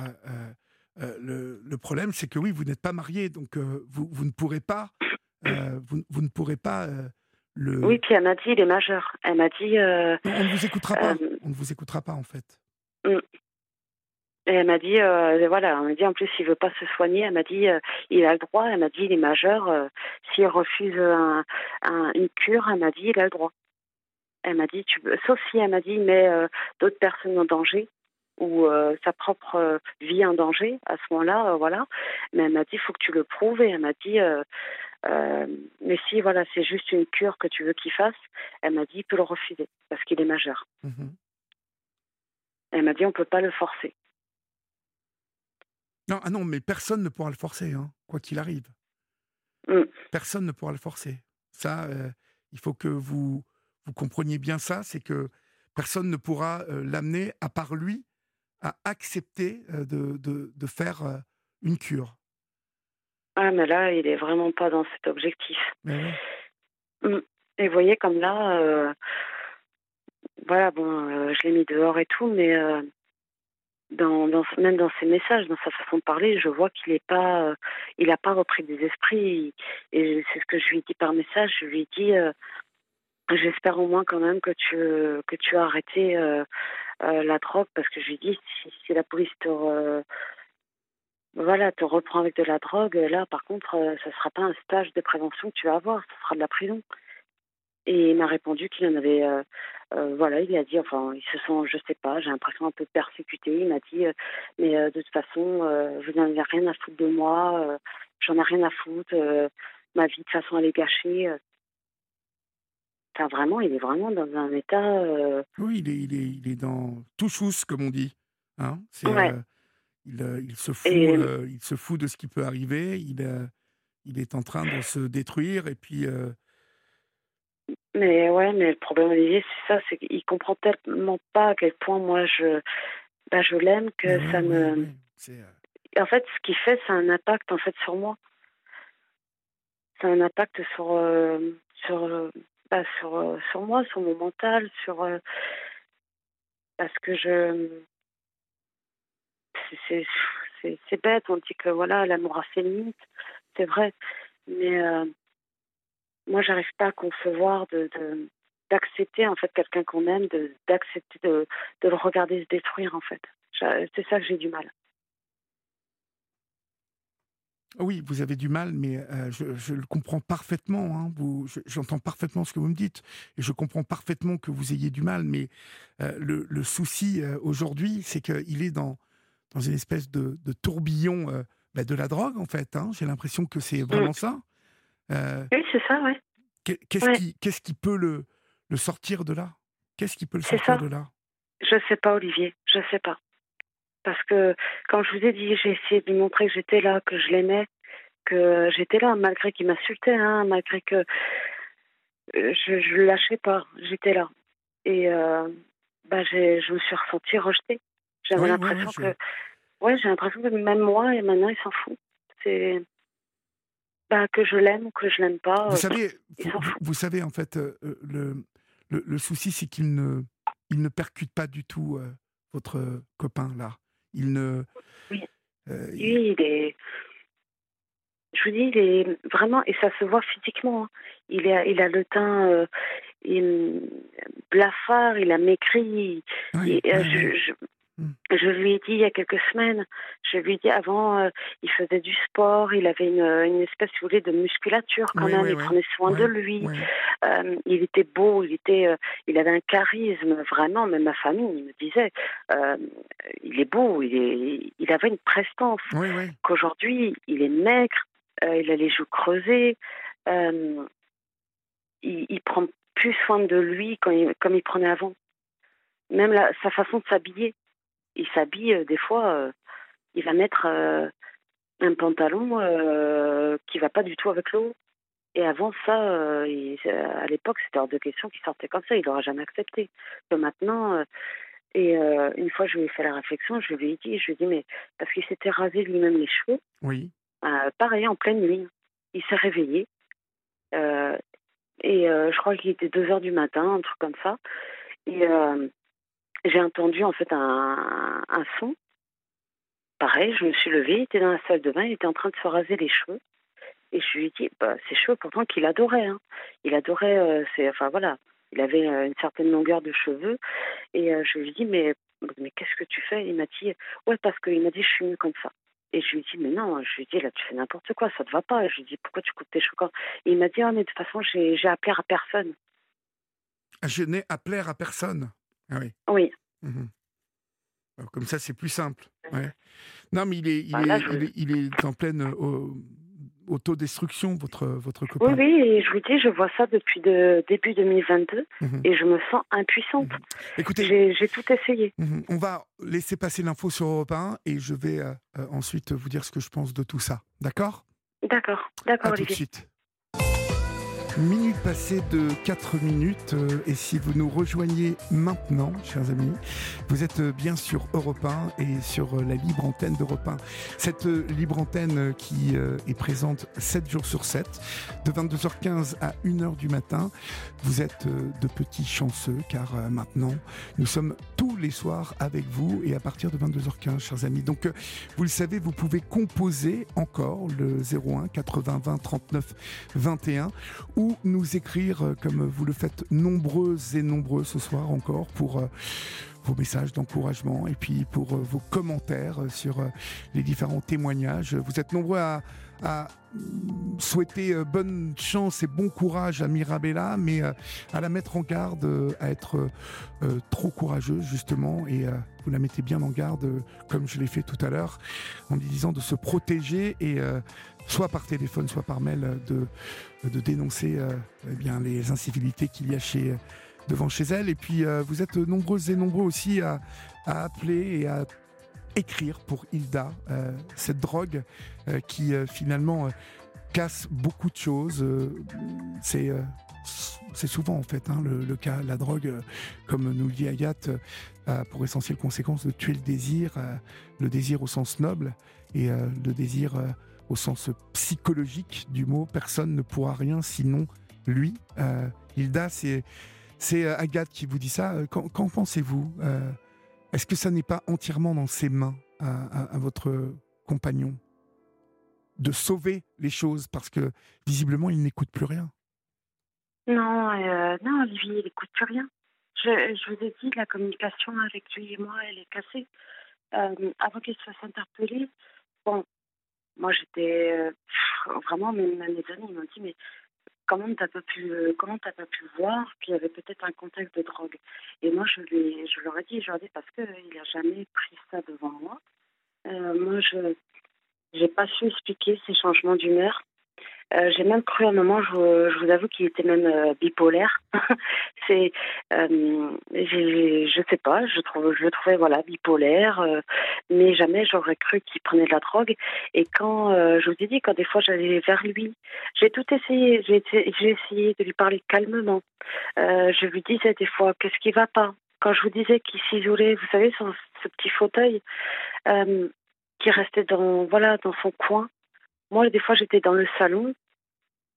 le, le, problème, c'est que oui, vous n'êtes pas marié, donc vous, vous, ne pourrez pas, vous, vous, ne pourrez pas le. Oui, puis elle m'a dit il est majeur. Elle m'a dit. on ne vous écoutera pas. on ne vous écoutera pas en fait. Mm. Et elle m'a dit, euh, voilà, elle m'a dit en plus s'il veut pas se soigner, elle m'a dit euh, il a le droit, elle m'a dit il est majeur, euh, s'il refuse un, une cure, elle m'a dit il a le droit. Elle m'a dit, tu sauf si elle m'a dit il met d'autres personnes en danger ou sa propre vie en danger, à ce moment-là, voilà. Mais elle m'a dit il faut que tu le prouves et elle m'a dit mais si voilà c'est juste une cure que tu veux qu'il fasse, elle m'a dit il peut le refuser parce qu'il est majeur. Mhm. Elle m'a dit on peut pas le forcer. Non, ah non, mais personne ne pourra le forcer, hein, quoi qu'il arrive. Mm. Personne ne pourra le forcer. Ça, euh, il faut que vous, vous compreniez bien ça, c'est que personne ne pourra euh, l'amener, à part lui, à accepter de, de, de, faire une cure. Ah, mais là, il est vraiment pas dans cet objectif. Mm. Et vous voyez, comme là, voilà, bon, je l'ai mis dehors et tout, mais dans, dans, même dans ses messages, dans sa façon de parler, je vois qu'il n'est pas, il n'a pas repris des esprits. Et c'est ce que je lui dis par message. Je lui dis, j'espère au moins quand même que tu, que tu as arrêté euh, la drogue, parce que je lui dis, si, si la police te, voilà, te reprend avec de la drogue, là, par contre, ce ne sera pas un stage de prévention que tu vas avoir, ce sera de la prison. Et il m'a répondu qu'il en avait euh, voilà, il a dit, enfin, ils se sont, je sais pas, j'ai l'impression un peu persécutés. Il m'a dit, euh, mais euh, de toute façon, vous n'en avez rien à foutre de moi, j'en ai rien à foutre, ma vie de toute façon elle est gâchée. Enfin, vraiment, il est vraiment dans un état. Oui, il est, il est, il est dans tout chousse, comme on dit. Hein il, il, se fout, il se fout de ce qui peut arriver. Il, il est en train de se détruire et puis mais ouais, mais le problème Olivier, c'est ça, c'est qu'il comprend tellement pas à quel point moi je, bah, je l'aime que ça me. Euh, en fait, ce qu'il fait, c'est un impact en fait sur moi. C'est un impact sur euh, sur bah, sur euh, sur moi, sur mon mental, sur parce que je c'est bête. On dit que voilà, l'amour a ses limites, c'est vrai, mais moi, j'arrive pas à concevoir de, d'accepter en fait quelqu'un qu'on aime, de, d'accepter de, de, le regarder se détruire en fait. C'est ça que j'ai du mal. Oui, vous avez du mal, mais euh, je, le comprends parfaitement. Hein, j'entends parfaitement ce que vous me dites, et je comprends parfaitement que vous ayez du mal. Mais euh, le, le, souci euh, aujourd'hui, c'est qu'il est dans, dans une espèce de, de tourbillon bah, de la drogue, en fait. Hein. J'ai l'impression que c'est vraiment mm. ça. Oui, c'est ça, ouais. Qu'est-ce qui, peut le, le sortir de là? Qu'est-ce qui peut le sortir de là? Je sais pas, Olivier, je sais pas. Parce que, quand je vous ai dit, j'ai essayé de lui montrer que j'étais là, que je l'aimais, que j'étais là, malgré qu'il m'insultait, hein, malgré que euh, je ne le lâchais pas, j'étais là. Et euh, bah, je me suis ressentie rejetée. J'avais l'impression que. Ouais, j'ai l'impression que même moi, et maintenant, il s'en fout. C'est. Bah, que je l'aime ou que je l'aime pas. Vous, euh, savez, vous, savez, en fait, euh, le, le, le, souci, c'est qu'il ne, il ne percute pas du tout votre copain, là. Il ne. Oui. il... est. Je vous dis, il est vraiment, et ça se voit physiquement. Hein. Il, a, il a le teint il, blafard, il a maigri. Oui, je, Mm. Je lui ai dit il y a quelques semaines, je lui ai dit avant, euh, il faisait du sport, il avait une, une espèce, si vous voulez, de musculature quand même, il prenait soin de lui, euh, il était beau, il était, euh, il avait un charisme vraiment, même ma famille me disait, il est beau, il, est, il avait une prestance. Qu'aujourd'hui, il est maigre, il a les joues creusées, il, il prend plus soin de lui quand il, comme il prenait avant. Même la, sa façon de s'habiller il s'habille euh, des fois, euh, il va mettre euh, un pantalon qui va pas du tout avec l'eau. Et avant ça, à l'époque, c'était hors de question qu'il sortait comme ça. Il n'aurait jamais accepté. Que maintenant, Et euh, une fois, je lui ai fait la réflexion, je lui ai dit, je lui ai dit, mais parce qu'il s'était rasé lui-même les cheveux, Oui. euh, pareil, en pleine nuit. Il s'est réveillé. euh, et je crois qu'il était 2 heures du matin, un truc comme ça. Et j'ai entendu en fait un, son. Pareil, je me suis levée, il était dans la salle de bain, il était en train de se raser les cheveux. Et je lui ai dit, bah, ses cheveux, pourtant qu'il adorait. Hein. Il adorait, euh, c'est, enfin voilà, il avait euh, une certaine longueur de cheveux. Et euh, je lui ai dit, mais, qu'est-ce que tu fais? Il m'a dit, ouais, parce qu'il m'a dit, je suis mieux comme ça. Et je lui ai dit, mais non, je lui ai dit, là, tu fais n'importe quoi, ça te va pas. Je lui ai dit, pourquoi tu coupes tes cheveux quand? Et il m'a dit, ah, mais de toute façon, j'ai appelé à personne. Je n'ai plaire à personne. Ah oui. Oui. Mhm. Alors, Comme ça, c'est plus simple. Ouais. Non, mais il est, il, Bah, là, est, je- il est, il est en pleine euh, autodestruction, votre, votre Oui, copain. oui, et je vous dis, je vois ça depuis de, début 2022 Mhm. et je me sens impuissante. Écoutez, J'ai tout essayé. mhm, on va laisser passer l'info sur Europe 1 et je vais euh, euh, ensuite vous dire ce que je pense de tout ça. D'accord? D'accord, À d'accord, tout de suite. Minute passée de 4 minutes, euh, et si vous nous rejoignez maintenant, chers amis, vous êtes euh, bien sur Europe 1 et sur euh, la libre antenne d'Europe 1. Cette libre antenne qui est présente 7 jours sur 7, de 22h15 à 1h du matin. Vous êtes de petits chanceux car maintenant, nous sommes tous les soirs avec vous et à partir de 22h15, chers amis. Donc, vous le savez, vous pouvez composer encore le 01 80 20 39 21 ou nous écrire euh, comme vous le faites nombreux et nombreux ce soir encore pour euh, vos messages d'encouragement et puis pour euh, vos commentaires sur les différents témoignages. Vous êtes nombreux à, à souhaiter bonne chance et bon courage à Mirabella, mais à la mettre en garde, à être trop courageuse justement, et vous la mettez bien en garde, comme je l'ai fait tout à l'heure, en lui disant de se protéger et soit par téléphone, soit par mail, euh, de, de dénoncer euh, eh bien, les incivilités qu'il y a chez, devant chez elle. Et puis, euh, vous êtes nombreuses et nombreux aussi à, à appeler et à écrire pour Hilda, euh, cette drogue euh, qui euh, finalement euh, casse beaucoup de choses. Euh, c'est euh, c'est souvent en fait hein, le, cas. La drogue, euh, comme nous le dit Agathe, euh, a pour essentielle conséquence de tuer le désir, euh, le désir au sens noble et euh, le désir euh, au sens psychologique du mot. Personne ne pourra rien sinon lui. Euh, Hilda, c'est c'est euh, Agathe qui vous dit ça. Euh, Qu'en pensez-vous Est-ce que ça n'est pas entièrement dans ses mains à, votre compagnon de sauver les choses parce que visiblement il n'écoute plus rien? Non, non, Olivier, il n'écoute plus rien. Je, je vous ai dit, la communication avec lui et moi, elle est cassée. Avant qu'il se fasse interpeller, bon, moi j'étais euh, vraiment, même mes amis m'ont dit, mais comment t'as pas pu, euh, comment t'as pas pu voir qu'il y avait peut-être un contexte de drogue? Et moi je lui, je leur ai dit, je leur ai dit parce que euh, il a jamais pris ça devant moi. Moi je, j'ai pas su expliquer ces changements d'humeur. Euh, j'ai même cru un moment, je, vous avoue qu'il était même euh, bipolaire. <laughs> c'est, euh, je sais pas, je le trouvais voilà bipolaire, euh, mais jamais j'aurais cru qu'il prenait de la drogue. Et quand je vous ai dit, quand des fois j'allais vers lui, j'ai tout essayé, j'ai, essayé de lui parler calmement. Je lui disais des fois qu'est-ce qui va pas? Quand je vous disais qu'il s'isolait, vous savez, sur ce petit fauteuil, qui restait dans voilà dans son coin. Moi, des fois, j'étais dans le salon.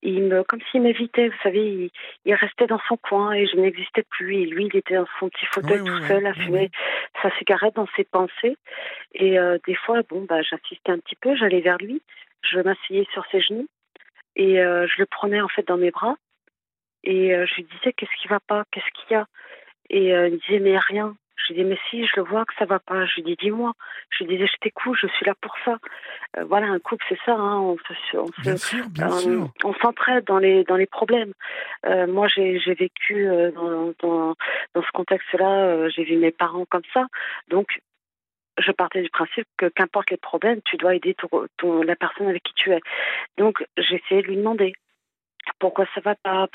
Il me, comme s'il m'évitait, vous savez, il, il restait dans son coin et je n'existais plus. Et lui, il était dans son petit fauteuil Oui, tout oui, seul à oui, fumer sa cigarette dans ses pensées. Et euh, des fois, bon, bah, j'assistais un petit peu, j'allais vers lui, je m'asseyais sur ses genoux et euh, je le prenais en fait dans mes bras et euh, je lui disais qu'est-ce qui va pas, qu'est-ce qu'il y a? Et euh, il me disait mais rien. Je lui dis mais si, je le vois que ça va pas. Je lui dis dis-moi. Je lui disais je t'écoute, je suis là pour ça. Euh, voilà, un couple c'est ça, hein, on se, on se- Bien sûr, bien euh, sûr. on s'entraide dans les dans les problèmes. Euh, moi, j'ai j'ai vécu dans, dans dans ce contexte-là. j'ai vu mes parents comme ça, donc je partais du principe que qu'importe les problèmes, tu dois aider ton, ton- la personne avec qui tu es. Donc j'ai essayé de lui demander pourquoi ça va pas.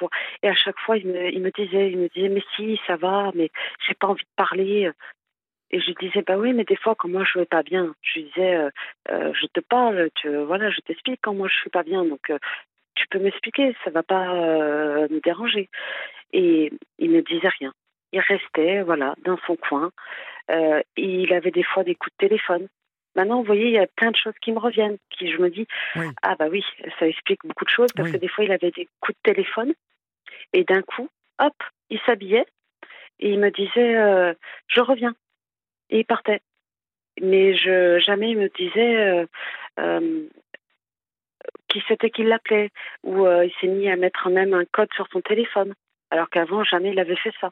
Et à chaque fois, il me, disait, il me disait, mais si, ça va, mais j'ai pas envie de parler. Et je disais, bah oui, mais des fois, quand moi je vais pas bien, je disais, euh, euh, je te parle, tu, voilà, je t'explique quand moi je suis pas bien, donc euh, tu peux m'expliquer, ça va pas me déranger. Et il ne disait rien. il restait, voilà, dans son coin. Il avait des fois des coups de téléphone. Maintenant, vous voyez, il y a plein de choses qui me reviennent, qui je me dis, ah bah oui, ça explique beaucoup de choses, parce que des fois, il avait des coups de téléphone, et d'un coup, hop, il s'habillait, et il me disait, euh, je reviens. Et il partait. Mais je, jamais il me disait euh, euh, qui c'était qui l'appelait, ou il s'est mis à mettre même un code sur son téléphone, alors qu'avant, jamais il avait fait ça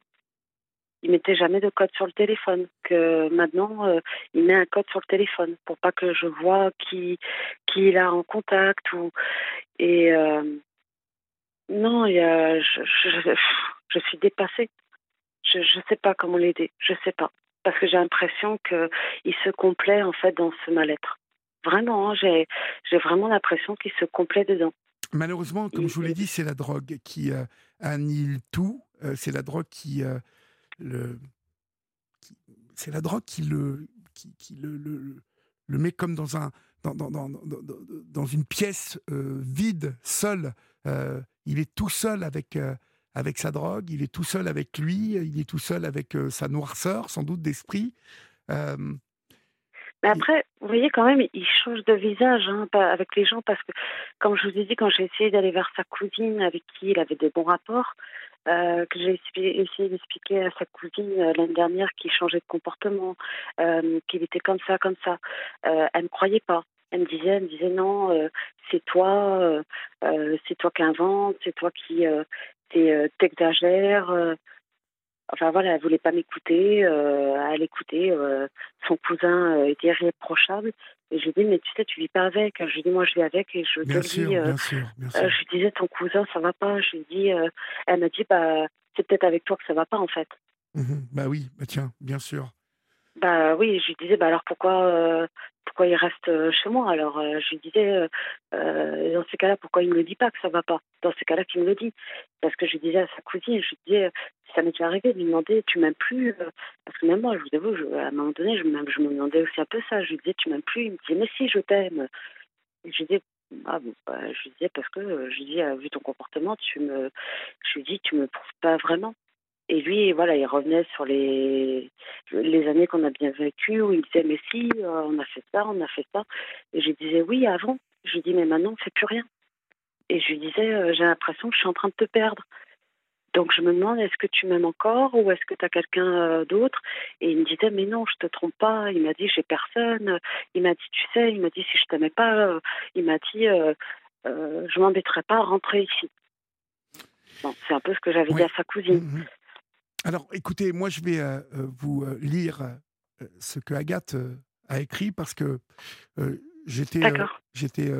il mettait jamais de code sur le téléphone. Que maintenant, euh, il met un code sur le téléphone pour pas que je vois qui qui il a en contact ou et euh, non, il y a, je, je, je, suis dépassée. Je ne sais pas comment l'aider. Je sais pas parce que j'ai l'impression que il se complaît en fait dans ce mal-être. Vraiment, hein, j'ai j'ai vraiment l'impression qu'il se complaît dedans. Malheureusement, comme je vous l'ai dit, c'est la drogue qui euh, annihile tout. c'est la drogue qui le, c'est la drogue qui le, qui, le, le, met comme dans un, dans, dans, dans, dans une pièce euh, vide, seul. Euh, il est tout seul avec, euh, avec sa drogue, il est tout seul avec lui, il est tout seul avec sa noirceur, sans doute d'esprit. Mais après, vous voyez quand même, il change de visage hein, avec les gens parce que, comme je vous ai dit, quand j'ai essayé d'aller vers sa cousine avec qui il avait des bons rapports, euh, que j'ai essayé d'expliquer à sa cousine euh, l'année dernière qu'il changeait de comportement, euh, qu'il était comme ça, comme ça. elle ne croyait pas. Elle me disait, elle me disait non, c'est toi, c'est toi qui invente, c'est toi qui t'exagères. Enfin voilà, elle voulait pas m'écouter, elle écoutait. son cousin était irréprochable. Et je lui dis, mais tu sais, tu vis pas avec. Je lui dis, moi, je vis avec et je te dis. bien sûr, bien sûr. je lui disais, ton cousin, ça va pas. Je lui dis, elle m'a dit, bah, c'est peut-être avec toi que ça va pas, en fait. Mmh bah oui, bah tiens, bien sûr. Bah oui, je lui disais, bah alors pourquoi, pourquoi il reste chez moi? Alors je lui disais, dans ces cas-là, pourquoi il ne me dit pas que ça va pas? Dans ces cas-là, qu'il me le dit. Parce que je disais à sa cousine, je lui disais, ça m'est arrivé de lui demander, tu m'aimes plus Parce que même moi, je vous avoue, à un moment donné, je, je me demandais aussi un peu ça. Je lui disais, tu m'aimes plus? Il me disait, mais si, je t'aime. Je lui disais, ah bon, bah, je lui disais parce que je lui dis, vu ton comportement, tu me, je lui dis, tu me prouves pas vraiment. Et lui, voilà, il revenait sur les, les années qu'on a bien vécues, où il disait, mais si, euh, on a fait ça, on a fait ça. Et je disais, oui, avant. Je lui dis, mais maintenant, on ne fait plus rien. Et je lui disais, euh, j'ai l'impression que je suis en train de te perdre. Donc je me demande, est-ce que tu m'aimes encore ou est-ce que tu as quelqu'un euh, d'autre? Et il me disait, mais non, je te trompe pas. Il m'a dit, j'ai personne. Il m'a dit, tu sais, il m'a dit, si je t'aimais pas, il m'a dit, je m'embêterais pas à rentrer ici. c'est un peu ce que j'avais dit à sa cousine. Mmh, mmh. Alors, écoutez, moi, je vais euh, euh, vous euh, lire ce que Agathe a écrit parce que j'étais j'étais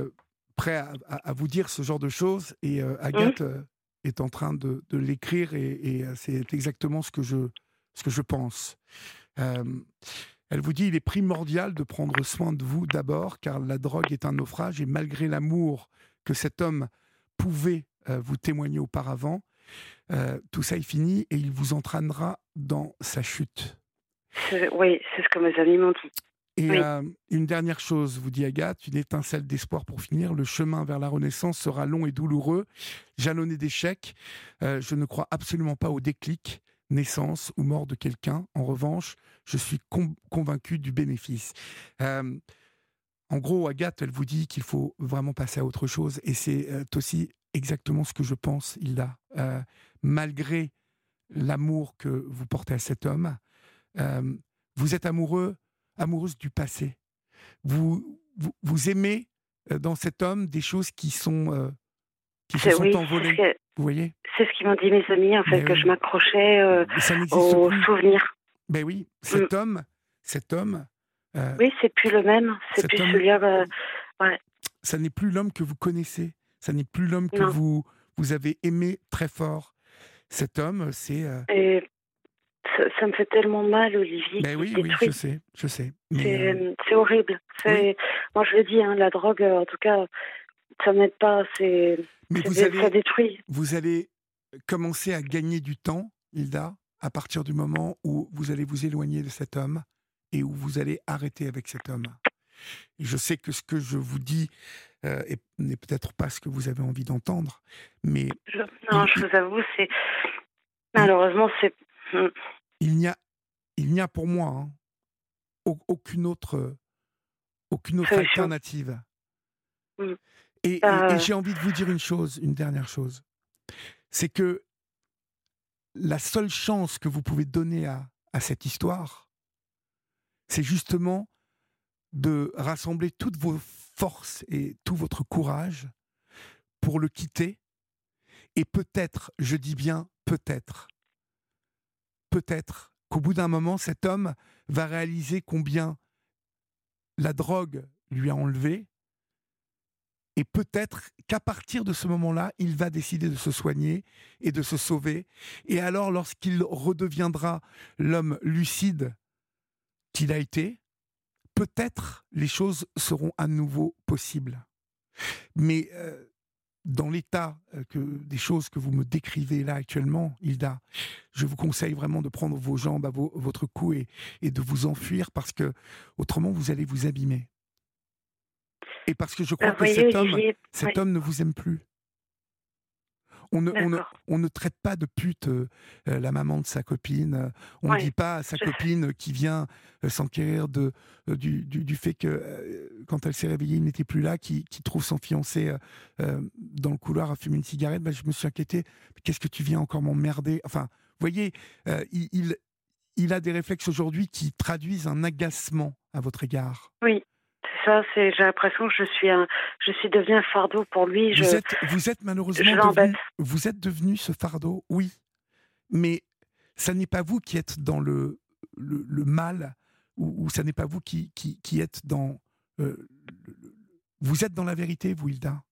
prêt à, vous dire ce genre de choses et Agathe mmh. est en train de, l'écrire et, c'est exactement ce que je ce que je pense. elle vous dit il est primordial de prendre soin de vous d'abord car la drogue est un naufrage et malgré l'amour que cet homme pouvait vous témoigner auparavant, euh, tout ça est fini et il vous entraînera dans sa chute. Oui, c'est ce que mes amis m'ont dit. Et euh, une dernière chose, vous dit Agathe, une étincelle d'espoir pour finir. Le chemin vers la renaissance sera long et douloureux, jalonné d'échecs. Euh, je ne crois absolument pas au déclic, naissance ou mort de quelqu'un. En revanche, je suis convaincu du bénéfice. En gros, Agathe, elle vous dit qu'il faut vraiment passer à autre chose. Et c'est aussi exactement ce que je pense, Hilda. Euh, malgré l'amour que vous portez à cet homme, euh, vous êtes amoureux, amoureuse du passé. Vous, vous, aimez euh, dans cet homme des choses qui sont, qui se sont envolées. vous voyez? C'est ce qu'ils m'ont dit mes amis, en fait, que je m'accrochais aux souvenirs. Ben oui, cet mm. homme, cet homme. Oui, c'est plus le même. C'est plus celui-là. Ouais. Ça n'est plus l'homme que vous connaissez. Ça n'est plus l'homme que vous, vous avez aimé très fort. Cet homme, c'est. Euh ça, me fait tellement mal, Olivier. Mais ben oui, oui, je sais, je sais. Euh, c'est horrible. Moi, je le dis, hein, la drogue, euh, en tout cas, ça n'aide pas. C'est. ça détruit. Vous allez commencer à gagner du temps, Hilda, à partir du moment où vous allez vous éloigner de cet homme et où vous allez arrêter avec cet homme. je sais que ce que je vous dis euh, n'est peut-être pas ce que vous avez envie d'entendre. Mais non, je vous avoue, c'est malheureusement c'est Mm. Il n'y a, il n'y a pour moi hein, au- aucune autre, aucune autre alternative. Mm. Et, et- Euh. et j'ai envie de vous dire une chose, une dernière chose, c'est que la seule chance que vous pouvez donner à, à cette histoire, c'est justement de rassembler toutes vos forces et tout votre courage pour le quitter. Et peut-être, je dis bien peut-être, peut-être qu'au bout d'un moment, cet homme va réaliser combien la drogue lui a enlevé. Et peut-être qu'à partir de ce moment-là, il va décider de se soigner et de se sauver. Et alors, lorsqu'il redeviendra l'homme lucide qu'il a été, peut-être les choses seront à nouveau possibles. Mais euh, dans l'état euh, que, des choses que vous me décrivez là actuellement, Hilda, je vous conseille vraiment de prendre vos jambes à vos- votre cou et, et de vous enfuir parce que autrement vous allez vous abîmer. Et parce que je crois Euh, que cet homme ne vous aime plus. On ne, on, ne, D'accord. on ne traite pas de pute euh, euh, la maman de sa copine. On ne dit pas à sa copine qui vient euh, s'enquérir de, euh, du, du, du fait que quand elle s'est réveillée, il n'était plus là, qui, qui trouve son fiancé dans le couloir à fumer une cigarette. Ben, je me suis inquiété. Qu'est-ce que tu viens encore m'emmerder? Enfin, vous voyez, il, il, il a des réflexes aujourd'hui qui traduisent un agacement à votre égard. Oui, ça. C'est j'ai l'impression que je suis un, je suis devenue un fardeau pour lui. Vous je, êtes, vous êtes malheureusement devenu, vous êtes devenu ce fardeau, oui. Mais ça n'est pas vous qui êtes dans le, le, le mal, ou, ou ça n'est pas vous qui, qui, qui êtes dans... euh, le- vous êtes dans la vérité, vous, Hilda.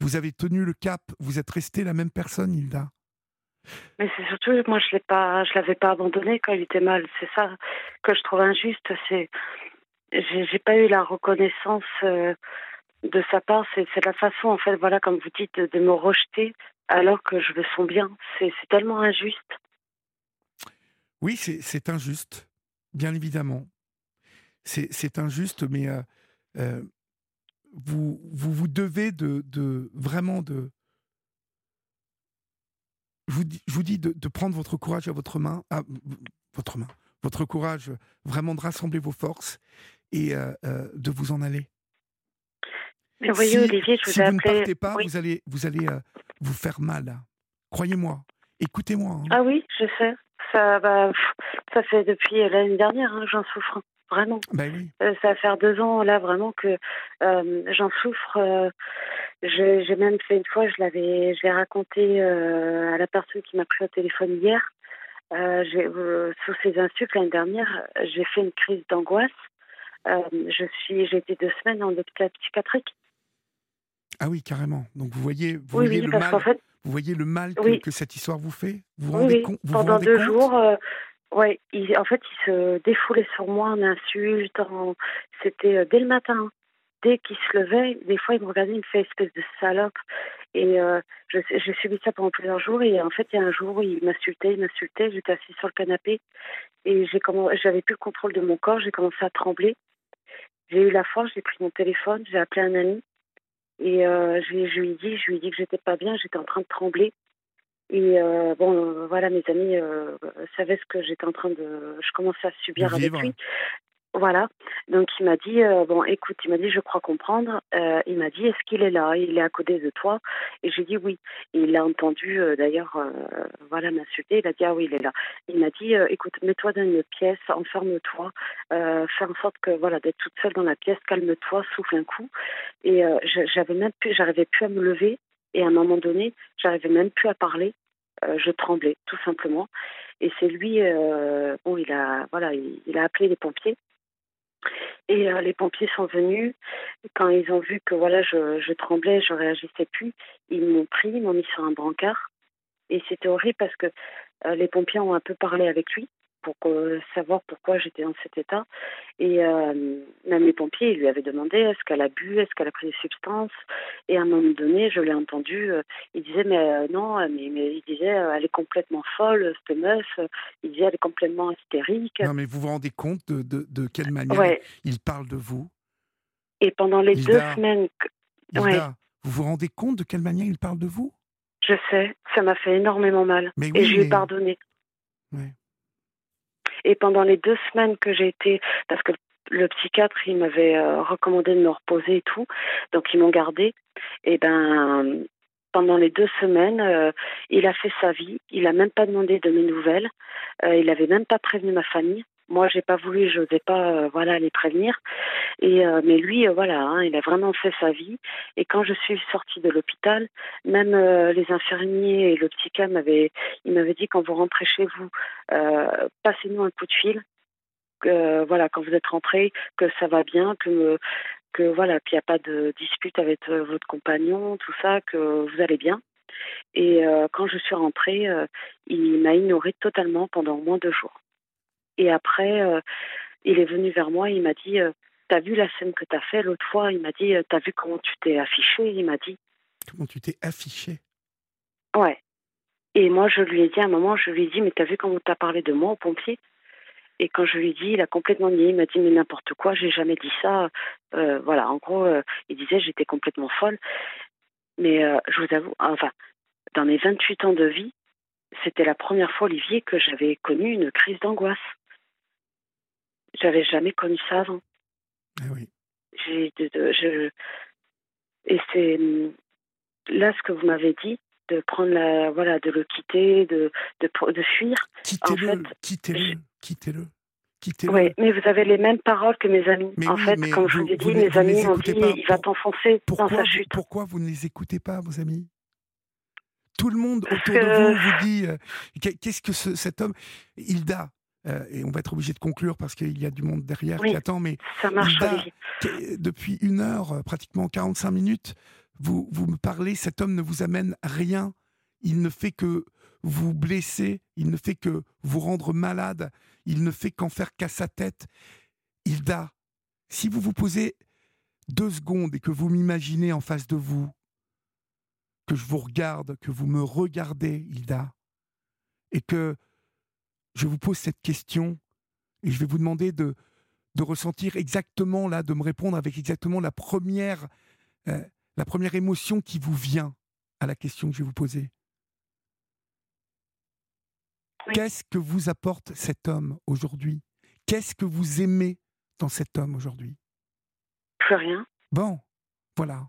Vous avez tenu le cap, vous êtes resté la même personne, Hilda. Mais c'est surtout, moi, je l'ai pas, je l'avais pas abandonné quand il était mal. C'est ça que je trouve injuste. C'est, j'ai pas eu la reconnaissance euh, de sa part. C'est, la façon, en fait, voilà, comme vous dites, de, me rejeter alors que je veux son bien. C'est, tellement injuste. Oui, c'est injuste, bien évidemment. C'est injuste, mais euh, euh, vous, vous devez de, vraiment de. Je vous dis, je vous dis de, de prendre votre courage à votre main, à votre main, votre courage, vraiment de rassembler vos forces et euh, euh, de vous en aller. Mais voyez, si Olivier, je vous si vous ne partez pas, Oui. vous allez, vous allez euh, vous faire mal. Croyez-moi. Écoutez-moi. hein. Ah oui, je sais. Ça, bah, ça fait depuis l'année dernière hein, que j'en souffre. Vraiment. Ben oui. Euh, ça va faire deux ans là vraiment que euh, j'en souffre. euh, j'ai même fait une fois, je l'avais, raconté à la personne qui m'a pris au téléphone hier. J'ai, sous ses insultes l'année dernière, j'ai fait une crise d'angoisse. Euh, je suis, j'ai été deux semaines en hôpital psychiatrique. Ah oui, carrément. Donc vous voyez, vous Oui, voyez oui, le mal. qu'en fait, Vous voyez le mal que, Oui. que cette histoire vous fait? Vous vous Oui, rendez, oui. compte- vous vous pendant rendez deux compte? jours, euh, ouais, il, en fait, il se défoulait sur moi en insultes. en- C'était euh, dès le matin. Dès qu'il se levait, des fois, il me regardait, il me fait espèce de salope. Et euh, j'ai subi ça pendant plusieurs jours. Et en fait, il y a un jour il m'insultait, il m'insultait. J'étais assise sur le canapé et j'avais plus le contrôle de mon corps. J'ai commencé à trembler. J'ai eu la force, j'ai pris mon téléphone, j'ai appelé un ami et euh, je, lui- je lui ai dit, je lui ai dit que j'étais pas bien, j'étais en train de trembler. Et euh, bon, euh, voilà, mes amis euh, savaient ce que j'étais en train de, je commençais à subir avec lui. Voilà. Donc il m'a dit euh, bon, écoute, il m'a dit je crois comprendre. Euh, il m'a dit est-ce qu'il est là? Il est à côté de toi? Et j'ai dit oui. Il a entendu euh, d'ailleurs, voilà, m'insulter. Il a dit ah oui, il est là. Il m'a dit écoute, mets-toi dans une pièce, enferme-toi, fais en sorte que voilà d'être toute seule dans la pièce, calme-toi, souffle un coup. Et j'avais même plus, j'arrivais plus à me lever. Et à un moment donné, j'arrivais même plus à parler. Je tremblais tout simplement. Et c'est lui, euh, bon, il a, voilà, il, il a appelé les pompiers. Et euh, les pompiers sont venus. Quand ils ont vu que voilà, je, tremblais, je réagissais plus, ils m'ont pris, ils m'ont mis sur un brancard. Et c'était horrible parce que euh, les pompiers ont un peu parlé avec lui pour euh, savoir pourquoi j'étais dans cet état. Et euh, même les pompiers, ils lui avaient demandé est-ce qu'elle a bu, est-ce qu'elle a pris des substances? Et à un moment donné, je l'ai entendu, euh, il disait mais non, mais, mais il disait elle est complètement folle, cette meuf. Il disait elle est complètement hystérique. Non, mais vous vous rendez compte de, de, de quelle manière Ouais. il parle de vous? Et pendant les Hilda. deux semaines, Hilda, Ouais. vous vous rendez compte de quelle manière il parle de vous? Je sais, ça m'a fait énormément mal. Mais et je lui ai mais- pardonné. Et pendant les deux semaines que j'ai été, parce que le psychiatre, il m'avait euh, recommandé de me reposer et tout, donc ils m'ont gardé. Et ben, pendant les deux semaines, euh, il a fait sa vie. Il a même pas demandé de mes nouvelles. Euh, il avait même pas prévenu ma famille. Moi, j'ai pas voulu, je n'osais pas, euh, voilà, les prévenir. Et euh, mais lui, euh, voilà, hein, il a vraiment fait sa vie. Et quand je suis sortie de l'hôpital, même les infirmiers et le psychiatre m'avaient, il m'avait dit quand vous rentrez chez vous, passez-nous un coup de fil. voilà, quand vous êtes rentré, que ça va bien, que que voilà, qu'il n'y a pas de dispute avec votre compagnon, tout ça, que vous allez bien. Et quand je suis rentrée, il m'a ignorée totalement pendant au moins deux jours. Et après, euh, il est venu vers moi, il m'a dit euh, T'as vu la scène que t'as fait l'autre fois? Il m'a dit euh, T'as vu comment tu t'es affiché? Il m'a dit. Comment tu t'es affiché? Ouais. Et moi, je lui ai dit à un moment, je lui ai dit Mais t'as vu comment t'as parlé de moi au pompier? Et quand je lui ai dit, il a complètement nié. Il m'a dit mais n'importe quoi, j'ai jamais dit ça. voilà, en gros, il disait j'étais complètement folle. Mais je vous avoue, enfin, dans mes 28 ans de vie, c'était la première fois, Olivier, que j'avais connu une crise d'angoisse. J'avais jamais connu ça avant. Oui. J'ai, je, et c'est là ce que vous m'avez dit, de prendre la, voilà, de le quitter, de, de, de fuir. Quittez-le, en fait, quittez-le, quittez-le. Quittez-le. Oui, mais vous avez les mêmes paroles que mes amis. en fait, comme je vous ai dit, mes amis m'ont dit, il va t'enfoncer dans sa chute. Pourquoi vous ne les écoutez pas, vos amis? Tout le monde autour de vous vous dit euh, qu'est-ce que cet homme, Hilda, euh, et on va être obligé de conclure parce qu'il y a du monde derrière qui attend, mais ça marche, depuis une heure, euh, pratiquement 45 minutes, vous, vous me parlez, cet homme ne vous amène rien, il ne fait que vous blesser, il ne fait que vous rendre malade, il ne fait qu'en faire qu'à sa tête. Hilda, si vous vous posez deux secondes et que vous m'imaginez en face de vous, que je vous regarde, que vous me regardez, Hilda, et que je vous pose cette question, et je vais vous demander de, de ressentir exactement, là, de me répondre avec exactement la première, euh, la première émotion qui vous vient à la question que je vais vous poser. Qu'est-ce que vous apporte cet homme aujourd'hui? Qu'est-ce que vous aimez dans cet homme aujourd'hui? Plus rien. Bon, voilà.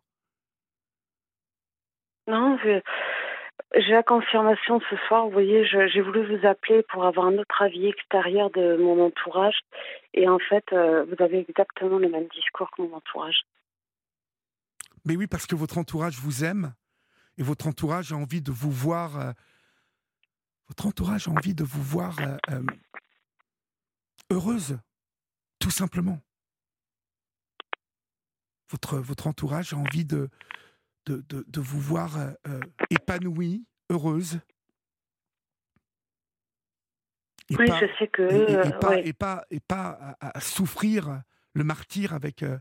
Non, j'ai la confirmation ce soir. Vous voyez, j'ai voulu vous appeler pour avoir un autre avis extérieur de mon entourage. Et en fait, euh, vous avez exactement le même discours que mon entourage. Mais oui, parce que votre entourage vous aime et votre entourage a envie de vous voir. Euh, votre entourage a envie de vous voir euh, heureuse, tout simplement. Votre, votre entourage a envie de, de, vous voir euh, euh, épanouie, heureuse. oui, je sais que. Et, pas, et, pas, à, souffrir le martyr avec euh,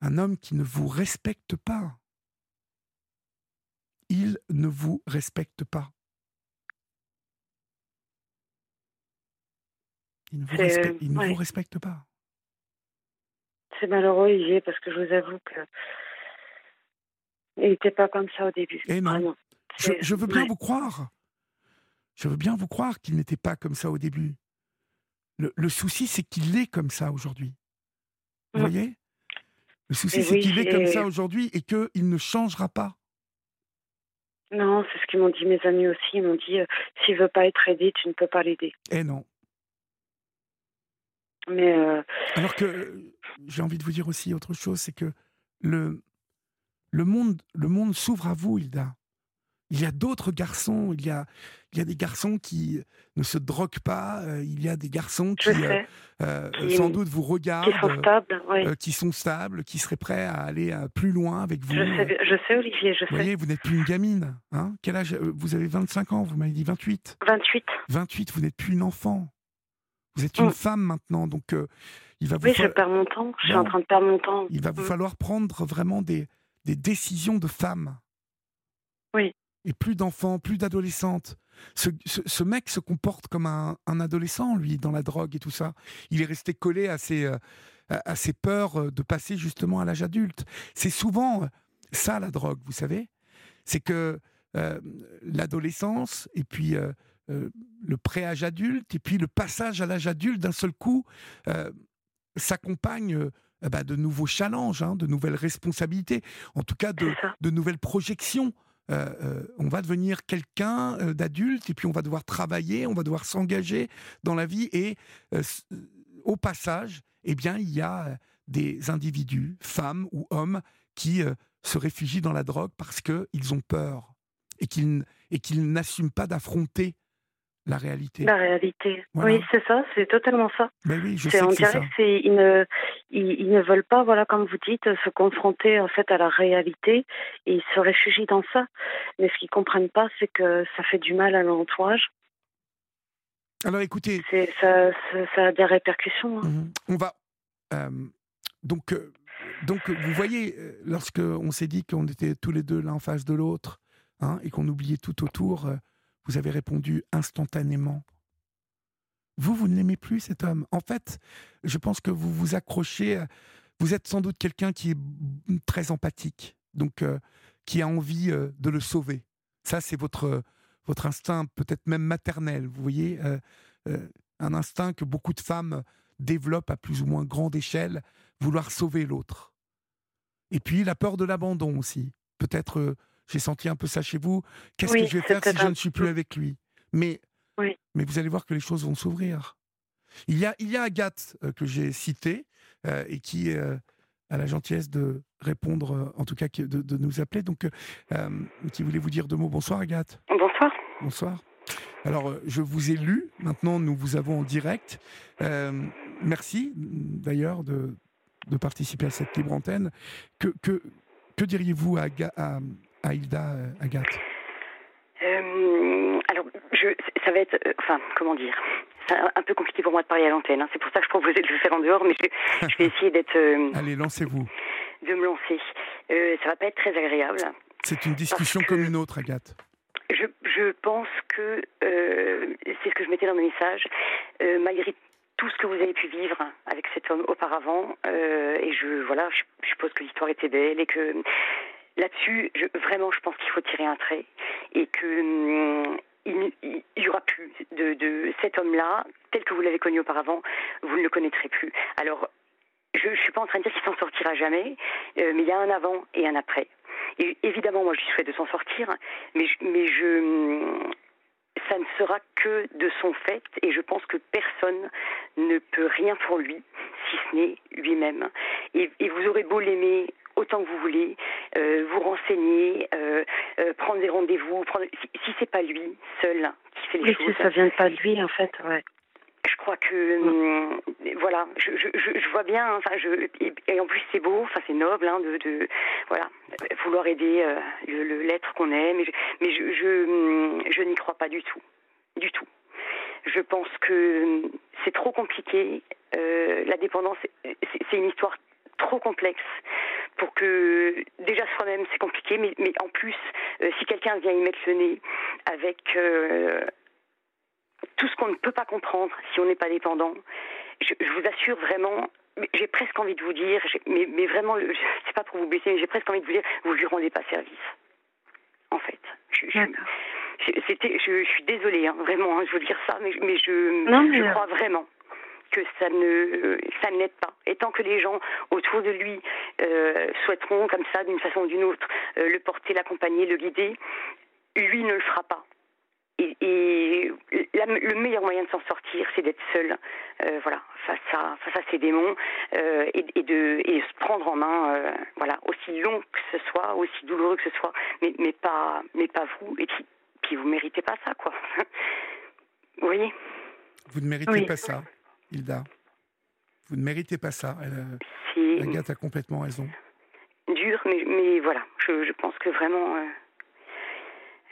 un homme qui ne vous respecte pas. Il ne vous respecte pas. Il ne vous, respecte, il ne vous respecte pas. C'est malheureux, Olivier, parce que je vous avoue que il n'était pas comme ça au début. Et eh non. Je, veux bien vous croire. Je veux bien vous croire qu'il n'était pas comme ça au début. Le, souci, c'est qu'il est comme ça aujourd'hui. Vous mm. voyez? Le souci, c'est qu'il est comme ça aujourd'hui et qu'il ne changera pas. Non, c'est ce qu'ils m'ont dit mes amis aussi. Ils m'ont dit, euh, s'il veut pas être aidé, tu ne peux pas l'aider. Eh non. Mais euh, Alors que j'ai envie de vous dire aussi autre chose, c'est que le, le monde, le monde s'ouvre à vous, Hilda. Il y a d'autres garçons, il y a, il y a des garçons qui ne se droguent pas, euh, il y a des garçons qui, euh, euh, sans doute vous regardent, qui sont, stables, qui sont stables, qui seraient prêts à aller plus loin avec vous. Je sais, Olivier, je vous Voyez, vous n'êtes plus une gamine. Hein Quel âge Vous avez 25 ans, vous m'avez dit 28 28. 28, vous n'êtes plus une enfant. Vous êtes une mm. femme maintenant, donc il va vous Oui, je perds mon temps, je suis en train de perdre mon temps. Il va vous mm. falloir prendre vraiment des, des décisions de femmes. Oui. Et plus d'enfants, plus d'adolescentes. Ce, mec se comporte comme un, adolescent, lui, dans la drogue et tout ça. Il est resté collé à ses, euh, à ses peurs euh, de passer justement à l'âge adulte. C'est souvent ça, la drogue, vous savez. C'est que euh, l'adolescence et puis le pré-âge adulte et puis le passage à l'âge adulte d'un seul coup s'accompagne bah, de nouveaux challenges, hein, de nouvelles responsabilités, en tout cas de, de nouvelles projections. on va devenir quelqu'un d'adulte et puis on va devoir travailler, on va devoir s'engager dans la vie et au passage, eh bien, il y a des individus, femmes ou hommes, qui se réfugient dans la drogue parce qu'ils ont peur et qu'ils et qu'ils n'assument pas d'affronter la réalité. La réalité. Oui, c'est ça, c'est totalement ça. Mais oui, je sais on que dirait ça. que ils ne, ils, ne veulent pas, voilà, comme vous dites, se confronter en fait à la réalité et ils se réfugient dans ça. Mais ce qu'ils comprennent pas, c'est que ça fait du mal à l'entourage. Alors écoutez, ça, ça, a des répercussions. Hein. Mhm. On va euh, donc euh, donc vous voyez, euh, lorsque on s'est dit qu'on était tous les deux l'un en face de l'autre hein, et qu'on oubliait tout autour, vous avez répondu instantanément. Vous, vous ne l'aimez plus, cet homme. En fait, je pense que vous vous accrochez. Vous êtes sans doute quelqu'un qui est très empathique, donc qui a envie de le sauver. Ça, c'est votre votre instinct peut-être même maternel, vous voyez, euh, euh, un instinct que beaucoup de femmes développent à plus ou moins grande échelle, vouloir sauver l'autre. Et puis la peur de l'abandon aussi. Peut-être euh, j'ai senti un peu ça chez vous. Qu'est-ce que je vais faire si je ne suis plus avec lui? Mais, mais vous allez voir que les choses vont s'ouvrir. Il y a, il y a Agathe que j'ai citée et qui a la gentillesse de répondre, en tout cas de, de nous appeler, donc qui voulait vous dire deux mots. Bonsoir Agathe. Bonsoir. Bonsoir. Alors, euh, je vous ai lu, maintenant nous vous avons en direct. Euh, merci d'ailleurs de, de, participer à cette libre antenne. Que, que, que diriez-vous à, à, Hilda euh, Agathe Alors, je, ça va être. enfin, comment dire? C'est un, peu compliqué pour moi de parler à l'antenne. Hein. C'est pour ça que je proposais de le faire en dehors, mais je, je vais essayer d'être. <laughs> Allez, lancez-vous. De me lancer. ça va pas être très agréable. C'est une discussion comme une autre, Agathe. Je, je pense que, euh, c'est ce que je mettais dans mes messages, euh, malgré tout ce que vous avez pu vivre avec cet homme auparavant, euh, et je, voilà, je, suppose que l'histoire était belle et que là-dessus, vraiment, je pense qu'il faut tirer un trait et que hum, n'y aura plus de, cet homme-là, tel que vous l'avez connu auparavant, vous ne le connaîtrez plus. Alors, je ne suis pas en train de dire qu'il s'en sortira jamais, mais il y a un avant et un après. Et évidemment, moi, je lui souhaite de s'en sortir, mais, mais je, ça ne sera que de son fait, et je pense que personne ne peut rien pour lui, si ce n'est lui-même. Et, vous aurez beau l'aimer autant que vous voulez, euh, vous renseigner, euh, euh, prendre des rendez-vous, prendre... si, si c'est pas lui seul qui fait les choses. Si ça vient pas de lui, en fait, ouais je crois que hum, voilà, je, vois bien. Enfin, je et, en plus c'est beau, enfin c'est noble, hein, de, de, voilà, vouloir aider euh, le l'être qu'on aime. Mais je, mais je, je, hum, je n'y crois pas du tout, du tout. Je pense que hum, c'est trop compliqué. Euh, la dépendance, c'est une histoire trop complexe pour que déjà soi-même c'est compliqué, mais, mais en plus euh, si quelqu'un vient y mettre le nez avec tout ce qu'on ne peut pas comprendre si on n'est pas dépendant. Je, vous assure vraiment, j'ai presque envie de vous dire, mais, mais, vraiment, c'est pas pour vous blesser, mais j'ai presque envie de vous dire, vous lui rendez pas service. En fait. Je, je, suis désolée, hein, vraiment, hein, je veux dire ça, mais, mais je, je crois vraiment que ça ne ça n'aide pas. Et tant que les gens autour de lui euh, souhaiteront comme ça, d'une façon ou d'une autre, euh, le porter, l'accompagner, le guider, lui ne le fera pas. Et, le meilleur moyen de s'en sortir, c'est d'être seul, euh, voilà, face à face à ces démons euh, et, de et se prendre en main, euh, voilà, aussi long que ce soit, aussi douloureux que ce soit, mais mais pas mais pas vous. Et puis puis vous méritez pas ça, quoi. <laughs> vous voyez? Vous ne méritez pas ça, Hilda. Vous ne méritez pas ça. Elle, Agathe a complètement raison. Dur, mais mais voilà, je, je pense que vraiment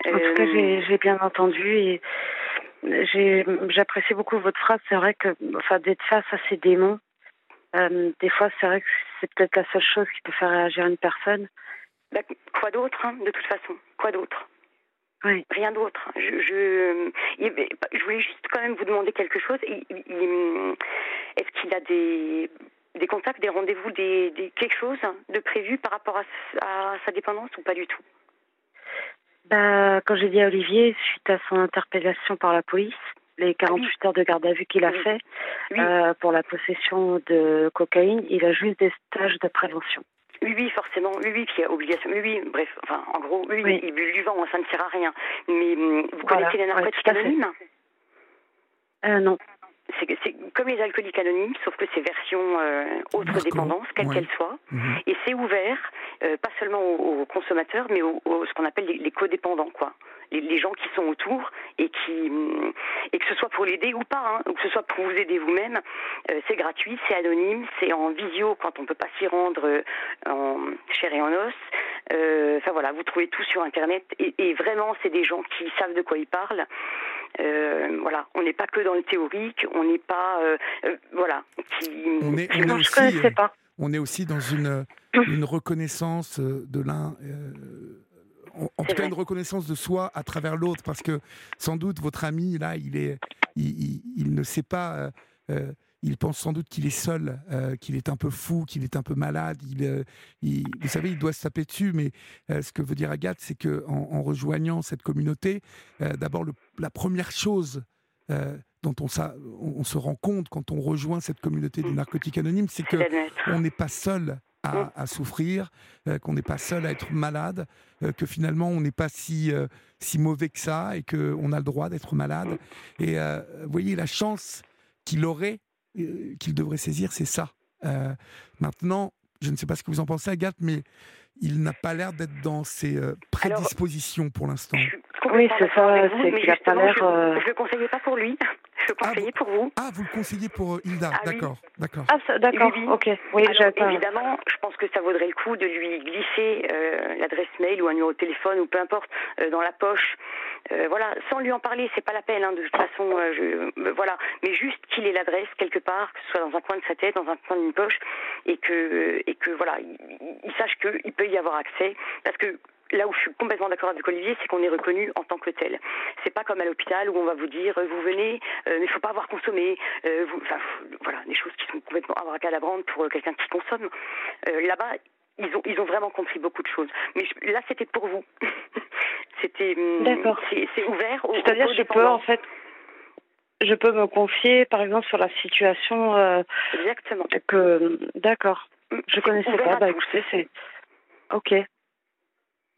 en tout cas, euh, j'ai bien entendu et j'apprécie beaucoup votre phrase. C'est vrai que, enfin, d'être face à ces démons, euh, des fois, c'est vrai que c'est peut-être la seule chose qui peut faire réagir une personne. Bah, quoi d'autre, hein, de toute façon? Quoi d'autre? Oui. Rien d'autre. Je, je, je, voulais juste quand même vous demander quelque chose. Est-ce qu'il a des, des contacts, des rendez-vous, des, quelque chose de prévu par rapport à sa dépendance ou pas du tout? Bah, Quand j'ai dit à Olivier, suite à son interpellation par la police, les 48 Ah heures de garde à vue qu'il a fait Oui. euh, pour la possession de cocaïne, il a juste des stages de prévention. Oui, oui, forcément. Oui, oui, puis il y a obligation. Oui, oui, bref, enfin, en gros, oui, oui, il bulle du vent, ça ne sert à rien. Mais hum, vous Voilà, connaissez les ouais, narcotiques fait. anonymes? Euh, non. C'est, comme les alcooliques anonymes, sauf que c'est version euh, autre dépendance, quelle ouais. qu'elle soit. Mhm. Et c'est ouvert, euh, pas seulement aux, aux consommateurs, mais aux, aux- ce qu'on appelle les, les codépendants, quoi. Les, les gens qui sont autour et qui hum, et que ce soit pour l'aider ou pas, hein, ou que ce soit pour vous aider vous-même, euh, c'est gratuit, c'est anonyme, c'est en visio quand on peut pas s'y rendre euh, en chair et en os. Euh, Enfin voilà, vous trouvez tout sur internet et, et vraiment c'est des gens qui savent de quoi ils parlent. Euh, voilà, on n'est pas que dans le théorique, on n'est pas euh, euh, voilà qui. On est, qui- on est Non, je aussi, pas. on est aussi dans une, <coughs> une reconnaissance de l'un, euh, en, tout cas une reconnaissance de soi à travers l'autre, parce que sans doute votre ami là, il est, il, il- il ne sait pas, euh, il pense sans doute qu'il est seul, euh, qu'il est un peu fou, qu'il est un peu malade. Il, euh, il- vous savez, il doit se taper dessus, mais euh, ce que veut dire Agathe, c'est que en, en rejoignant cette communauté, d'abord la première chose. dont on, s'a- on- on se rend compte quand on rejoint cette communauté du narcotique anonyme, c'est que on n'est pas seul Mm. à, à souffrir, qu'on n'est pas seul à être malade, que finalement on n'est pas si, si mauvais que ça et qu'on a le droit d'être malade. Et euh, vous voyez, la chance qu'il aurait, qu'il devrait saisir, c'est ça. Euh, maintenant, je ne sais pas ce que vous en pensez, Agathe, mais il n'a pas l'air d'être dans ses euh, prédispositions pour l'instant. Je Oui, c'est ça, c'est qu'il a pas l'air, je- euh, ne conseillais pas pour lui. <laughs> Je Ah, conseillais pour vous. Ah, vous le conseillez pour euh, Hilda Ah oui. D'accord, d'accord. Ah, d'accord, Oui, oui. ok. Oui, Alors, pas. évidemment, je pense que ça vaudrait le coup de lui glisser euh, l'adresse mail ou un numéro de téléphone ou peu importe euh, dans la poche. Euh, voilà, sans lui en parler, c'est pas la peine. hein, de toute façon, je, voilà, mais juste qu'il ait l'adresse quelque part, que ce soit dans un coin de sa tête, dans un coin d'une poche, et que et que voilà, il, il- il sache qu'il peut y avoir accès, parce que Là où je suis complètement d'accord avec Olivier, c'est qu'on est reconnu en tant que tel. C'est pas comme à l'hôpital où on va vous dire euh, vous venez, euh, mais il faut pas avoir consommé. euh, vous, enfin, f- voilà, des choses qui sont complètement abracadabrantes pour euh, quelqu'un qui consomme. Euh, Là-bas, ils ont ils ont vraiment compris beaucoup de choses. Mais je- là, c'était pour vous. <laughs> c'était hum, D'accord. c'est ouvert. C'est-à-dire, je peux en fait, je peux me confier, par exemple, sur la situation exactement. que. D'accord. Hum, Je connaissais pas. Bah écoutez, c'est. Ok.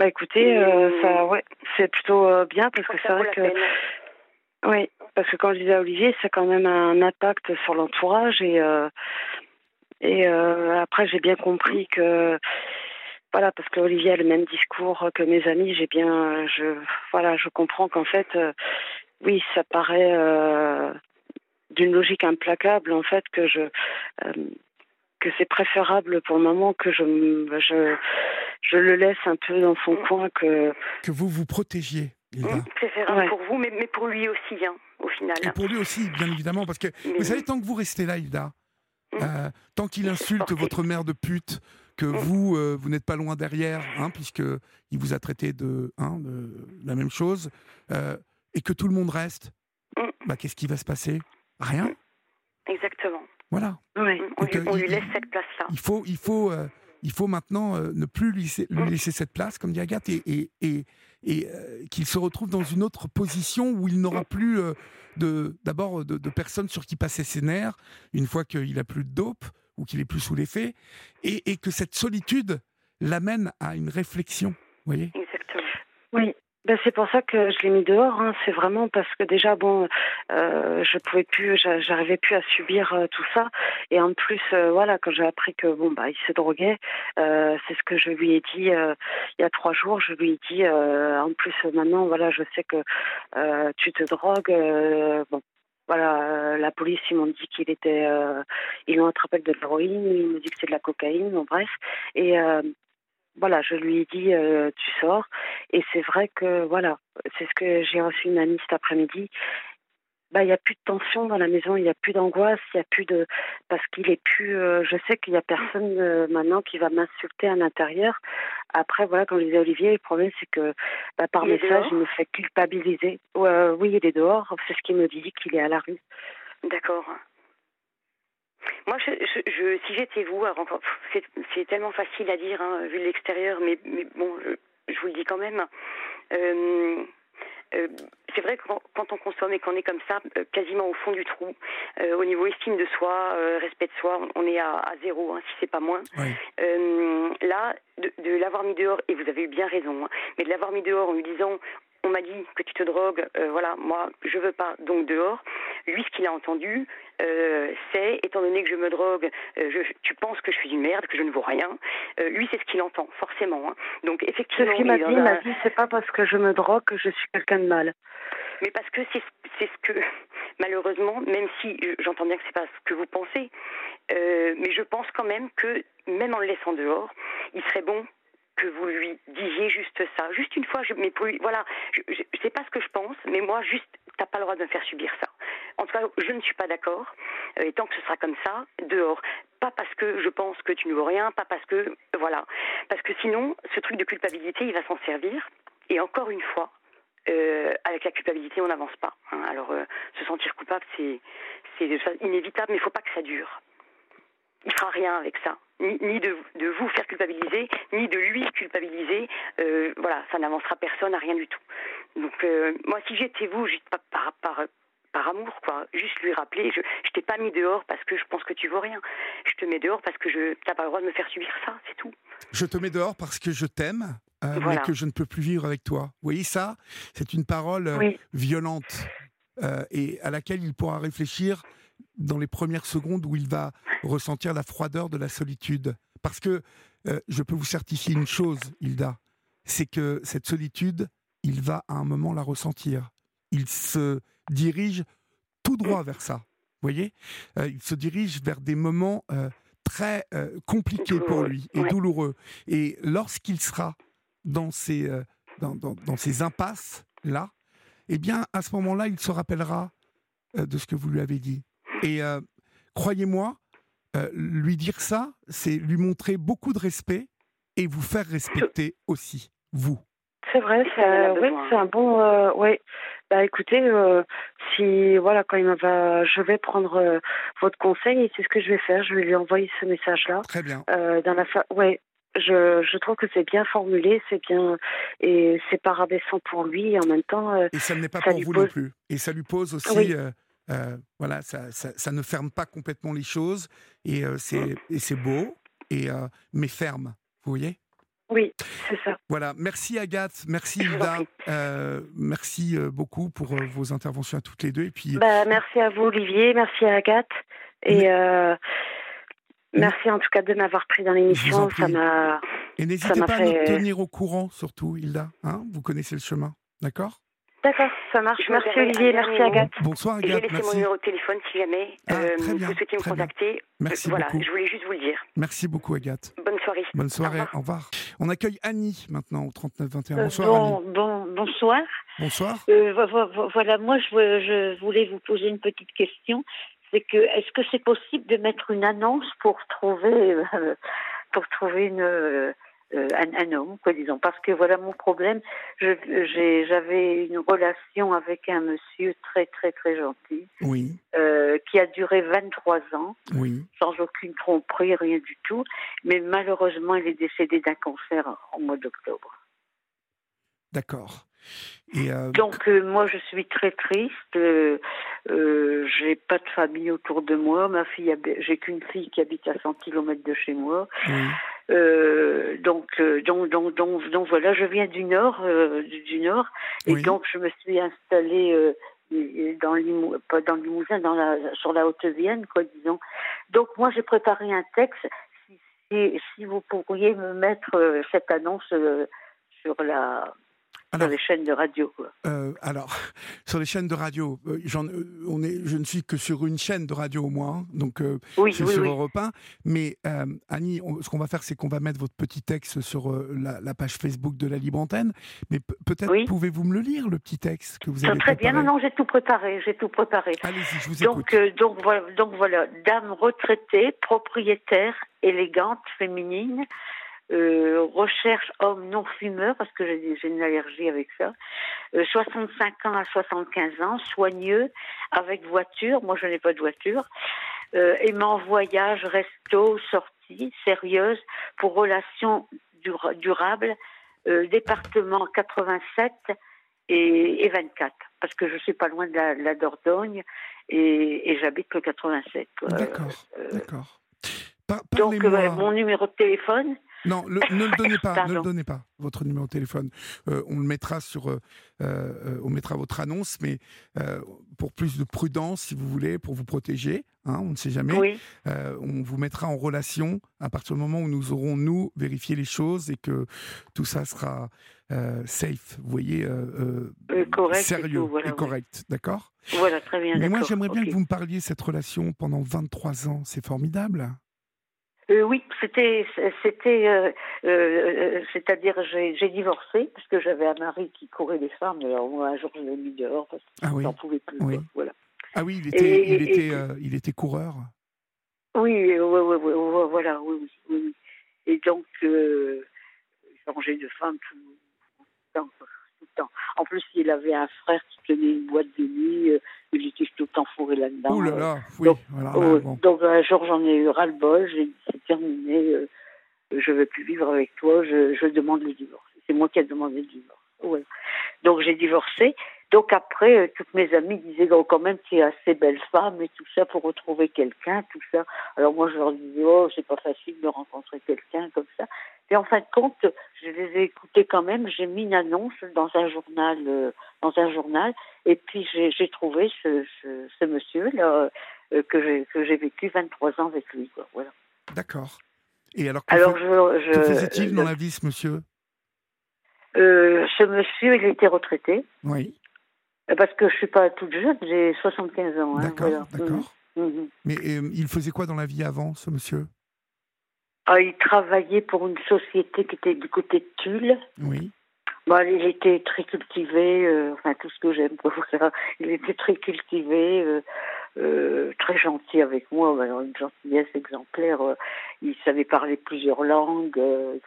Bah écoutez, euh, ça, ouais, c'est plutôt euh, bien parce que c'est ça vrai que. Oui, parce que quand je disais à Olivier, c'est quand même un impact sur l'entourage et euh, et après j'ai bien compris que voilà parce que Olivier a le même discours que mes amis, j'ai bien je voilà je comprends qu'en fait oui ça paraît d'une logique implacable en fait que je que c'est préférable pour le moment que je je je le laisse un peu dans son coin que Que vous vous protégiez, Hilda. Hum, Préférable Ouais. pour vous, mais, mais pour lui aussi, hein, au final. Et pour lui aussi, bien évidemment, parce que Mais vous savez, tant que vous restez là, Hilda, Mm. euh, tant qu'il insulte votre mère de pute, que vous, euh, vous n'êtes pas loin derrière, hein, puisque il vous a traité de, hein, de la même chose, euh, et que tout le monde reste, Mm. bah, qu'est-ce qui va se passer? Rien? Exactement. Voilà. oui On, Donc, lui, il- laisse cette place-là. Il faut, il faut, euh, il faut maintenant euh, ne plus lui, laisser- lui Mm. laisser cette place, comme dit Agathe, et, et, et, et, euh, qu'il se retrouve dans une autre position où il n'aura plus euh, de, d'abord de, de personnes sur qui passer ses nerfs une fois qu'il a plus de dope ou qu'il est plus sous l'effet, et, et que cette solitude l'amène à une réflexion. Vous voyez? Exactement. Oui, ben c'est pour ça que je l'ai mis dehors. hein. C'est vraiment parce que déjà, bon, euh, je pouvais plus, j'a- j'arrivais plus à subir euh, tout ça. Et en plus, euh, voilà, quand j'ai appris que bon, bah, il se droguait, euh, c'est ce que je lui ai dit il y a trois jours. Je lui ai dit, en plus, maintenant, voilà, je sais que tu te drogues. bon. Voilà, la police, ils m'ont dit qu'il était, euh, ils l'ont attrapé de l'héroïne, ils m'ont dit que c'est de la cocaïne, bon bref. Et euh, voilà, je lui ai dit, euh, tu sors. Et c'est vrai que, voilà, c'est ce que j'ai reçu une amie cet après-midi. Bah, il n'y a plus de tension dans la maison, il n'y a plus d'angoisse, il n'y a plus de. Parce qu'il est plus. euh, je sais qu'il n'y a personne euh, maintenant qui va m'insulter à l'intérieur. Après, voilà, comme je disais Olivier, le problème, c'est que bah, par Il message, il me fait culpabiliser. Oui, il est dehors, c'est ce qu'il me dit, qu'il est à la rue. D'accord. Moi, je, je, je- si j'étais vous, c'est, tellement facile à dire hein, vu de l'extérieur, mais, mais bon, je, je vous le dis quand même. Euh, euh, c'est vrai que quand, on consomme et qu'on est comme ça, euh, quasiment au fond du trou, euh, au niveau estime de soi, respect de soi, on est à, zéro, hein, si c'est pas moins. là, de, l'avoir mis dehors, et vous avez eu bien raison, hein, mais de l'avoir mis dehors en lui disant on m'a dit que tu te drogues, voilà, moi je veux pas, donc dehors. Lui, ce qu'il a entendu, euh, c'est, étant donné que je me drogue, euh, je, tu penses que je suis une merde, que je ne vaux rien. Euh, lui, c'est ce qu'il entend, forcément. Hein. Donc, effectivement. Ce qu'il m'a dit, il m'a dit, c'est pas parce que je me drogue que je suis quelqu'un de mal. Mais parce que c'est ce que, <laughs> malheureusement, même si j'entends bien que c'est pas ce que vous pensez, mais je pense quand même que, même en le laissant dehors, il serait bon que vous lui disiez juste ça, juste une fois. Je, mais pour voilà, je, je, sais pas ce que je pense, mais moi, juste, t'as pas le droit de me faire subir ça. En tout cas, je ne suis pas d'accord. Euh, et tant que ce sera comme ça, dehors. Pas parce que je pense que tu ne vaux rien, pas parce que voilà, parce que sinon, ce truc de culpabilité, il va s'en servir. Et encore une fois, euh, avec la culpabilité, on n'avance pas. Hein. Alors, euh, se sentir coupable, c'est inévitable, mais il ne faut pas que ça dure. Il fera rien avec ça ni, de, vous faire culpabiliser, ni de lui culpabiliser. Euh, voilà, ça n'avancera personne à rien du tout. Donc euh, moi, si j'étais vous, juste par, par, par, par, amour, quoi, juste lui rappeler, je, je t'ai pas mis dehors parce que je pense que tu vaux rien. Je te mets dehors parce que je t'as pas le droit de me faire subir ça, c'est tout. Je te mets dehors parce que je t'aime. Euh, mais que je ne peux plus vivre avec toi. Vous voyez ça? C'est une parole violente et à laquelle il pourra réfléchir dans les premières secondes où il va ressentir la froideur de la solitude. Parce que euh, je peux vous certifier une chose, Hilda, c'est que cette solitude, il va à un moment la ressentir. Il se dirige tout droit vers ça. Vous voyez? Euh, Il se dirige vers des moments euh, très compliqués pour lui et douloureux. Et lorsqu'il sera dans ces, dans, dans ces impasses-là, eh bien, à ce moment-là, il se rappellera de ce que vous lui avez dit. Et euh, croyez-moi, euh, lui dire ça, c'est lui montrer beaucoup de respect et vous faire respecter aussi, vous. C'est vrai, c'est un bon. Euh, oui. Bah écoutez, si voilà quand il va, je vais prendre votre conseil et c'est ce que je vais faire. Je vais lui envoyer ce message-là. Très bien. dans la ouais, je, je trouve que c'est bien formulé, c'est bien et c'est pas rabaissant pour lui et en même temps. et ça n'est pas pour vous non plus. Et ça lui pose aussi. Euh, voilà, ça, ça, ne ferme pas complètement les choses et euh, c'est beau, et, euh, mais ferme. Vous voyez? Oui, c'est ça. Voilà, merci Agathe, merci Hilda, merci beaucoup pour vos interventions à toutes les deux. Et puis, bah, merci à vous Olivier, merci à Agathe et merci en tout cas de m'avoir pris dans l'émission. Ça m'a. Et n'hésitez pas à nous tenir au courant, surtout Hilda. Hein vous connaissez le chemin, d'accord? D'accord, ça marche. merci Olivier, merci Agathe. Bonsoir Agathe. J'ai laissé mon numéro de téléphone si jamais ah, euh, vous souhaitez me contacter. Merci voilà, beaucoup. je voulais juste vous le dire. Merci beaucoup Agathe. Bonne soirée. Bonne soirée, au revoir. On accueille Annie maintenant au 3921. Euh, bonsoir bon, Annie. Bon, bonsoir. Bonsoir. Euh, voilà, moi je, je, voulais vous poser une petite question. C'est que est-ce que c'est possible de mettre une annonce pour trouver pour trouver une euh, un, homme, quoi, disons. Parce que voilà mon problème. J'avais une relation avec un monsieur très, très, très gentil. Oui. Euh, qui a duré 23 ans. Oui. Sans aucune tromperie, rien du tout. Mais malheureusement, il est décédé d'un cancer en mois d'octobre. D'accord. Euh, Donc moi je suis très triste. Euh, j'ai pas de famille autour de moi. Ma fille, j'ai qu'une fille qui habite à 100 km de chez moi. Oui. Euh, donc, euh, donc, donc, donc, donc, voilà, je viens du nord, euh, du, nord, et donc je me suis installée dans pas dans le Limousin, dans la, sur la Haute-Vienne, quoi, disons. Donc moi, j'ai préparé un texte. Si, si, vous pourriez me mettre cette annonce sur la <laughs> sur les chaînes de radio. Euh, alors, sur les chaînes de radio, euh, euh, on est, je ne suis que sur une chaîne de radio au moins, hein, donc oui, c'est oui, sur oui. Europe 1. Mais Annie, ce qu'on va faire, c'est qu'on va mettre votre petit texte sur la, page Facebook de la Libre Antenne. Mais peut-être pouvez-vous me le lire, le petit texte que vous avez Très bien, non, non, j'ai tout préparé, j'ai tout préparé. Allez-y, je vous donc, écoute. donc, voilà, donc voilà, dame retraitée, propriétaire, élégante, féminine, euh, recherche homme non fumeur parce que j'ai une allergie avec ça. 65 euh, ans à 75 ans, soigneux, avec voiture. Moi, je n'ai pas de voiture. Euh, aimant voyage, resto, sortie, sérieuse, pour relations durables département 87 et, 24, parce que je suis pas loin de la, Dordogne et, j'habite le 87. D'accord, d'accord. Donc, mon numéro de téléphone, non, ne le donnez pas, ne le donnez pas, votre numéro de téléphone. Euh, on le mettra sur, euh, euh, on mettra votre annonce, mais pour plus de prudence, si vous voulez, pour vous protéger, hein, on ne sait jamais. on vous mettra en relation à partir du moment où nous aurons nous vérifié les choses et que tout ça sera safe, vous voyez, correct sérieux et, correct, d'accord? Voilà, très bien. Mais moi, j'aimerais bien que vous me parliez de cette relation pendant 23 ans. C'est formidable. Euh, oui, c'était, c'était, euh, euh, c'est-à-dire j'ai, divorcé parce que j'avais un mari qui courait les femmes. Alors moi, un jour, je l'ai mis dehors parce que ah n'en pouvais plus. Voilà. Ah oui, il était, il était, il était coureur. Oui, voilà, oui, oui, Et donc, changer de femme tout, le temps. En plus, il avait un frère qui tenait une boîte de nuit. Euh, il était tout le temps fourré là-dedans. Ouh là là, oui. Donc, voilà, donc un jour, j'en ai eu ras-le-bol. J'ai dit, c'est terminé. Euh, je ne veux plus vivre avec toi. Je, je demande le divorce. C'est moi qui ai demandé le divorce. Donc, j'ai divorcé. Donc après, euh, toutes mes amies disaient oh, quand même tu es assez belle femme et tout ça pour retrouver quelqu'un, tout ça. Alors moi je leur disais oh c'est pas facile de rencontrer quelqu'un comme ça. Et en fin de compte, je les ai écoutés quand même. J'ai mis une annonce dans un journal, euh, dans un journal, et puis j'ai trouvé ce, ce, monsieur là euh, que j'ai vécu 23 ans avec lui. Quoi. Voilà. D'accord. Et alors, que, alors je, que faisait-il dans la vie, ce monsieur? Ce monsieur, il était retraité. Oui. Parce que je suis pas toute jeune, j'ai 75 ans. Hein, d'accord, d'accord. Mhm. Mhm. Mais il faisait quoi dans la vie avant, ce monsieur? Ah, Il travaillait pour une société qui était du côté de Tulle. Oui. Bah, il était très cultivé, euh, enfin tout ce que j'aime. Il était très cultivé. Euh, euh, très gentil avec moi, une gentillesse exemplaire. Euh, il savait parler plusieurs langues,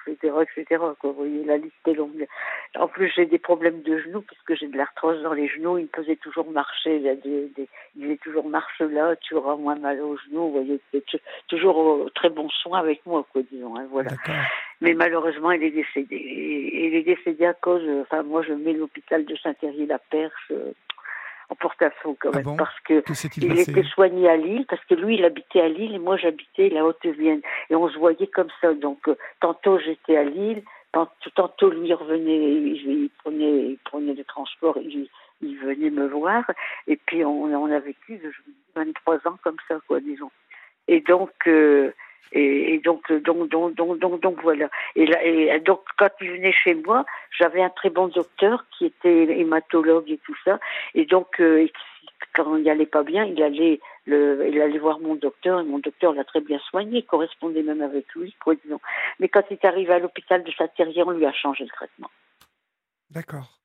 etc., euh, etc. Quoi. Vous voyez, la liste est longue. En plus, j'ai des problèmes de genoux puisque j'ai de l'arthrose dans les genoux. Il me faisait toujours marcher. Il, a des, il disait toujours marche là, tu auras moins mal aux genoux. Vous voyez, toujours très bon soin avec moi, quoi, disons. Hein, voilà. Mais malheureusement, il est décédé. Et, il est décédé à cause. Enfin, moi, je mets l'hôpital de Saint-Thierry-la-Perche en porte-à-faux quand ah même, parce que il était soigné à Lille, parce que lui il habitait à Lille et moi j'habitais la Haute-Vienne et on se voyait comme ça. Donc euh, tantôt j'étais à Lille, tantôt, lui revenait, il, prenait, il prenait le transport, il, il venait me voir et puis on, on a vécu 23 ans comme ça quoi disons. Et donc euh, et, donc, donc, donc, donc, donc, donc, voilà. Et, et donc, quand il venait chez moi, j'avais un très bon docteur qui était hématologue et tout ça. Et donc, euh, quand il allait pas bien, il allait, il allait voir mon docteur et mon docteur l'a très bien soigné, correspondait même avec lui, quoi, disons. Mais quand il est arrivé à l'hôpital de Saint-Thierry, on lui a changé le traitement. D'accord.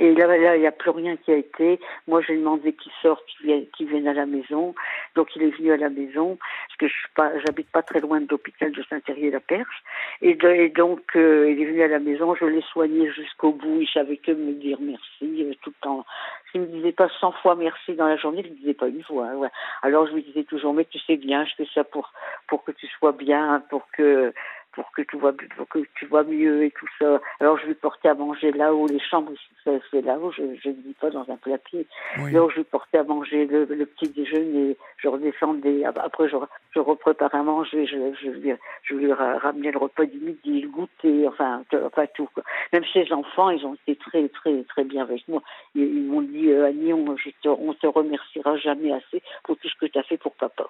Et là, il n'y a plus rien qui a été. Moi, j'ai demandé qu'il sorte, qu'il vienne, à la maison. Donc, il est venu à la maison, parce que je suis pas, pas très loin de l'hôpital de Saint-Thierry-la-Perche. Et, donc, euh, il est venu à la maison. Je l'ai soigné jusqu'au bout. Il savait que me dire merci euh, tout le temps. S'il me disait pas 100 fois merci dans la journée, il ne disait pas une fois. Hein, Alors, je lui disais toujours, mais tu sais bien, je fais ça pour pour que tu sois bien, pour que pour que tu vois pour que tu vois mieux et tout ça. Alors je lui portais à manger là-haut, les chambres c'est là-haut, je ne dis pas dans un plapied. Alors je lui portais à manger le, petit déjeuner, je redescendais, après je, je repréparais à manger, je, je, lui, je lui ramenais le repas du midi, le goûter, enfin, enfin tout. Quoi. Même ses enfants, ils ont été très très très bien avec moi. Ils, m'ont dit euh, Annie, on, je te, on te remerciera jamais assez pour tout ce que tu as fait pour papa.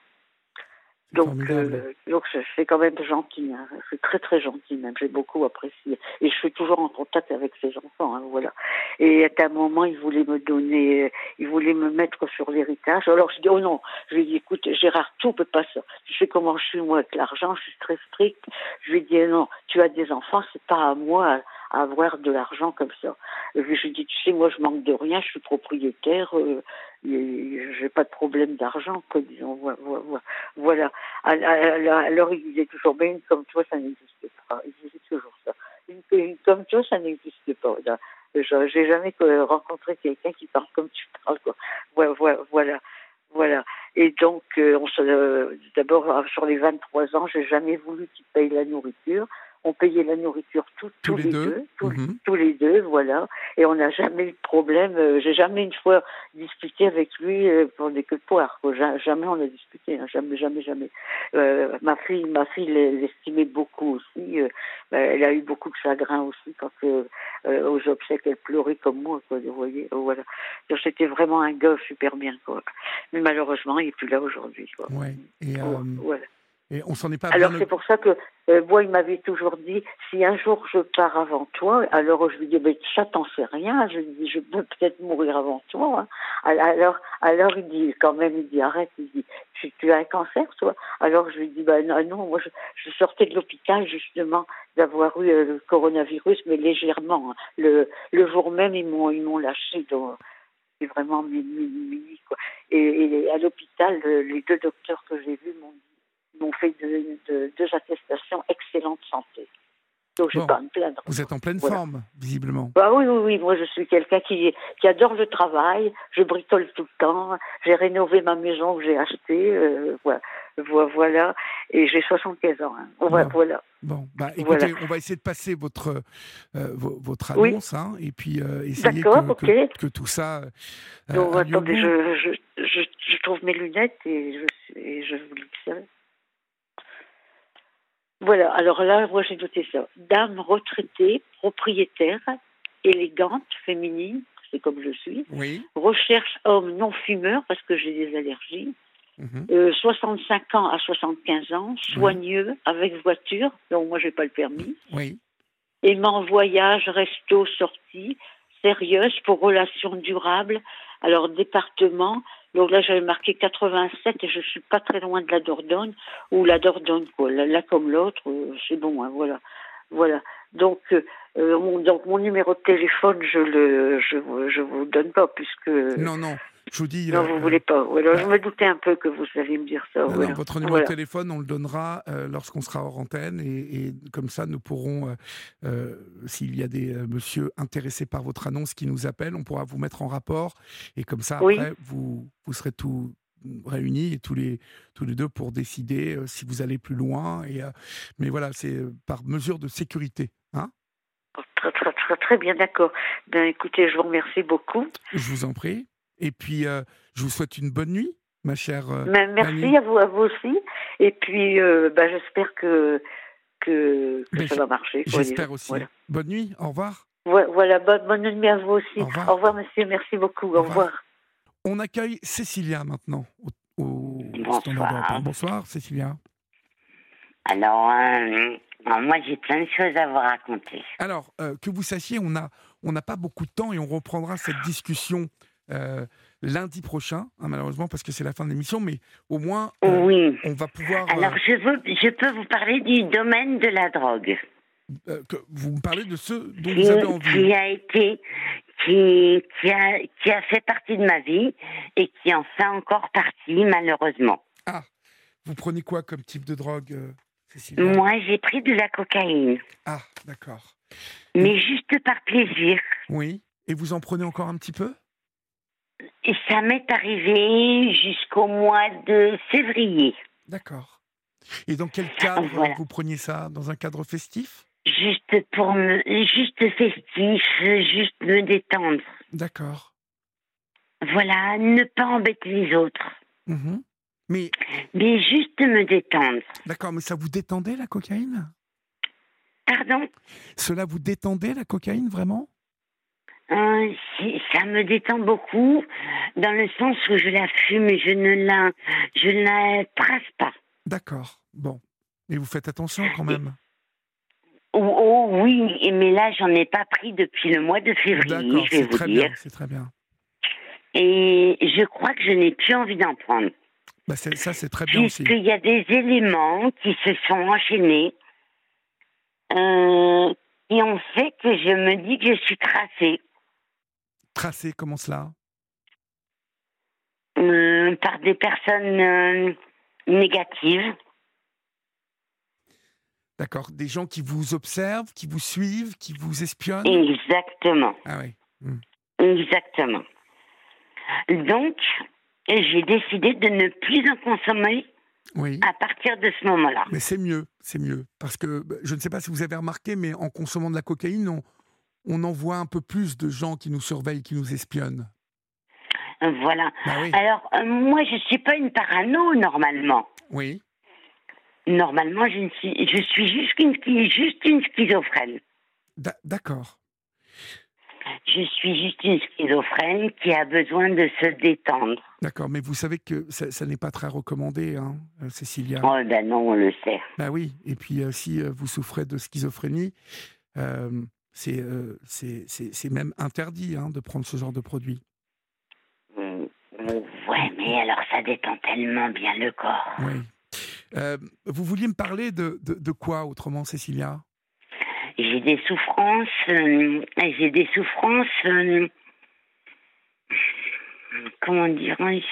Donc, euh, donc c'est quand même gentil. Hein. C'est très très gentil même. J'ai beaucoup apprécié. Et je suis toujours en contact avec ses enfants. Hein, voilà. Et à un moment, il voulait me donner, il voulait me mettre sur l'héritage. Alors je dis oh non. Je lui ai dit écoute Gérard, tout peut pas ça. Je sais comment je suis moi avec l'argent. Je suis très strict. Je lui ai dit non. Tu as des enfants, c'est pas à moi avoir de l'argent comme ça. Et puis je dis, tu sais, moi je manque de rien, je suis propriétaire, euh, j'ai pas de problème d'argent, disons. Voilà. Alors il disait toujours, mais une comme toi, ça n'existe pas. Il disait toujours ça. Une, comme toi, ça n'existe pas. J'ai jamais rencontré quelqu'un qui parle comme tu parles, quoi. Voilà. voilà. Voilà. Et donc, euh, euh, d'abord, sur les 23 ans, j'ai jamais voulu qu'il paye la nourriture on payait la nourriture tous, Tous les les deux. deux, tous, Mhm. tous les deux, voilà. Et on n'a jamais eu de problème. euh, J'ai jamais une fois discuté avec lui euh, pour des queues de poire. Jamais on a discuté, hein, jamais, jamais, jamais. Euh, ma fille, ma fille l'est- l'estimait beaucoup aussi. ben, elle a eu beaucoup de chagrin aussi quand aux obsèques elle pleurait comme moi, quoi. Vous voyez, voilà. Donc c'était vraiment un gars super bien, quoi. Mais malheureusement, il est plus là aujourd'hui. Ouais. Et, euh, voilà. Et on s'en est pas Alors c'est pour ça que euh, moi il m'avait toujours dit si un jour je pars avant toi, alors je lui dis mais ça t'en sais rien, je lui dis je peux peut-être mourir avant toi. hein. Alors alors il dit quand même il dit arrête, il dit tu, tu as un cancer toi? Alors je lui dis bah non, non moi je, je sortais de l'hôpital justement d'avoir eu euh, le coronavirus mais légèrement. hein. Le le jour même ils m'ont ils m'ont lâché donc c'est vraiment mini, mini, mini, quoi. Et, et à l'hôpital, le- les deux docteurs que j'ai vus m'ont m'ont fait de- de- deux attestations excellente santé. Donc je Bon. pas me plaindre. Vous êtes en pleine Voilà. forme, visiblement. Bah oui, oui, oui, moi je suis quelqu'un qui, qui adore le travail, je bricole tout le temps, j'ai rénové ma maison que j'ai achetée, euh, voilà, Vo- voilà, et j'ai 75 ans. hein. Voilà, Bon. voilà. Bon, bah écoutez, Voilà. on va essayer de passer votre, euh, vo- votre Oui. annonce, hein, et puis euh, essayer D'accord, que, que- ok. que tout ça euh, Donc attendez, je, je, je, je trouve mes lunettes et je, et je vous ça. Voilà, alors là, moi j'ai noté ça. Dame retraitée, propriétaire, élégante, féminine, c'est comme je suis. Oui. Recherche homme non fumeur parce que j'ai des allergies. mhm. Euh, 65 ans à 75 ans, soigneux, avec voiture, donc moi j'ai pas le permis. Oui. Aimant voyage, resto, sortie, sérieuse pour relations durables. Alors département, donc là j'avais marqué 87 et je suis pas très loin de la Dordogne ou la Dordogne quoi. Là, comme l'autre, euh, c'est bon, hein, voilà, voilà. Donc euh, euh, mon, donc mon numéro de téléphone je le je je vous donne pas puisque Non, non, je vous dis. non, euh, vous voulez pas. Je me doutais un peu que vous alliez me dire ça. non, non, voilà. votre numéro Voilà. de téléphone, on le donnera euh, lorsqu'on sera hors antenne et, et comme ça, nous pourrons, euh, euh, s'il y a des euh, monsieur intéressés par votre annonce qui nous appellent, on pourra vous mettre en rapport et comme ça, Oui. après, vous, vous serez tous réunis et tous les, tous les deux pour décider euh, si vous allez plus loin. Et, euh, mais voilà, c'est euh, par mesure de sécurité. Hein Très, très, très, très bien, d'accord. Ben, écoutez, je vous remercie beaucoup. je vous en prie. Et puis, euh, je vous souhaite une bonne nuit, ma chère. euh, merci à vous, à vous aussi. Et puis, euh, ben, j'espère que, que, que Ben, ça va marcher. J'espère aussi. Voilà. Bonne nuit, au revoir. Voilà, bonne, bonne nuit à vous aussi. Au revoir. monsieur. Merci beaucoup. Au Au revoir. revoir. On accueille Cécilia maintenant au, au Bonsoir. Bonsoir, Cécilia. Alors, euh, alors, moi, j'ai plein de choses à vous raconter. Alors, euh, que vous sachiez, on n'a on n'a pas beaucoup de temps et on reprendra cette discussion euh, lundi prochain, hein, malheureusement, parce que c'est la fin de l'émission, mais au moins, euh, oui. on va pouvoir. euh, Alors, je, veux, je peux vous parler du domaine de la drogue, que vous me parlez de ce dont qui, vous avez envie. qui a été, qui, qui, a, qui a fait partie de ma vie et qui en fait encore partie, malheureusement. Vous prenez quoi comme type de drogue, Cécilia Moi, j'ai pris de la cocaïne, Ah, d'accord. mais juste par plaisir. Oui. Et vous en prenez encore un petit peu? Et ça m'est arrivé jusqu'au mois de février. D'accord. Et dans quel cadre Voilà. vous preniez ça? Dans un cadre festif? Juste pour me, juste festif, juste me détendre. D'accord. Voilà, ne pas embêter les autres, Mhm. Mais mais juste me détendre. d'accord, mais ça vous détendait la cocaïne? Pardon? Cela vous détendait la cocaïne vraiment? Euh, si- Ça me détend beaucoup, dans le sens où je la fume et je ne la, je ne la trace pas. D'accord. Bon. Mais vous faites attention quand même. Oh, oh oui, et- mais là, j'en ai pas pris depuis le mois de février, c'est très dire. bien, c'est très bien. Et je crois que je n'ai plus envie d'en prendre. Bah, ça, c'est très bien aussi. Puisqu'il y a des éléments qui se sont enchaînés, euh, qui ont fait que je me dis que je suis tracée Tracé, comment cela? Euh, par des personnes euh, négatives. D'accord. Des gens qui vous observent, qui vous suivent, qui vous espionnent? Exactement. Ah oui. Hmm. Exactement. Donc, j'ai décidé de ne plus en consommer Oui. à partir de ce moment-là. Mais c'est mieux, c'est mieux. Parce que bah, je ne sais pas si vous avez remarqué, mais en consommant de la cocaïne, on, on en voit un peu plus de gens qui nous surveillent, qui nous espionnent. Voilà. Bah oui. Alors, euh, moi, je suis pas une parano, normalement. Oui. Normalement, je, ne suis, je suis juste une, juste une schizophrène. D'a- D'accord. Je suis juste une schizophrène qui a besoin de se détendre. D'accord. Mais vous savez que ça, ça n'est pas très recommandé, hein, euh, Cécilia. Oh, ben non, on le sait. Bah oui. Et puis, euh, si vous souffrez de schizophrénie, euh, c'est euh, même interdit hein, de prendre ce genre de produit. Mm, Ouais, mais alors ça détend tellement bien le corps. Oui. Euh, vous vouliez me parler de, de, de quoi autrement, Cécilia? J'ai des souffrances, euh, j'ai des souffrances, euh, comment dirais-je,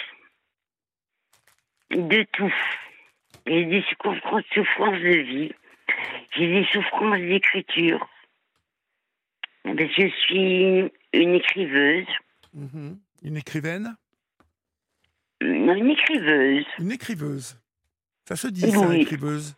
de tout. J'ai des souffrances, souffrances de vie, j'ai des souffrances d'écriture. Je suis une écriveuse, Mhm. Une écrivaine? Une écriveuse. Une écriveuse. Ça se dit, ça, Oui. écriveuse?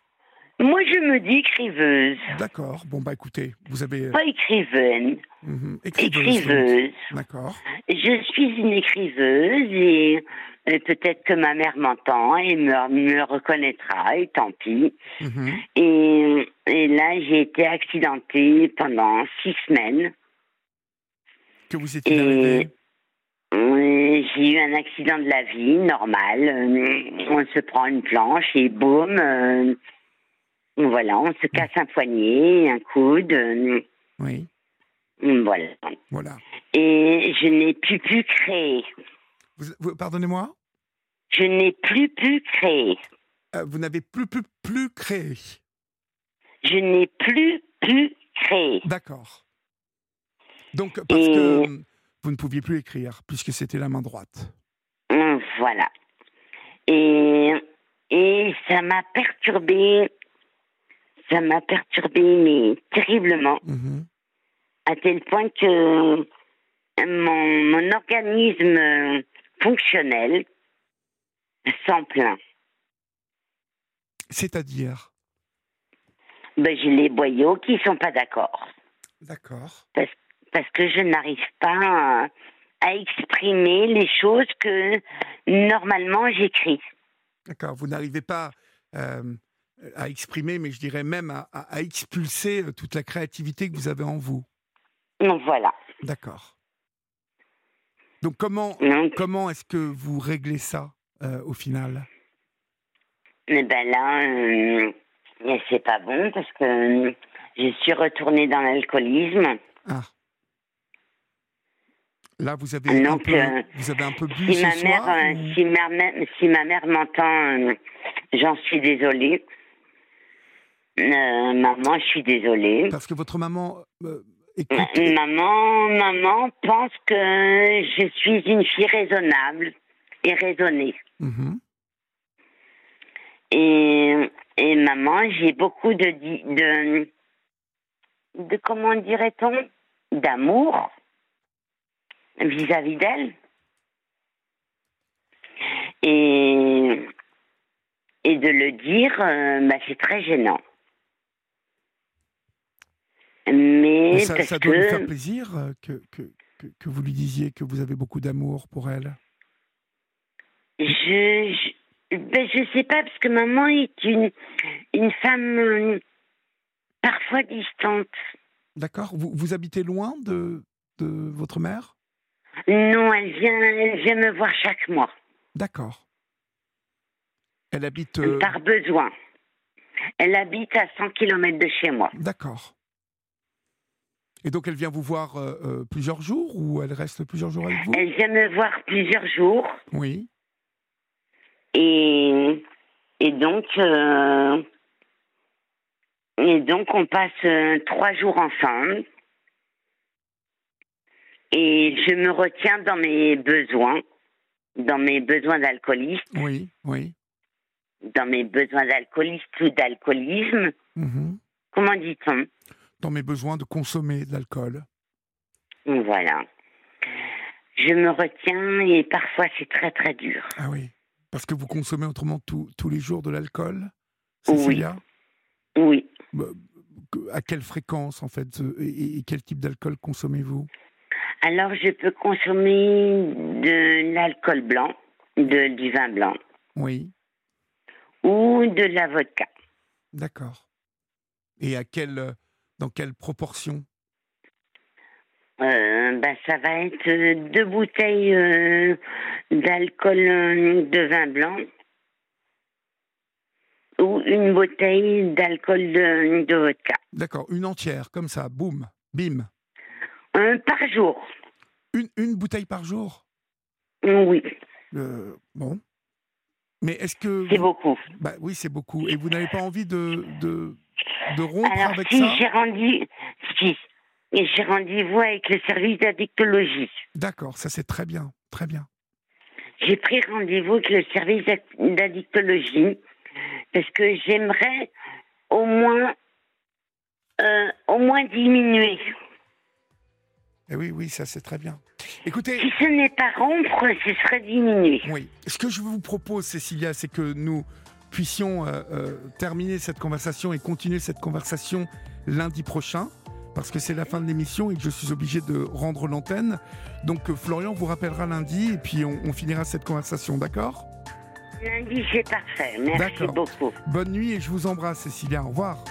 Moi, je me dis écriveuse, D'accord. Bon, bah écoutez, vous avez. pas écrivaine, Mhm. Écriveuse. écriveuse. D'accord. Je suis une écriveuse et, et peut-être que ma mère m'entend et me, me reconnaîtra, et tant pis. Mhm. Et, et là, j'ai été accidentée pendant six semaines. Que vous étiez Et arrivé? euh, j'ai eu un accident de la vie, normal. Euh, On se prend une planche et boum, euh, voilà, on se casse un poignet, un coude, euh, Oui. voilà. Voilà. Et je n'ai plus pu créer. Vous, vous- Pardonnez-moi? Je n'ai plus pu créer. Euh, Vous n'avez plus, plus, plus créé. Je n'ai plus pu créer. D'accord. Donc, parce Et- que vous ne pouviez plus écrire, puisque c'était la main droite. Hum, Voilà. Et, et ça m'a perturbé, ça m'a perturbé, mais terriblement, Mhm. à tel point que mon, mon organisme fonctionnel s'en plaint. C'est-à-dire? Ben, j'ai les boyaux qui sont pas d'accord. D'accord. Parce, parce que je n'arrive pas à, à exprimer les choses que normalement j'écris. D'accord. Vous n'arrivez pas euh, à exprimer, mais je dirais même à, à- à expulser euh, toute la créativité que vous avez en vous. Donc voilà. D'accord. Donc, comment, comment est-ce que vous réglez ça euh, au final? Eh ben là, euh, mais c'est pas bon parce que euh, je suis retournée dans l'alcoolisme. Ah. Là, vous avez, un Donc, peu, euh, vous avez un peu bu Si ce ma soir mère, euh, ou- si ma mère, si ma mère m'entend, j'en suis désolée. Maman, je suis désolée. Parce que votre maman écoute. Maman, maman pense que je suis une fille raisonnable et raisonnée. Mhm. Et, et maman, j'ai beaucoup de, de, de comment dirait-on, d'amour vis-à-vis d'elle. Et, et de le dire, euh, bah, c'est très gênant. Mais Mais ça, parce ça doit lui faire que plaisir euh, que, que, que, que vous lui disiez que vous avez beaucoup d'amour pour elle. je, je, ben, je sais pas, parce que maman est une, une femme euh, parfois distante. D'accord vous, vous habitez loin de, de votre mère? Non, elle vient, elle vient me voir chaque mois, D'accord. Elle habite. euh, par besoin. Elle habite à 100 km de chez moi. D'accord. Et donc elle vient vous voir euh, euh, plusieurs jours ou elle reste plusieurs jours avec vous? Elle vient me voir plusieurs jours Oui. et, et donc euh, et donc on passe euh, trois jours ensemble et je me retiens dans mes besoins, dans mes besoins d'alcooliste, Oui, oui. dans mes besoins d'alcooliste ou d'alcoolisme. Mhm. Comment dit-on? Dans mes besoins de consommer de l'alcool. Voilà. Je me retiens et parfois c'est très très dur. Ah oui. Parce que vous consommez autrement tous les jours de l'alcool Oui. Oui. Bah, à quelle fréquence, en fait et, quel type d'alcool consommez-vous? Alors, je peux consommer de l'alcool blanc, de, du vin blanc. Oui. Ou de la vodka. D'accord. Et à quelle, dans quelle proportion? Euh, bah, ça va être deux bouteilles euh, d'alcool euh, de vin blanc ou une bouteille d'alcool de, vodka. D'accord, une entière, comme ça, boum, bim. Un par jour. Une, une bouteille par jour? Oui. bon. Mais est-ce que... C'est beaucoup. Bah, oui, c'est beaucoup. Et vous n'avez pas envie de, de, de rompre Alors, avec si ça j'ai rendu... Si, j'ai rendez-vous avec le service d'addictologie. D'accord, ça c'est très bien, très bien. J'ai pris rendez-vous avec le service d'addictologie parce que j'aimerais au moins, euh, au moins diminuer. Eh oui, oui, ça c'est très bien. Écoutez. Si ce n'est pas rompre, ce serait diminuer. Oui. Ce que je vous propose, Cécilia, c'est que nous puissions euh, euh, terminer cette conversation et continuer cette conversation lundi prochain, parce que c'est la fin de l'émission et que je suis obligé de rendre l'antenne. Donc Florian vous rappellera lundi et puis on finira cette conversation, d'accord? Lundi, c'est parfait. Merci beaucoup. Bonne nuit et je vous embrasse, Cécilia. Au revoir.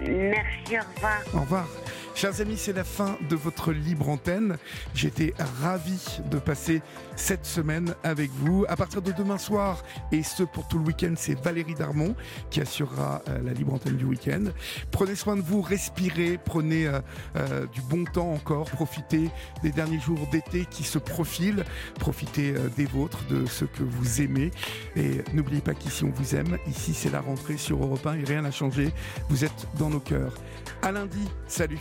Merci, au revoir. Au revoir. Chers amis, c'est la fin de votre libre antenne. J'étais ravi de passer cette semaine avec vous. À partir de demain soir, et ce pour tout le week-end, c'est Valérie Darmon qui assurera euh, la libre antenne du week-end. Prenez soin de vous, respirez, prenez euh, euh, du bon temps encore, profitez des derniers jours d'été qui se profilent, profitez des vôtres, de ceux que vous aimez. Et n'oubliez pas qu'ici on vous aime, ici c'est la rentrée sur Europe 1 et rien n'a changé. Vous êtes dans nos cœurs. À lundi, salut